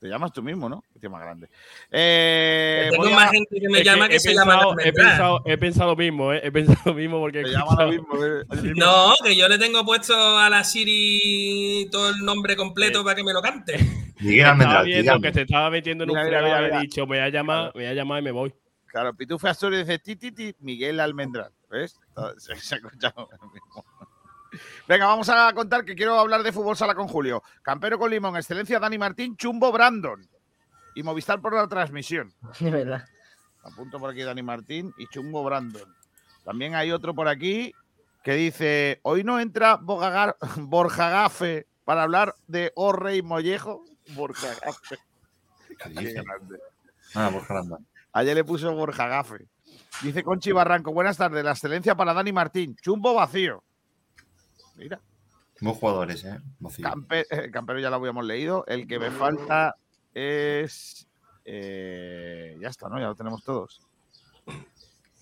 Te llamas tú mismo, ¿no? Más grande. Eh, Tengo a- más gente que me Es llama que, he se llama pensado, he Almendral. pensado, he pensado lo mismo, ¿eh? He pensado lo mismo porque llama mismo. eh, mismo. No, que yo le tengo puesto a la Siri todo el nombre completo para que me lo cante. Miguel Estaba viendo dígame. que te estaba metiendo en un fregado y he dicho, me voy a llamar, me voy a llamar y me voy. Claro, Pitufe Asturias dice ti, ti, ti, Miguel Almendral. ¿Ves? Se, se ha escuchado mismo. Venga, vamos a contar que quiero hablar de fútbol sala con Julio. Campero con Limón, excelencia Dani Martín, Chumbo Brandon. Y Movistar por la transmisión. De verdad. Apunto por aquí Dani Martín y Chumbo Brandon. También hay otro por aquí que dice: Hoy no entra Bogagar- Borja Gafe para hablar de Orre y Mollejo. Borja Gafe. Ah, Borja Landa. Ayer le puso Borja Gafe. Dice Conchi Barranco, buenas tardes. La excelencia para Dani Martín. Chumbo vacío. Mira. Buenos jugadores, ¿eh? Vacío. Campe- eh, Campero ya lo habíamos leído. El que me falta es. eh, ya está, ¿no? Ya lo tenemos todos.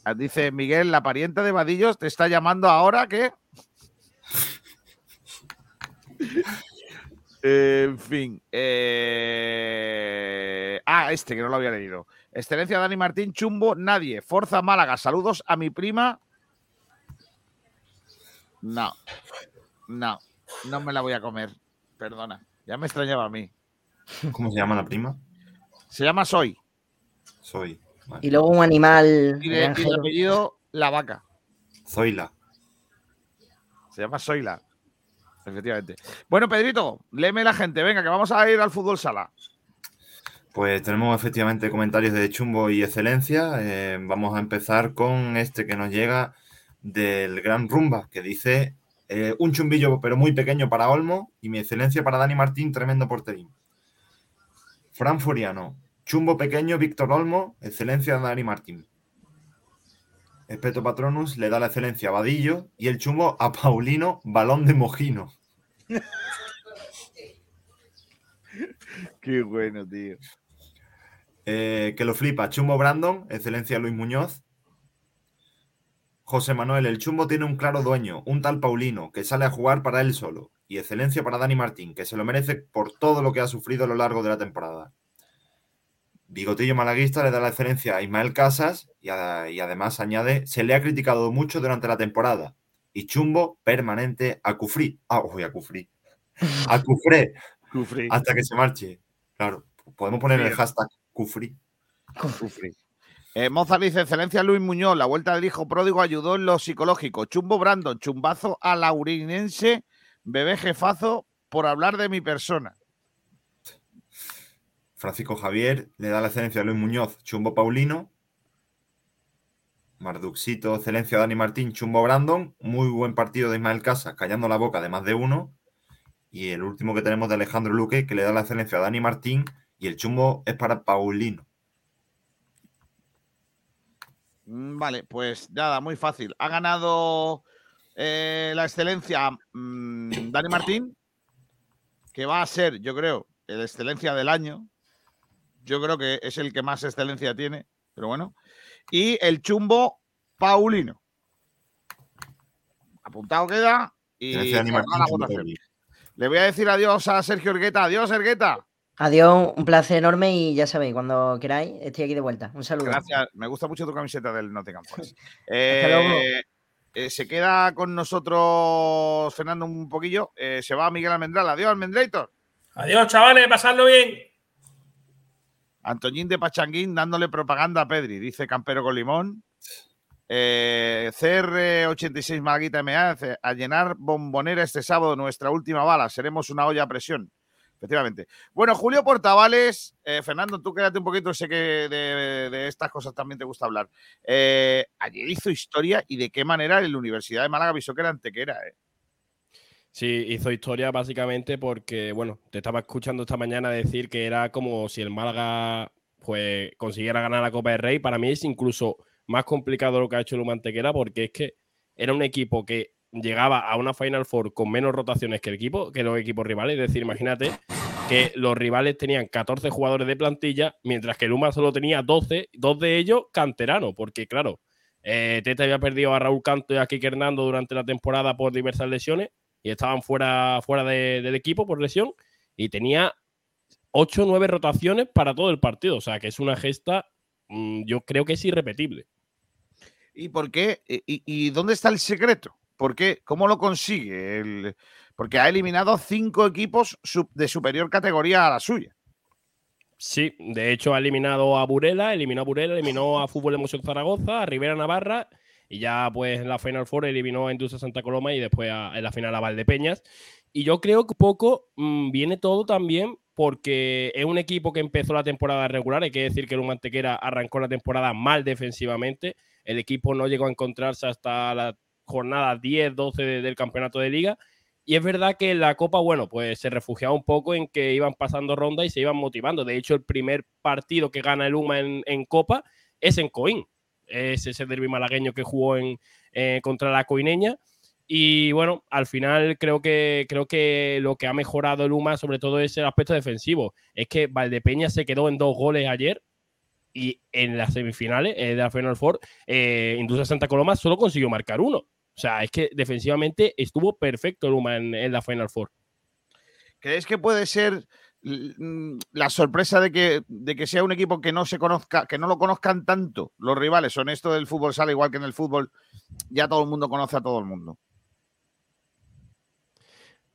Ah, Dice Miguel, la parienta de Vadillos te está llamando ahora que. Eh, en fin. eh, Ah, este que no lo había leído. Excelencia Dani Martín, Chumbo, nadie. Forza Málaga. Saludos a mi prima. No. No. No me la voy a comer. Perdona. Ya me extrañaba a mí. ¿Cómo se llama la prima? Se llama Soy. Soy. Y luego un animal. Y de, y de granjero. apellido La Vaca. Zoila. Se llama Soyla. Efectivamente. Bueno, Pedrito, léeme la gente. Venga, que vamos a ir al fútbol sala. Pues tenemos efectivamente comentarios de Chumbo y Excelencia. Eh, vamos a empezar con este que nos llega del Gran Rumba, que dice eh, un chumbillo pero muy pequeño para Olmo y mi excelencia para Dani Martín, tremendo porterín. Fran Furiano, chumbo pequeño, Víctor Olmo, excelencia Dani Martín. Espeto Patronus le da la excelencia a Vadillo y el chumbo a Paulino, balón de Mojino. Qué bueno, tío. Eh, que lo flipa, Chumbo Brandon, excelencia Luis Muñoz. José Manuel, el Chumbo tiene un claro dueño, un tal Paulino, que sale a jugar para él solo. Y excelencia para Dani Martín, que se lo merece por todo lo que ha sufrido a lo largo de la temporada. Bigotillo Malaguista le da la excelencia a Ismael Casas y, a- y además añade, se le ha criticado mucho durante la temporada. Y Chumbo permanente a Cufrí. Ah, uy, a Cufrí. A Cufré. Cufrí. Hasta que se marche. Claro, podemos poner el hashtag Cufrí. Cufrí. Eh, Mozart dice, excelencia Luis Muñoz, la vuelta del hijo pródigo ayudó en lo psicológico. Chumbo Brandon, chumbazo a laurinense, bebé jefazo por hablar de mi persona. Francisco Javier le da la excelencia a Luis Muñoz, Chumbo Paulino. Marduxito, excelencia a Dani Martín, Chumbo Brandon. Muy buen partido de Ismael Casas, callando la boca de más de uno. Y el último que tenemos de Alejandro Luque, que le da la excelencia a Dani Martín. Y el chumbo es para Paulino. Mm, Vale, pues nada, muy fácil. Ha ganado eh, la excelencia mm, Dani Martín, que va a ser, yo creo, el excelencia del año. Yo creo que es el que más excelencia tiene, pero bueno. Y el chumbo Paulino. Apuntado queda y Excelencia Dani Martín. Le voy a decir adiós a Sergio Ergueta. Adiós, Ergueta. Adiós, un placer enorme y ya sabéis, cuando queráis, estoy aquí de vuelta. Un saludo. Gracias. Me gusta mucho tu camiseta del Nottingham Forest. luego. Eh, eh, se queda con nosotros Fernando un poquillo. Eh, se va Miguel Almendral. Adiós, Almendrator. Adiós, chavales, pasadlo bien. Antoñín de Pachanguín dándole propaganda a Pedri, dice Campero con limón. Eh, CR86 Malaguita MA dice, a llenar bombonera este sábado, nuestra última bala. Seremos una olla a presión. Efectivamente. Bueno, Julio Portavales, eh, Fernando, tú quédate un poquito, sé que de, estas cosas también te gusta hablar. Eh, ayer hizo historia y de qué manera en la Universidad de Málaga avisó que era antequera. Eh. Sí, hizo historia básicamente porque, bueno, te estaba escuchando esta mañana decir que era como si el Málaga pues consiguiera ganar la Copa del Rey. Para mí es incluso más complicado lo que ha hecho el Mantequera porque es que era un equipo que llegaba a una Final Four con menos rotaciones que el equipo, que los equipos rivales. Es decir, imagínate que los rivales tenían 14 jugadores de plantilla, mientras que el UMA solo tenía 12, dos de ellos canteranos, porque claro, eh, Tete había perdido a Raúl Canto y a Kike Hernando durante la temporada por diversas lesiones y estaban fuera, fuera de- del equipo por lesión y tenía 8 o 9 rotaciones para todo el partido. O sea, que es una gesta, mm, yo creo que es irrepetible. ¿Y por qué? ¿Y, y- y dónde está el secreto? ¿Por qué? ¿Cómo lo consigue? Porque ha eliminado cinco equipos de superior categoría a la suya. Sí, de hecho ha eliminado a Burela, eliminó a Burela, eliminó a Fútbol Emoción Zaragoza, a Rivera Navarra y ya pues en la Final Four eliminó a Industria Santa Coloma y después a- en la final a Valdepeñas. Y yo creo que poco mm, viene todo también porque es un equipo que empezó la temporada regular. Hay que decir que el Mantequera arrancó la temporada mal defensivamente. El equipo no llegó a encontrarse hasta la jornada 10, 12 de- del campeonato de liga. Y es verdad que la Copa, bueno, pues se refugiaba un poco en que iban pasando ronda y se iban motivando. De hecho, el primer partido que gana el UMA en, Copa es en Coín. es ese derby malagueño que jugó en, eh, contra la Coineña. Y bueno, al final creo que, creo que lo que ha mejorado el UMA sobre todo es el aspecto defensivo. Es que Valdepeña se quedó en dos goles ayer y en las semifinales eh, de la Final Four, eh, Industria Santa Coloma solo consiguió marcar uno. O sea, es que defensivamente estuvo perfecto el UMA en, en la Final Four. ¿Crees que puede ser mm, la sorpresa de que, de que sea un equipo que no se conozca, que no lo conozcan tanto los rivales? Son esto del fútbol sala, igual que en el fútbol, ya todo el mundo conoce a todo el mundo.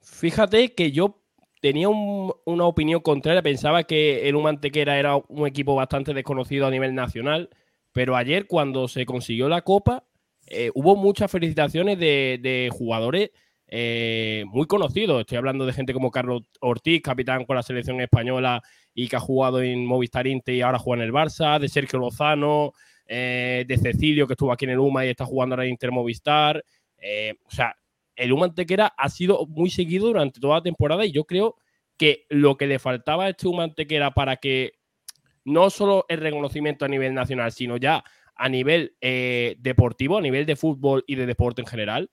Fíjate que yo tenía un- una opinión contraria. Pensaba que el Humantequera era un equipo bastante desconocido a nivel nacional. Pero ayer, cuando se consiguió la Copa, eh, hubo muchas felicitaciones de, jugadores eh, muy conocidos. Estoy hablando de gente como Carlos Ortiz, capitán con la selección española y que ha jugado en Movistar Inter y ahora juega en el Barça. De Sergio Lozano, eh, de Cecilio, que estuvo aquí en el UMA y está jugando ahora en Inter Movistar. O sea, el Humo Antequera ha sido muy seguido durante toda la temporada y yo creo que lo que le faltaba a este Humo Antequera para que no solo el reconocimiento a nivel nacional, sino ya a nivel eh, deportivo, a nivel de fútbol y de deporte en general,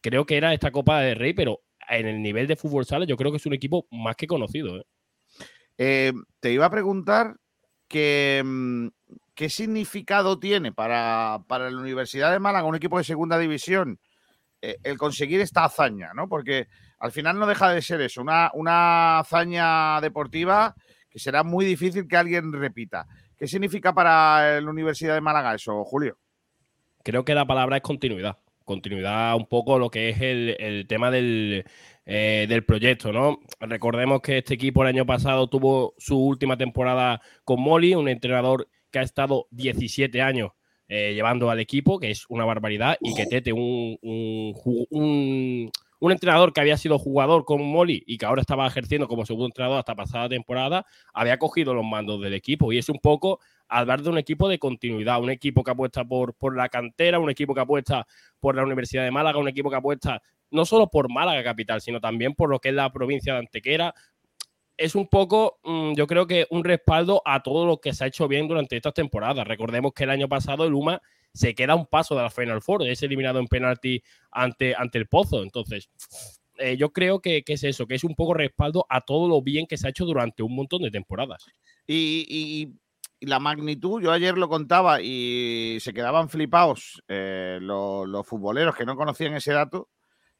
creo que era esta Copa de Rey, pero en el nivel de fútbol sala yo creo que es un equipo más que conocido. ¿eh? Eh, te iba a preguntar que, mm, qué significado tiene para, para la Universidad de Málaga, un equipo de segunda división, el conseguir esta hazaña, ¿no? Porque al final no deja de ser eso, una, una hazaña deportiva que será muy difícil que alguien repita. ¿Qué significa para la Universidad de Málaga eso, Julio? creo que la palabra es continuidad. Continuidad un poco lo que es el, el tema del, eh, del proyecto, ¿no? Recordemos que este equipo el año pasado tuvo su última temporada con Molly, un entrenador que ha estado 17 años eh, llevando al equipo, que es una barbaridad, y que Tete, un, un, un- un entrenador que había sido jugador con Molly y que ahora estaba ejerciendo como segundo entrenador hasta pasada temporada, había cogido los mandos del equipo. Y es un poco hablar de un equipo de continuidad, un equipo que apuesta por, por la cantera, un equipo que apuesta por la Universidad de Málaga, un equipo que apuesta no solo por Málaga capital, sino también por lo que es la provincia de Antequera. Es un poco, mm, yo creo que un respaldo a todo lo que se ha hecho bien durante estas temporadas. Recordemos que el año pasado el UMA se queda un paso de la Final Four, es eliminado en penalti ante, ante el Pozo. Entonces, eh, yo creo que, que es eso, que es un poco respaldo a todo lo bien que se ha hecho durante un montón de temporadas. Y, la magnitud, yo ayer lo contaba y se quedaban flipados eh, lo- los, futboleros que no conocían ese dato.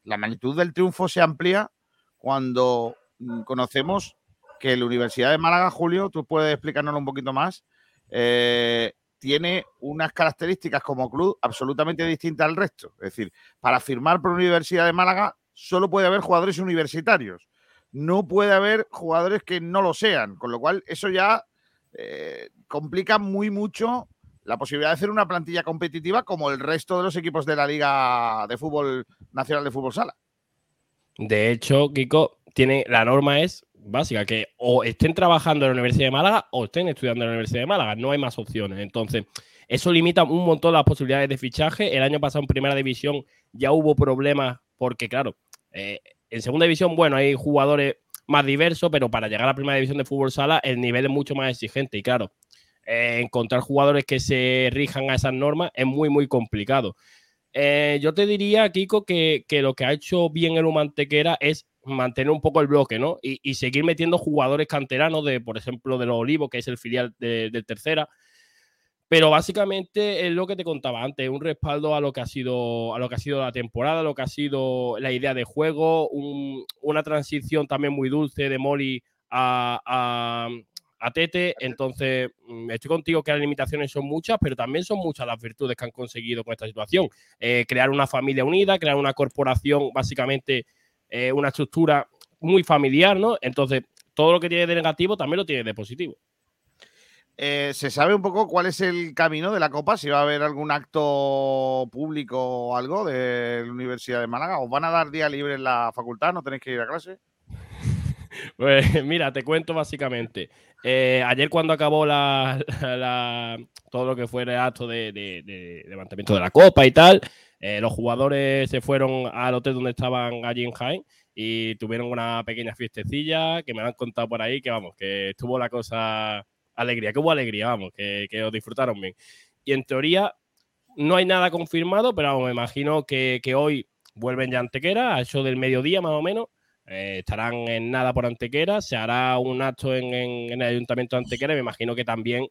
La magnitud del triunfo se amplía cuando mm, conocemos que la Universidad de Málaga, Julio, tú puedes explicárnoslo un poquito más, eh, tiene unas características como club absolutamente distintas al resto. Es decir, para firmar por Universidad de Málaga solo puede haber jugadores universitarios. No puede haber jugadores que no lo sean, con lo cual eso ya eh, complica muy mucho la posibilidad de hacer una plantilla competitiva como el resto de los equipos de la Liga de Fútbol Nacional de Fútbol Sala. De hecho, Kiko, tiene, la norma es básica, que o estén trabajando en la Universidad de Málaga o estén estudiando en la Universidad de Málaga. No hay más opciones. Entonces, eso limita un montón las posibilidades de fichaje. El año pasado en Primera División ya hubo problemas porque, claro, eh, en Segunda División, bueno, hay jugadores más diversos, pero para llegar a la Primera División de Fútbol Sala el nivel es mucho más exigente. Y claro, eh, encontrar jugadores que se rijan a esas normas es muy, muy complicado. Eh, yo te diría, Kiko, que, que lo que ha hecho bien el Humantequera es mantener un poco el bloque, ¿no? Y, y seguir metiendo jugadores canteranos de, por ejemplo, de los Olivos, que es el filial de- del tercera. Pero básicamente es lo que te contaba antes, un respaldo a lo que ha sido, a lo que ha sido la temporada, lo que ha sido la idea de juego, un- una transición también muy dulce de Moli a, a- a Tete. Entonces, mm, estoy contigo que las limitaciones son muchas, pero también son muchas las virtudes que han conseguido con esta situación. Eh, crear una familia unida, crear una corporación, básicamente eh, una estructura muy familiar, ¿no? Entonces, todo lo que tiene de negativo también lo tiene de positivo. Eh, ¿Se sabe un poco cuál es el camino de la Copa? Si va a haber algún acto público o algo de la Universidad de Málaga. ¿Os van a dar día libre en la facultad? ¿No tenéis que ir a clase? Pues mira, te cuento básicamente. Eh, ayer cuando acabó la, la- todo lo que fue el acto de, de- de levantamiento de la copa y tal, eh, los jugadores se fueron al hotel donde estaban allí en Jaén y tuvieron una pequeña fiestecilla que me han contado por ahí que vamos, que estuvo la cosa alegría, que hubo alegría, vamos, que, que os disfrutaron bien. Y en teoría, no hay nada confirmado, pero vamos, me imagino que, que hoy vuelven ya a Antequera, a eso del mediodía más o menos. Eh, estarán en nada por Antequera, se hará un acto en, en- el Ayuntamiento de Antequera y me imagino que también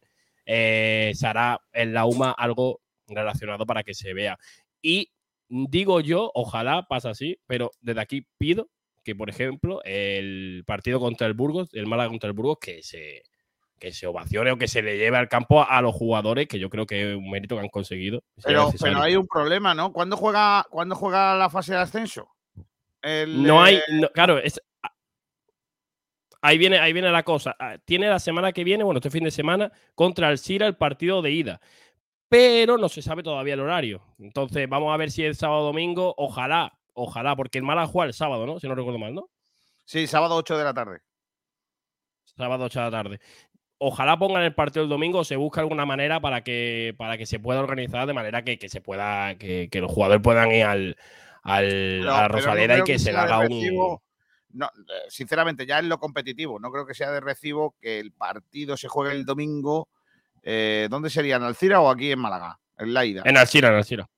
eh, se hará en la UMA algo relacionado para que se vea. Y digo yo, ojalá pase así, pero desde aquí pido que, por ejemplo, el partido contra el Burgos, el Málaga contra el Burgos, que se, que se ovacione o que se le lleve al campo a, a los jugadores, que yo creo que es un mérito que han conseguido. Pero, pero hay un problema, ¿no? ¿Cuándo juega, ¿cuándo juega la fase de ascenso? El, No hay, no- claro, es, a- ahí viene, ahí viene la cosa. Ah, Tiene la semana que viene, bueno, este fin de semana, contra el Sira el partido de ida. Pero no se sabe todavía el horario. Entonces, vamos a ver si el sábado o domingo, ojalá, ojalá, porque el Málaga juega el sábado, ¿no? Si no recuerdo mal, ¿no? Sí, sábado 8 de la tarde. Sábado 8 de la tarde. Ojalá pongan el partido el domingo, se busca alguna manera para que, para que se pueda organizar de manera que, que se pueda, que, que los jugadores puedan ir al, al- a la no Rosaleda y que, se le haga un. No, eh, sinceramente, ya en lo competitivo, no creo que sea de recibo que el partido se juegue el domingo. Eh, ¿Dónde sería? ¿En Alcira o aquí en Málaga? En la ida. En Alcira, en Alcira.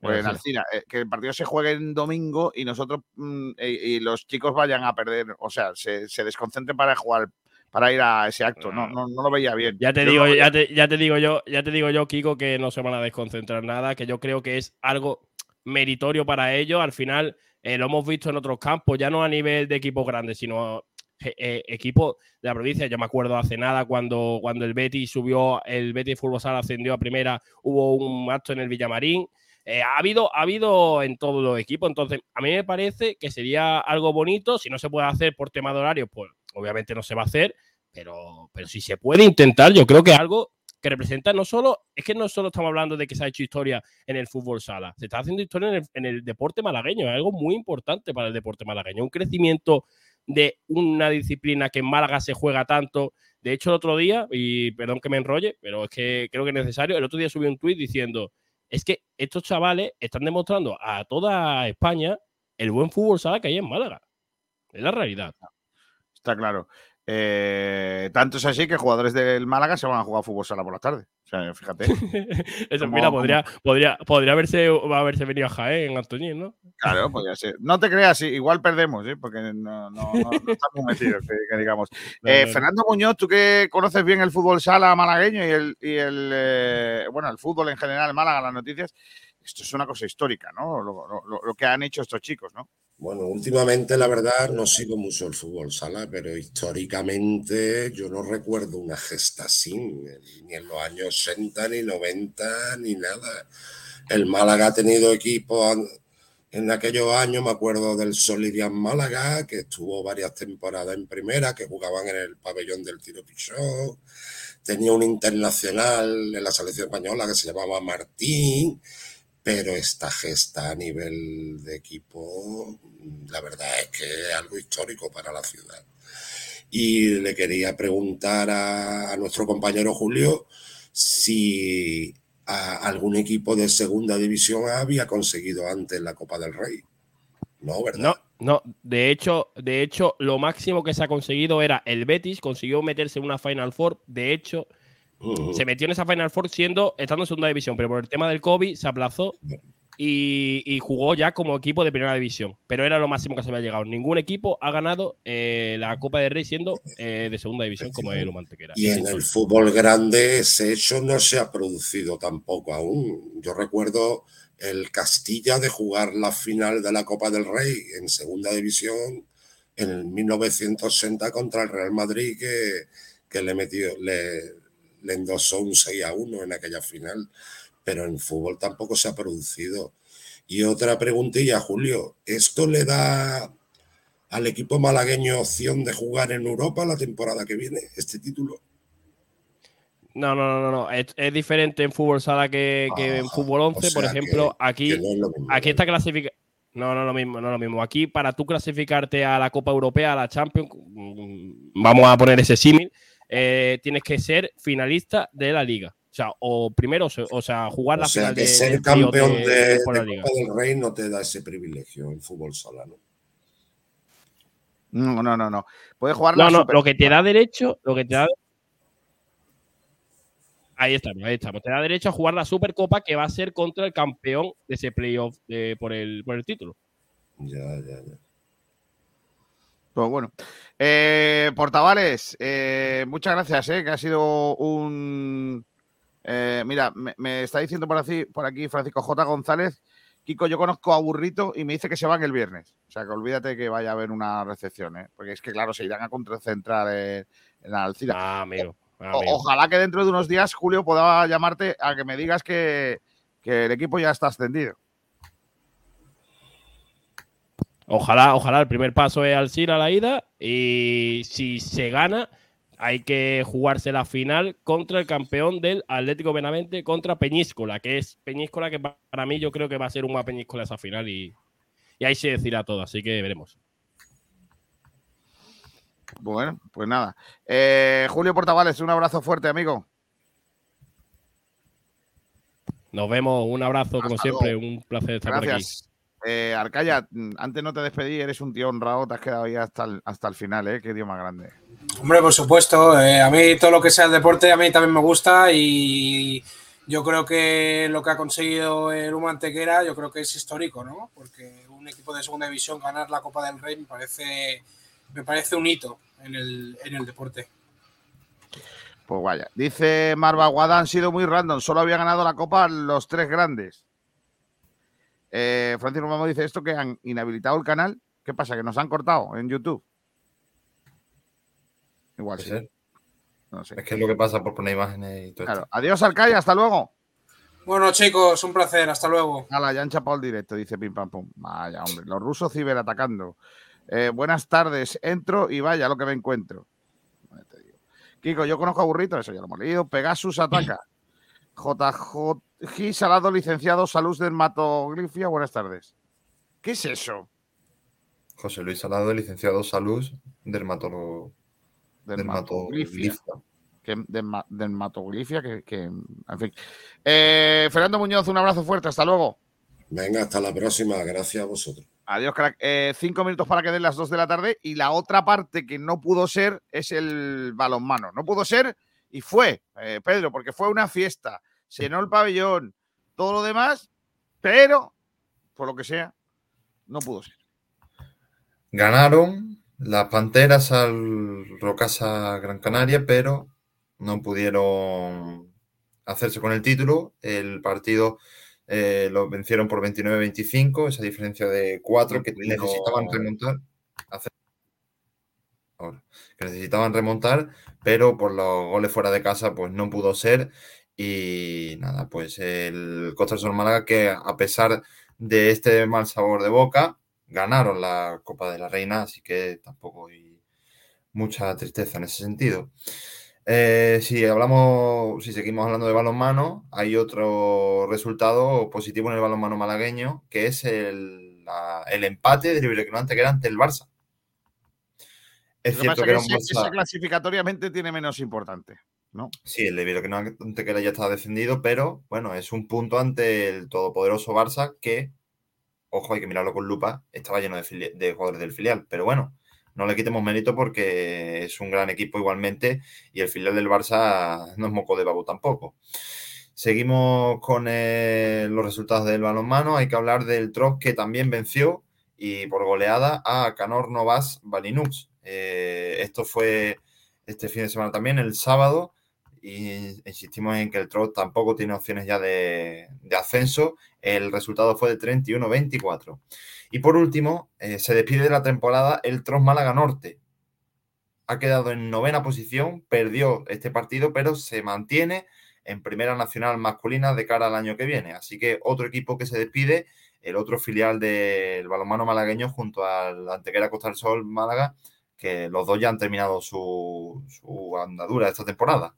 Pues en Alcira, eh, que el partido se juegue en domingo y nosotros mm, y, y los chicos vayan a perder, o sea, se, se desconcentren para jugar, para ir a ese acto. No, no, no lo veía bien. Ya te Yo digo, no- ya te, ya te digo yo, ya te digo yo, Kiko, que no se van a desconcentrar nada, que yo creo que es algo meritorio para ellos. Al final, eh, lo hemos visto en otros campos, ya no a nivel de equipos grandes, sino eh, eh, equipos de la provincia. Yo me acuerdo hace nada cuando, cuando el Betis subió, el Betis Fútbol Sala ascendió a primera, hubo un acto en el Villamarín. Eh, ha, habido, ha habido en todos los equipos, entonces a mí me parece que sería algo bonito. Si no se puede hacer por tema de horario, pues obviamente no se va a hacer, pero, pero si se puede intentar, yo creo que algo que representa no solo, es que no solo estamos hablando de que se ha hecho historia en el fútbol sala, se está haciendo historia en el, en el deporte malagueño, es algo muy importante para el deporte malagueño, un crecimiento de una disciplina que en Málaga se juega tanto. De hecho, el otro día, y perdón que me enrolle, pero es que creo que es necesario, el otro día subí un tuit diciendo, es que estos chavales están demostrando a toda España el buen fútbol sala que hay en Málaga. Es la realidad. Está claro. Eh, tanto es así que jugadores del Málaga se van a jugar fútbol sala por la tarde. O sea, fíjate. Eso, Como- mira, podría, como- podría, podría haberse, haberse venido a Jaén, Antoñín, ¿no? Claro, podría ser. No te creas, igual perdemos, ¿eh? porque no, no- no- no estamos metidos, que, que digamos. Eh. Fernando Muñoz, tú que conoces bien el fútbol sala malagueño y el, y el eh, bueno, el fútbol en general, Málaga, las noticias, esto es una cosa histórica, ¿no? Lo, lo- lo- lo que han hecho estos chicos, ¿no? Bueno, últimamente la verdad no sigo mucho el fútbol sala, pero históricamente yo no recuerdo una gesta así, ni en los años 80, ni 90, ni nada. El Málaga ha tenido equipos an- en aquellos años, me acuerdo del Solidian Málaga, que estuvo varias temporadas en primera, que jugaban en el pabellón del Tiro Pichot. Tenía un internacional en la selección española que se llamaba Martín, pero esta gesta a nivel de equipo, la verdad es que es algo histórico para la ciudad. Y le quería preguntar a, a nuestro compañero Julio si a algún equipo de segunda división había conseguido antes la Copa del Rey. No, ¿verdad? No, no. De hecho, de hecho, lo máximo que se ha conseguido era el Betis, consiguió meterse en una Final Four. De hecho, se metió en esa Final Four siendo, estando en segunda división, pero por el tema del COVID se aplazó y, y jugó ya como equipo de primera división. Pero era lo máximo que se había llegado. Ningún equipo ha ganado eh, la Copa del Rey siendo eh, de segunda división como el Mantequera. Y en el fútbol grande ese hecho no se ha producido tampoco aún. Yo recuerdo el Castilla de jugar la final de la Copa del Rey en segunda división en el 1960 contra el Real Madrid que, que le metió, le, le endosó un 6 a 1 en aquella final. Pero en fútbol tampoco se ha producido. Y otra preguntilla, Julio, ¿esto le da al equipo malagueño opción de jugar en Europa la temporada que viene, este título? No, no, no, no, no. Es, es diferente en fútbol sala que, que en fútbol 11. Ah, o por ejemplo, que- aquí, que no es lo mismo, aquí está clasificado. No, no lo mismo, no lo mismo. Aquí, para tú clasificarte a la Copa Europea, a la Champions, mm, vamos a poner ese símil, eh, tienes que ser finalista de la liga. O sea, o primero, o se- o sea, jugar O la sea final que de, ser del campeón de- de, por de la liga. Copa del Rey no te da ese privilegio en fútbol sala, ¿no? No, no, no, no. Puede jugar No, la no, lo que te da derecho, lo que te da. Ahí estamos, ahí estamos. Te da derecho a jugar la Supercopa que va a ser contra el campeón de ese playoff de- por, el, por el título. Ya, ya, ya. Pues bueno. Eh, Portavales, eh, muchas gracias, eh, que ha sido un. Eh, mira, me, me está diciendo por aquí, por aquí Francisco J. González. Kiko, yo conozco a Burrito y me dice que se van el viernes. O sea, que olvídate que vaya a haber una recepción, ¿eh? Porque es que, claro, se irán a concentrar en, en la Alcira. Ah, amigo. ah, amigo. ojalá que dentro de unos días, Julio, pueda llamarte a que me digas que, que el equipo ya está ascendido. Ojalá, ojalá el primer paso es Alcira a la ida y si se gana hay que jugarse la final contra el campeón del Atlético Benavente contra Peñíscola, que es Peñíscola que pa- para mí yo creo que va a ser una Peñíscola esa final y, y ahí se decirá todo, así que veremos. Bueno, pues nada. Eh, Julio Portavales, un abrazo fuerte, amigo. Nos vemos, un abrazo como siempre, un placer estar por aquí. Eh, Arcaya, mm, antes no te despedí, eres un tío honrado, te has quedado ahí hasta el, hasta el final, ¿eh? Qué tío más grande. Hombre, por supuesto. eh, a mí todo lo que sea el deporte a mí también me gusta y yo creo que lo que ha conseguido el Uma Antequera yo creo que es histórico, ¿no? Porque un equipo de segunda división ganar la Copa del Rey me parece, me parece un hito en el, en el deporte. Pues vaya. Dice Marva Guada, han sido muy random, solo había ganado la copa los tres grandes. Eh, Francisco Mamo dice esto que han inhabilitado el canal. ¿Qué pasa? ¿Que nos han cortado en YouTube? Igual sí. ser. No sé. Es que es lo que pasa por poner imágenes y todo Claro. esto. Adiós, Arcaya, hasta luego. Bueno, chicos, un placer. Hasta luego. Hala, ya han chapado el directo, dice Pim Pam Pum. Vaya, hombre, los rusos ciberatacando. Eh, buenas tardes, entro y vaya lo que me encuentro. Te digo. Kiko, yo conozco a Burrito, eso ya lo hemos leído. Pegasus ataca. JJ Salado, licenciado, salud dermatoglifia, buenas tardes. ¿Qué es eso? José Luis Salado, licenciado Salud, dermatólogo. Dermatoglifia. Que, derma- dermatoglifia, que, que- en fin. Eh, Fernando Muñoz, un abrazo fuerte, hasta luego. Venga, hasta la próxima. Gracias a vosotros. Adiós, crack. Eh, cinco minutos para que den las dos de la tarde. Y la otra parte que no pudo ser es el balonmano. No pudo ser y fue, eh, Pedro, porque fue una fiesta. Se llenó el pabellón, todo lo demás, pero, por lo que sea, no pudo ser. Ganaron las Panteras al Rocasa Gran Canaria, pero no pudieron hacerse con el título. El partido eh, lo vencieron por 29-25, esa diferencia de 4 que necesitaban remontar. hacer- ahora, que necesitaban remontar, pero por los goles fuera de casa, pues no pudo ser. Y nada, pues el Costa del Sol Málaga, que a pesar de este mal sabor de boca, ganaron la Copa de la Reina, así que tampoco hay mucha tristeza en ese sentido. Eh, si hablamos, si seguimos hablando de balonmano, hay otro resultado positivo en el balonmano malagueño, que es el, la- el empate del Iberostar Antequera ante el Barça. Es Lo que cierto pasa que era un que ese, Barça. clasificatoriamente tiene menos importante, ¿no? Sí, el de Antequera ya está defendido, pero bueno, es un punto ante el todopoderoso Barça que, ojo, hay que mirarlo con lupa, estaba lleno de, jugadores del filial. Pero bueno, no le quitemos mérito porque es un gran equipo igualmente y el filial del Barça no es moco de babu tampoco. Seguimos con eh, los resultados del balonmano. Hay que hablar del Trop que también venció y por goleada a Canor Novas Balinux. Eh, esto fue este fin de semana también, el sábado, y insistimos en que el Trot tampoco tiene opciones ya de, ascenso. El resultado fue de 31-24. Y por último, eh, se despide de la temporada el Trot Málaga Norte. Ha quedado en novena posición, perdió este partido, pero se mantiene en Primera Nacional Masculina de cara al año que viene. Así que otro equipo que se despide, el otro filial del balonmano malagueño junto al Antequera Costa del Sol Málaga, que los dos ya han terminado su, su andadura esta temporada.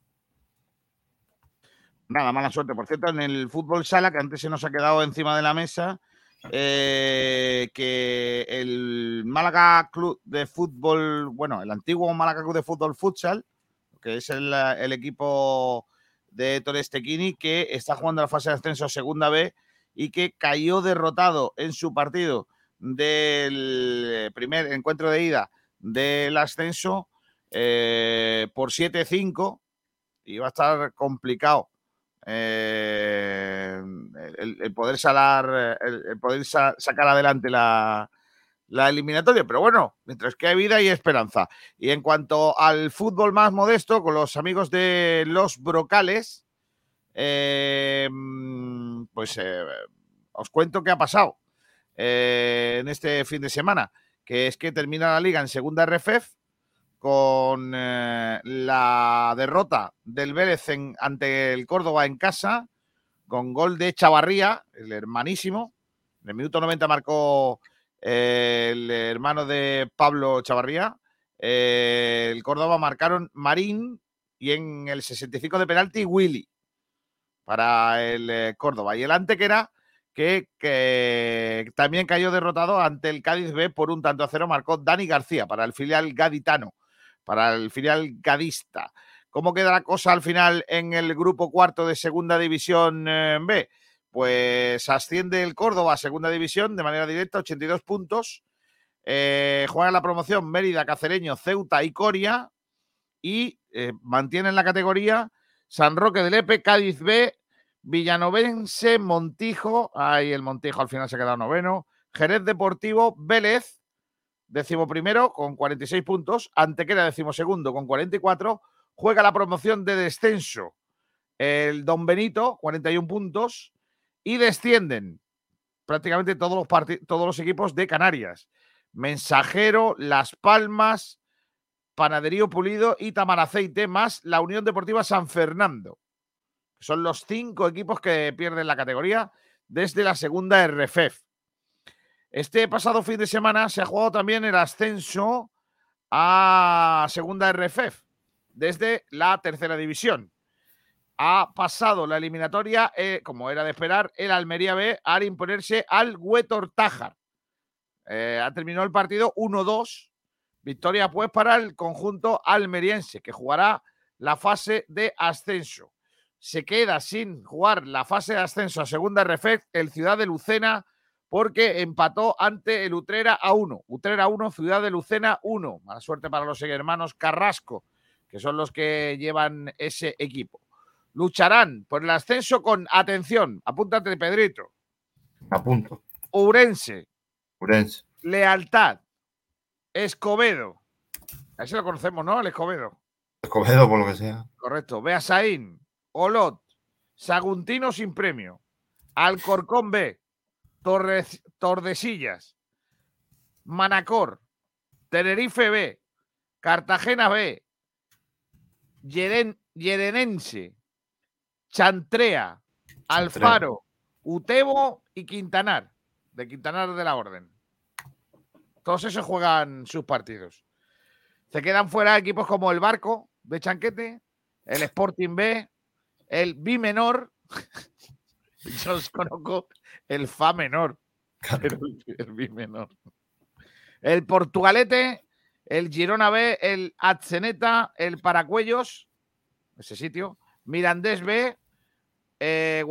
Nada, mala suerte. Por cierto, en el fútbol sala, que antes se nos ha quedado encima de la mesa, eh, que el Málaga Club de Fútbol, bueno, el antiguo Málaga Club de Fútbol Futsal, que es el, equipo de Torres Tequini, que está jugando la fase de ascenso a segunda B y que cayó derrotado en su partido del primer encuentro de ida del ascenso eh, por 7-5 y va a estar complicado eh, el, poder salar, el, poder sa- sacar adelante la, la eliminatoria. Pero bueno, mientras que hay vida y esperanza. Y en cuanto al fútbol más modesto, con los amigos de los Brocales, eh, pues eh, os cuento qué ha pasado en este fin de semana, que es que termina la liga en segunda RFEF con eh, la derrota del Vélez en- ante el Córdoba en casa, con gol de Chavarría, el hermanísimo. En el minuto 90 marcó eh, el hermano de Pablo Chavarría. Eh, el Córdoba marcaron Marín y en el 65 de penalti Willy para el Córdoba. Y el Antequera, que, que también cayó derrotado ante el Cádiz B por un tanto a cero, marcó Dani García para el filial gaditano, para el filial gadista. ¿Cómo queda la cosa al final en el grupo cuarto de Segunda División eh, B? Pues asciende el Córdoba a Segunda División de manera directa, 82 puntos. Eh, juegan la promoción Mérida, Cacereño, Ceuta y Coria. Y eh, mantienen la categoría San Roque de Lepe, Cádiz B, Villanovense, Montijo. Ahí el Montijo al final se ha quedado noveno. Jerez Deportivo, Vélez, décimo primero con 46 puntos. Antequera, décimo segundo con 44. Juega la promoción de descenso el Don Benito, 41 puntos. Y descienden prácticamente todos los, equipos de Canarias. Mensajero, Las Palmas, Panaderío Pulido y Tamaraceite, más la Unión Deportiva San Fernando. Son los cinco equipos que pierden la categoría desde la segunda RFEF. Este pasado fin de semana se ha jugado también el ascenso a segunda RFEF desde la tercera división. Ha pasado la eliminatoria, eh, como era de esperar, el Almería B al imponerse al Huetor Tájar. Eh, ha terminado el partido 1-2. Victoria pues para el conjunto almeriense que jugará la fase de ascenso. Se queda sin jugar la fase de ascenso a segunda RFEF el Ciudad de Lucena porque empató ante el Utrera a 1. Utrera 1, Ciudad de Lucena 1. Mala suerte para los hermanos Carrasco, que son los que llevan ese equipo. Lucharán por el ascenso con atención. Apúntate, Pedrito. A punto. Ourense, Urense. Lealtad, Escobedo. A ese lo conocemos, ¿no? El Escobedo. Escobedo, por lo que sea. Correcto. Beasaín, Olot, Saguntino sin premio, Alcorcón B, Torres- Tordesillas, Manacor, Tenerife B, Cartagena B, Yeren- Yerenense, Chantrea, Alfaro, Utebo y Quintanar, de Quintanar de la Orden. Todos esos juegan sus partidos. Se quedan fuera equipos como el Barco de Chanquete, el Sporting B, el B menor. Yo os conozco el Fa menor, pero el, B menor. El Portugalete, el Girona B, el Atzeneta, el Paracuellos, ese sitio, Mirandés B, eh,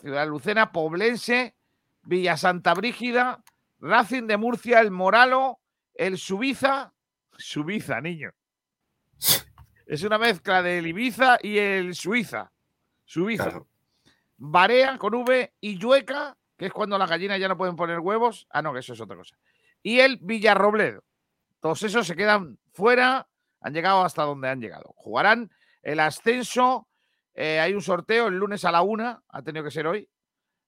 Ciudad Lucena, Poblense, Villa Santa Brígida, Racing de Murcia, el Moralo, el Subiza, Subiza, niño. Es una mezcla del Ibiza y el Suiza. Suiza. Barea con V y Yueca, que es cuando las gallinas ya no pueden poner huevos. Ah, no, que eso es otra cosa. Y el Villarrobledo. Todos esos se quedan fuera, han llegado hasta donde han llegado. Jugarán el ascenso. eh, hay un sorteo el lunes a la una, ha tenido que ser hoy,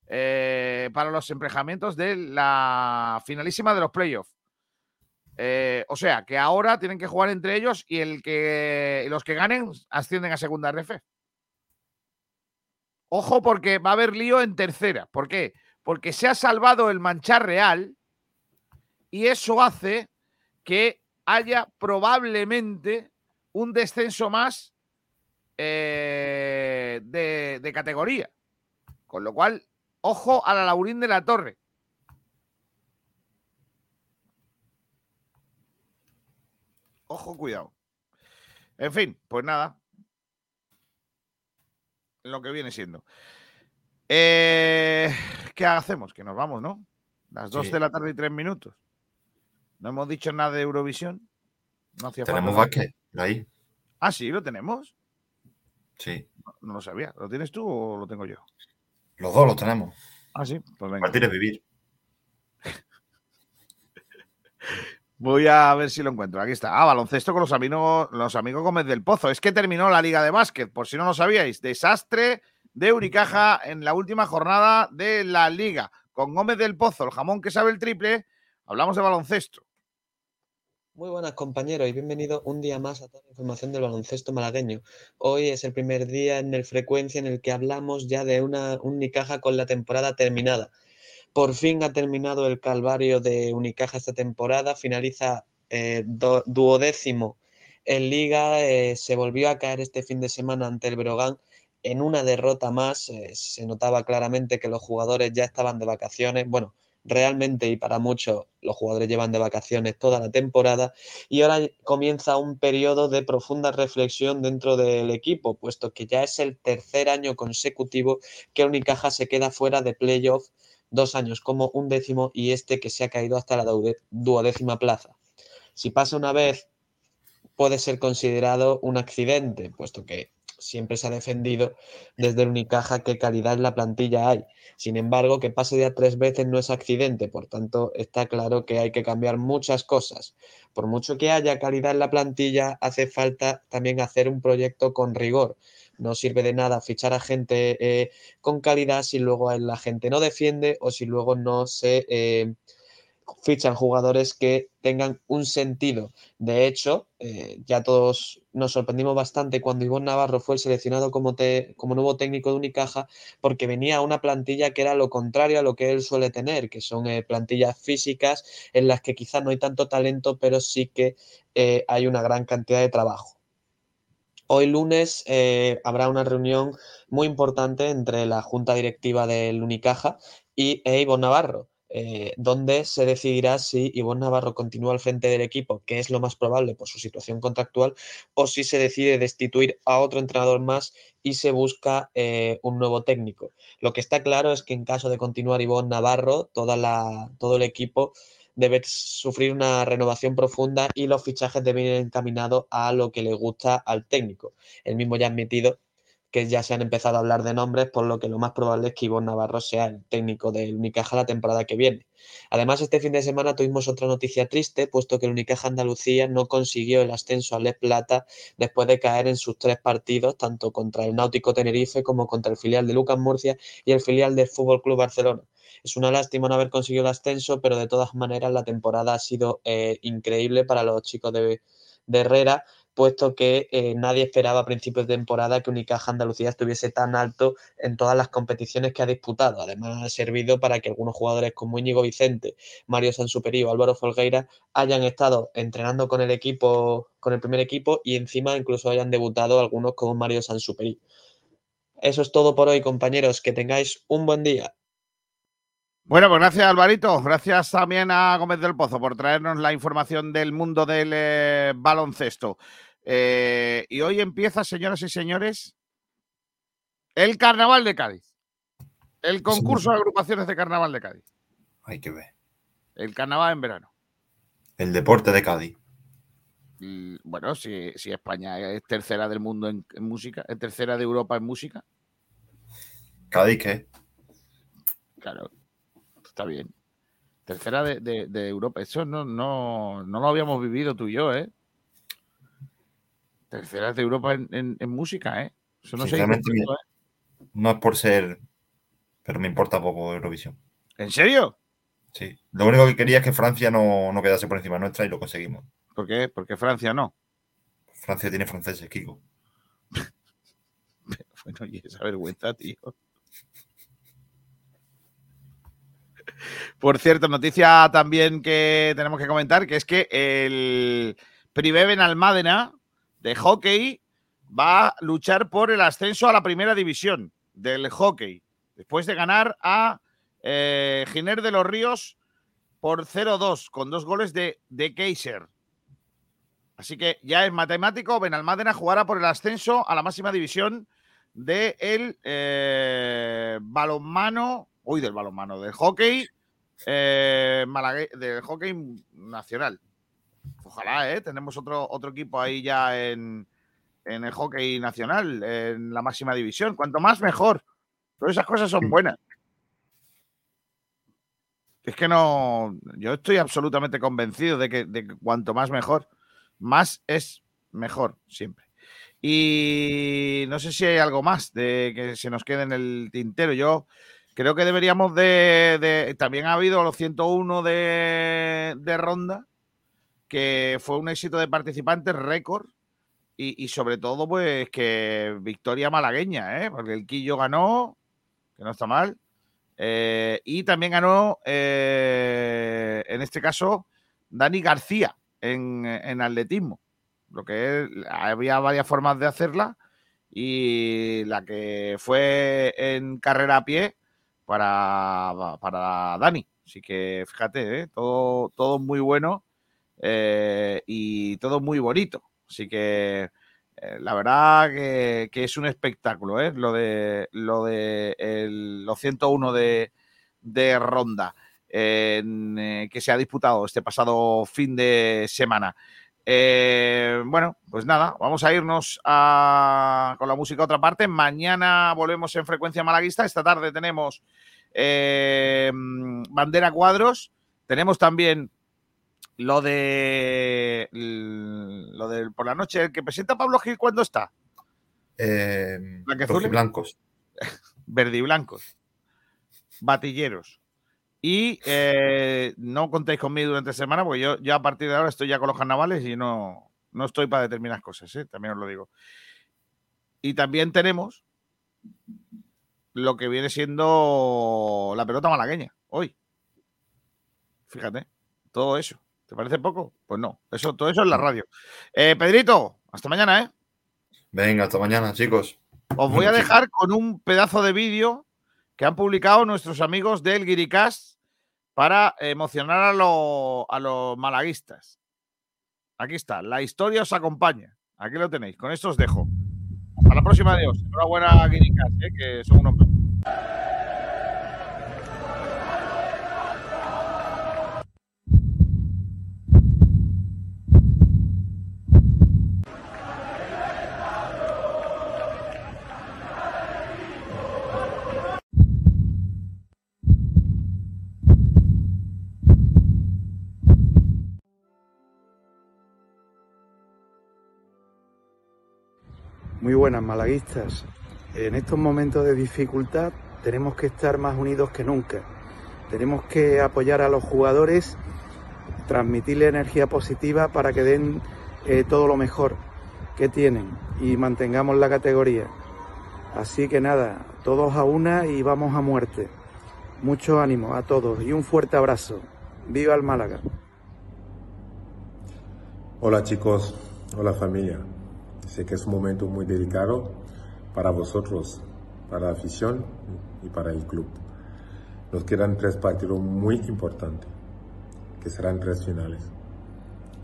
eh, para los emparejamientos de la finalísima de los playoffs. Eh, o sea, que ahora tienen que jugar entre ellos y el que los que ganen ascienden a segunda RF. Ojo porque va a haber lío en tercera. ¿Por qué? Porque se ha salvado el Manchar Real y eso hace que haya probablemente un descenso más eh, de, de categoría. Con lo cual, ojo a la Laurín de la Torre. Ojo, cuidado. En fin, pues nada. Lo que viene siendo. Eh, ¿Qué hacemos? Que nos vamos, ¿no? Las 2 Sí. de la tarde y 3 minutos. No hemos dicho nada de Eurovisión. No hacía Tenemos básquet, ahí. Ah, sí, lo tenemos. Sí. No, no lo sabía. ¿Lo tienes tú o lo tengo yo? Los dos los tenemos. Ah, sí. Pues venga. Partir es vivir. Voy a ver si lo encuentro. Aquí está. Ah, baloncesto con los amigos, los amigos Gómez del Pozo. Es que terminó la Liga de Básquet, por si no lo sabíais. Desastre de Unicaja en la última jornada de la Liga. Con Gómez del Pozo, el jamón que sabe el triple, hablamos de baloncesto. Muy buenas compañeros y bienvenidos un día más a toda la información del baloncesto malagueño. Hoy es el primer día en el frecuencia en el que hablamos ya de una Unicaja con la temporada terminada. Por fin ha terminado el calvario de Unicaja esta temporada, finaliza eh, duodécimo en liga, eh, se volvió a caer este fin de semana ante el Brogan en una derrota más, eh, se notaba claramente que los jugadores ya estaban de vacaciones, bueno, realmente y para muchos los jugadores llevan de vacaciones toda la temporada y ahora comienza un periodo de profunda reflexión dentro del equipo, puesto que ya es el tercer año consecutivo que Unicaja se queda fuera de playoff, dos años como un décimo y este que se ha caído hasta la duodécima plaza. Si pasa una vez, puede ser considerado un accidente, puesto que siempre se ha defendido desde el Unicaja qué calidad en la plantilla hay. Sin embargo, que pase ya tres veces no es accidente, por tanto está claro que hay que cambiar muchas cosas. Por mucho que haya calidad en la plantilla, hace falta también hacer un proyecto con rigor. No sirve de nada fichar a gente eh, con calidad si luego la gente no defiende o si luego no se eh, fichan jugadores que tengan un sentido. De hecho, eh, ya todos nos sorprendimos bastante cuando Ivonne Navarro fue seleccionado como, te- como nuevo técnico de Unicaja, porque venía a una plantilla que era lo contrario a lo que él suele tener, que son eh, plantillas físicas en las que quizás no hay tanto talento, pero sí que eh, hay una gran cantidad de trabajo. Hoy lunes eh, habrá una reunión muy importante entre la junta directiva del Unicaja y e Ivonne Navarro, eh, donde se decidirá si Ivonne Navarro continúa al frente del equipo, que es lo más probable por su situación contractual, o si se decide destituir a otro entrenador más y se busca eh, un nuevo técnico. Lo que está claro es que en caso de continuar Ivonne Navarro, todo el equipo debe sufrir una renovación profunda y los fichajes deben ir encaminados a lo que le gusta al técnico. El mismo ya ha admitido que ya se han empezado a hablar de nombres, por lo que lo más probable es que Ivonne Navarro sea el técnico del Unicaja la temporada que viene. Además, este fin de semana tuvimos otra noticia triste, puesto que el Unicaja Andalucía no consiguió el ascenso al Les Plata después de caer en sus tres partidos, tanto contra el Náutico Tenerife como contra el filial de Lucas Murcia y el filial del Fútbol Club Barcelona. Es una lástima no haber conseguido el ascenso, pero de todas maneras la temporada ha sido eh, increíble para los chicos de Herrera, puesto que eh, nadie esperaba a principios de temporada que Unicaja Andalucía estuviese tan alto en todas las competiciones que ha disputado. Además, ha servido para que algunos jugadores como Íñigo Vicente, Mario Sansuperi o Álvaro Folgueira hayan estado entrenando con el equipo, con el primer equipo y encima incluso hayan debutado algunos como Mario Sansuperi. Eso es todo por hoy, compañeros. Que tengáis un buen día. Bueno, pues gracias Alvarito, gracias también a Gómez del Pozo por traernos la información del mundo del eh, baloncesto. Eh, y hoy empieza, señoras y señores, el Carnaval de Cádiz. El concurso de agrupaciones de Carnaval de Cádiz. Hay que ver. El Carnaval en verano. El deporte de Cádiz. Y, bueno, si, si España es tercera del mundo en, en música, es tercera de Europa en música, ¿Cádiz qué? claro, está bien. Tercera de, de- de Europa. Eso no, no, no lo habíamos vivido tú y yo, ¿eh? Tercera de Europa en, en- en música, ¿eh? Eso no se mira, no es por ser, pero me importa poco Eurovisión. ¿En serio? Sí. Lo único que quería es que Francia no, no quedase por encima nuestra y lo conseguimos. ¿Por qué? Porque Francia no. Francia tiene franceses, Kiko. Bueno, y esa vergüenza, tío. Por cierto, noticia también que tenemos que comentar, que es que el Privé Benalmádena de hockey va a luchar por el ascenso a la primera división del hockey, después de ganar a eh, Giner de los Ríos por 0-2, con dos goles de, de Kaiser. Así que ya es matemático, Benalmádena jugará por el ascenso a la máxima división del eh, balonmano, uy, del balonmano, del hockey, eh, malague- del hockey nacional. Ojalá, ¿eh? Tenemos otro, otro equipo ahí ya en, en el hockey nacional, en la máxima división. Cuanto más, mejor. Todas esas cosas son buenas. Es que no. Yo estoy absolutamente convencido de que, de que cuanto más, mejor. Más es mejor, siempre. Y no sé si hay algo más de que se nos quede en el tintero. Yo creo que deberíamos de. también ha habido los 101 de, de ronda, que fue un éxito de participantes récord. Y, sobre todo, pues que victoria malagueña, ¿eh? porque el Quillo ganó, que no está mal. eh, y también ganó, eh, en este caso, Dani García en, en atletismo. Lo que había varias formas de hacerla y la que fue en carrera a pie para, para Dani. Así que fíjate, ¿eh? todo, todo muy bueno eh, y todo muy bonito. Así que eh, la verdad que, que es un espectáculo, lo de, lo de el- los 101 de, de ronda que se ha disputado este pasado fin de semana. Eh, bueno, pues nada, vamos a irnos a- con la música a otra parte. Mañana volvemos en frecuencia malaguista. Esta tarde tenemos eh, bandera cuadros. Tenemos también lo de lo de por la noche el que presenta Pablo Gil cuándo está Eh, blancos. verde y blancos batilleros y eh, no contéis conmigo durante la semana porque yo ya a partir de ahora estoy ya con los carnavales y no no estoy para determinadas cosas ¿eh? también os lo digo y también tenemos lo que viene siendo la pelota malagueña hoy fíjate todo eso ¿Te parece poco? Pues no. Eso, todo eso es la radio. Eh, Pedrito, hasta mañana, ¿eh? Venga, hasta mañana, chicos. Os voy a dejar con un pedazo de vídeo que han publicado nuestros amigos del Guiricast para emocionar a, lo- a los malaguistas. Aquí está. La historia os acompaña. Aquí lo tenéis. Con esto os dejo. Hasta la próxima, adiós. Enhorabuena, Guiricast, ¿eh? que son unos. Muy buenas, malaguistas. En estos momentos de dificultad tenemos que estar más unidos que nunca. Tenemos que apoyar a los jugadores, transmitirle energía positiva para que den eh, todo lo mejor que tienen y mantengamos la categoría. Así que nada, todos a una y vamos a muerte. Mucho ánimo a todos y un fuerte abrazo. ¡Viva el Málaga! Hola chicos, hola familia. Sé que es un momento muy delicado para vosotros, para la afición y para el club. Nos quedan tres partidos muy importantes, que serán tres finales.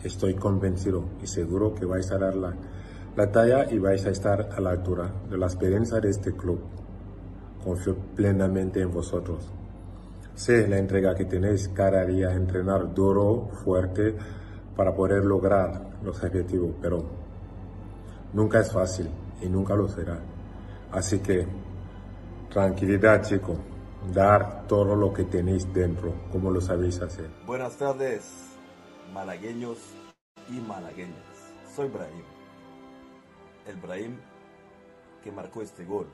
Estoy convencido y seguro que vais a dar la, la talla y vais a estar a la altura de la experiencia de este club. Confío plenamente en vosotros. Sé la entrega que tenéis cada día, entrenar duro, fuerte, para poder lograr los objetivos, pero nunca es fácil y nunca lo será. Así que tranquilidad, chicos, dar todo lo que tenéis dentro, como lo sabéis hacer. Buenas tardes, malagueños y malagueñas. Soy Brahim. El Brahim que marcó este gol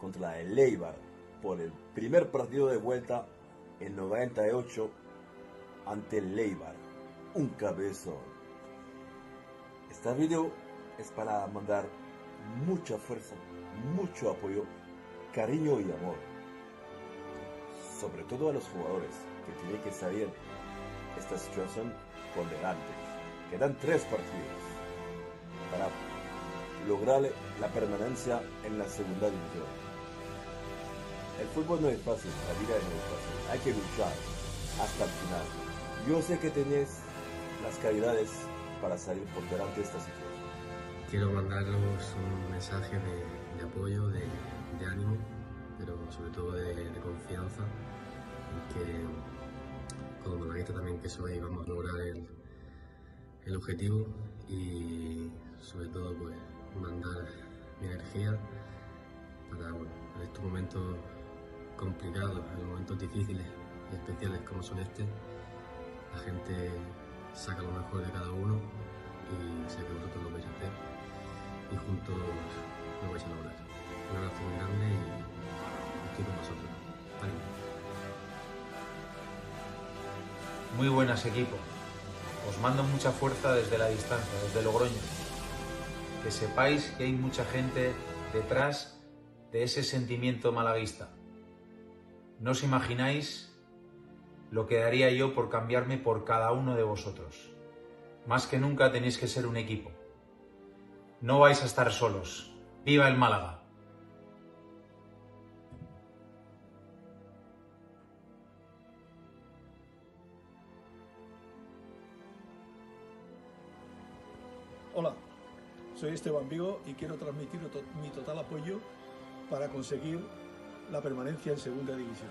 contra el Eibar por el primer partido de vuelta en 98 ante el Eibar. Un cabezón. Este video es para mandar mucha fuerza, mucho apoyo, cariño y amor. Sobre todo a los jugadores que tienen que salir esta situación por delante. Quedan tres partidos para lograr la permanencia en la segunda división. El fútbol no es fácil, la vida no es fácil. Hay que luchar hasta el final. Yo sé que tenéis las calidades para salir por delante de esta situación. Quiero mandaros un mensaje de, apoyo, de, ánimo, pero sobre todo de, de confianza. Que como malaguista también que soy vamos a lograr el, el objetivo. Y sobre todo pues mandar mi energía para, bueno, en estos momentos complicados, en momentos difíciles y especiales como son este, la gente saca lo mejor de cada uno y sé que vosotros lo vais a hacer y juntos lo vais a lograr. Un abrazo muy y estoy con vosotros. Muy buenas equipo. Os mando mucha fuerza desde la distancia, desde Logroño. Que sepáis que hay mucha gente detrás de ese sentimiento malaguista. No os imagináis lo que daría yo por cambiarme por cada uno de vosotros. Más que nunca tenéis que ser un equipo. No vais a estar solos. ¡Viva el Málaga! Hola, soy Esteban Vigo y quiero transmitir mi total apoyo para conseguir la permanencia en Segunda División.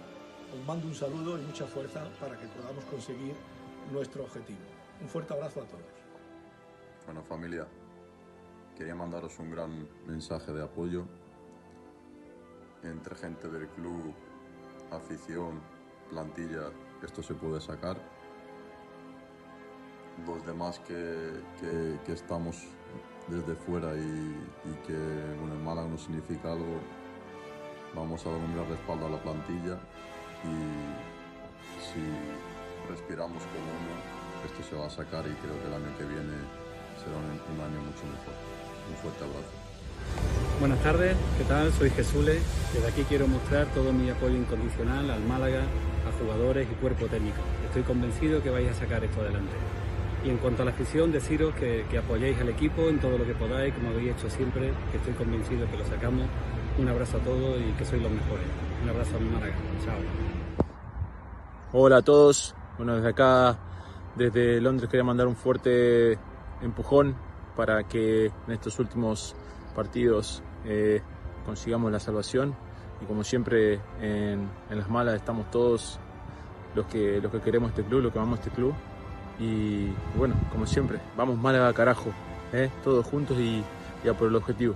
Os mando un saludo y mucha fuerza para que podamos conseguir nuestro objetivo. Un fuerte abrazo a todos. Bueno, familia, quería mandaros un gran mensaje de apoyo entre gente del club, afición, plantilla. Esto se puede sacar. Los demás que, que- estamos desde fuera y, que bueno, el Málaga nos significa algo, vamos a dar un gran respaldo a la plantilla y si respiramos como uno, esto se va a sacar y creo que el año que viene será un año mucho mejor. Un fuerte abrazo. Buenas tardes, ¿qué tal? Soy Jesule. Desde aquí quiero mostrar todo mi apoyo incondicional al Málaga, a jugadores y cuerpo técnico. Estoy convencido que vais a sacar esto adelante. Y en cuanto a la afición, deciros que, que apoyéis al equipo en todo lo que podáis, como habéis hecho siempre, que estoy convencido que lo sacamos. Un abrazo a todos y que sois los mejores. Un abrazo a mi Málaga. Chao. Hola a todos. Bueno, desde acá, desde Londres, quería mandar un fuerte empujón para que en estos últimos partidos eh, consigamos la salvación. Y como siempre, en, las malas estamos todos los que, los que queremos este club, los que amamos este club. Y bueno, como siempre, vamos Málaga carajo, ¿eh? todos juntos y, y a por el objetivo.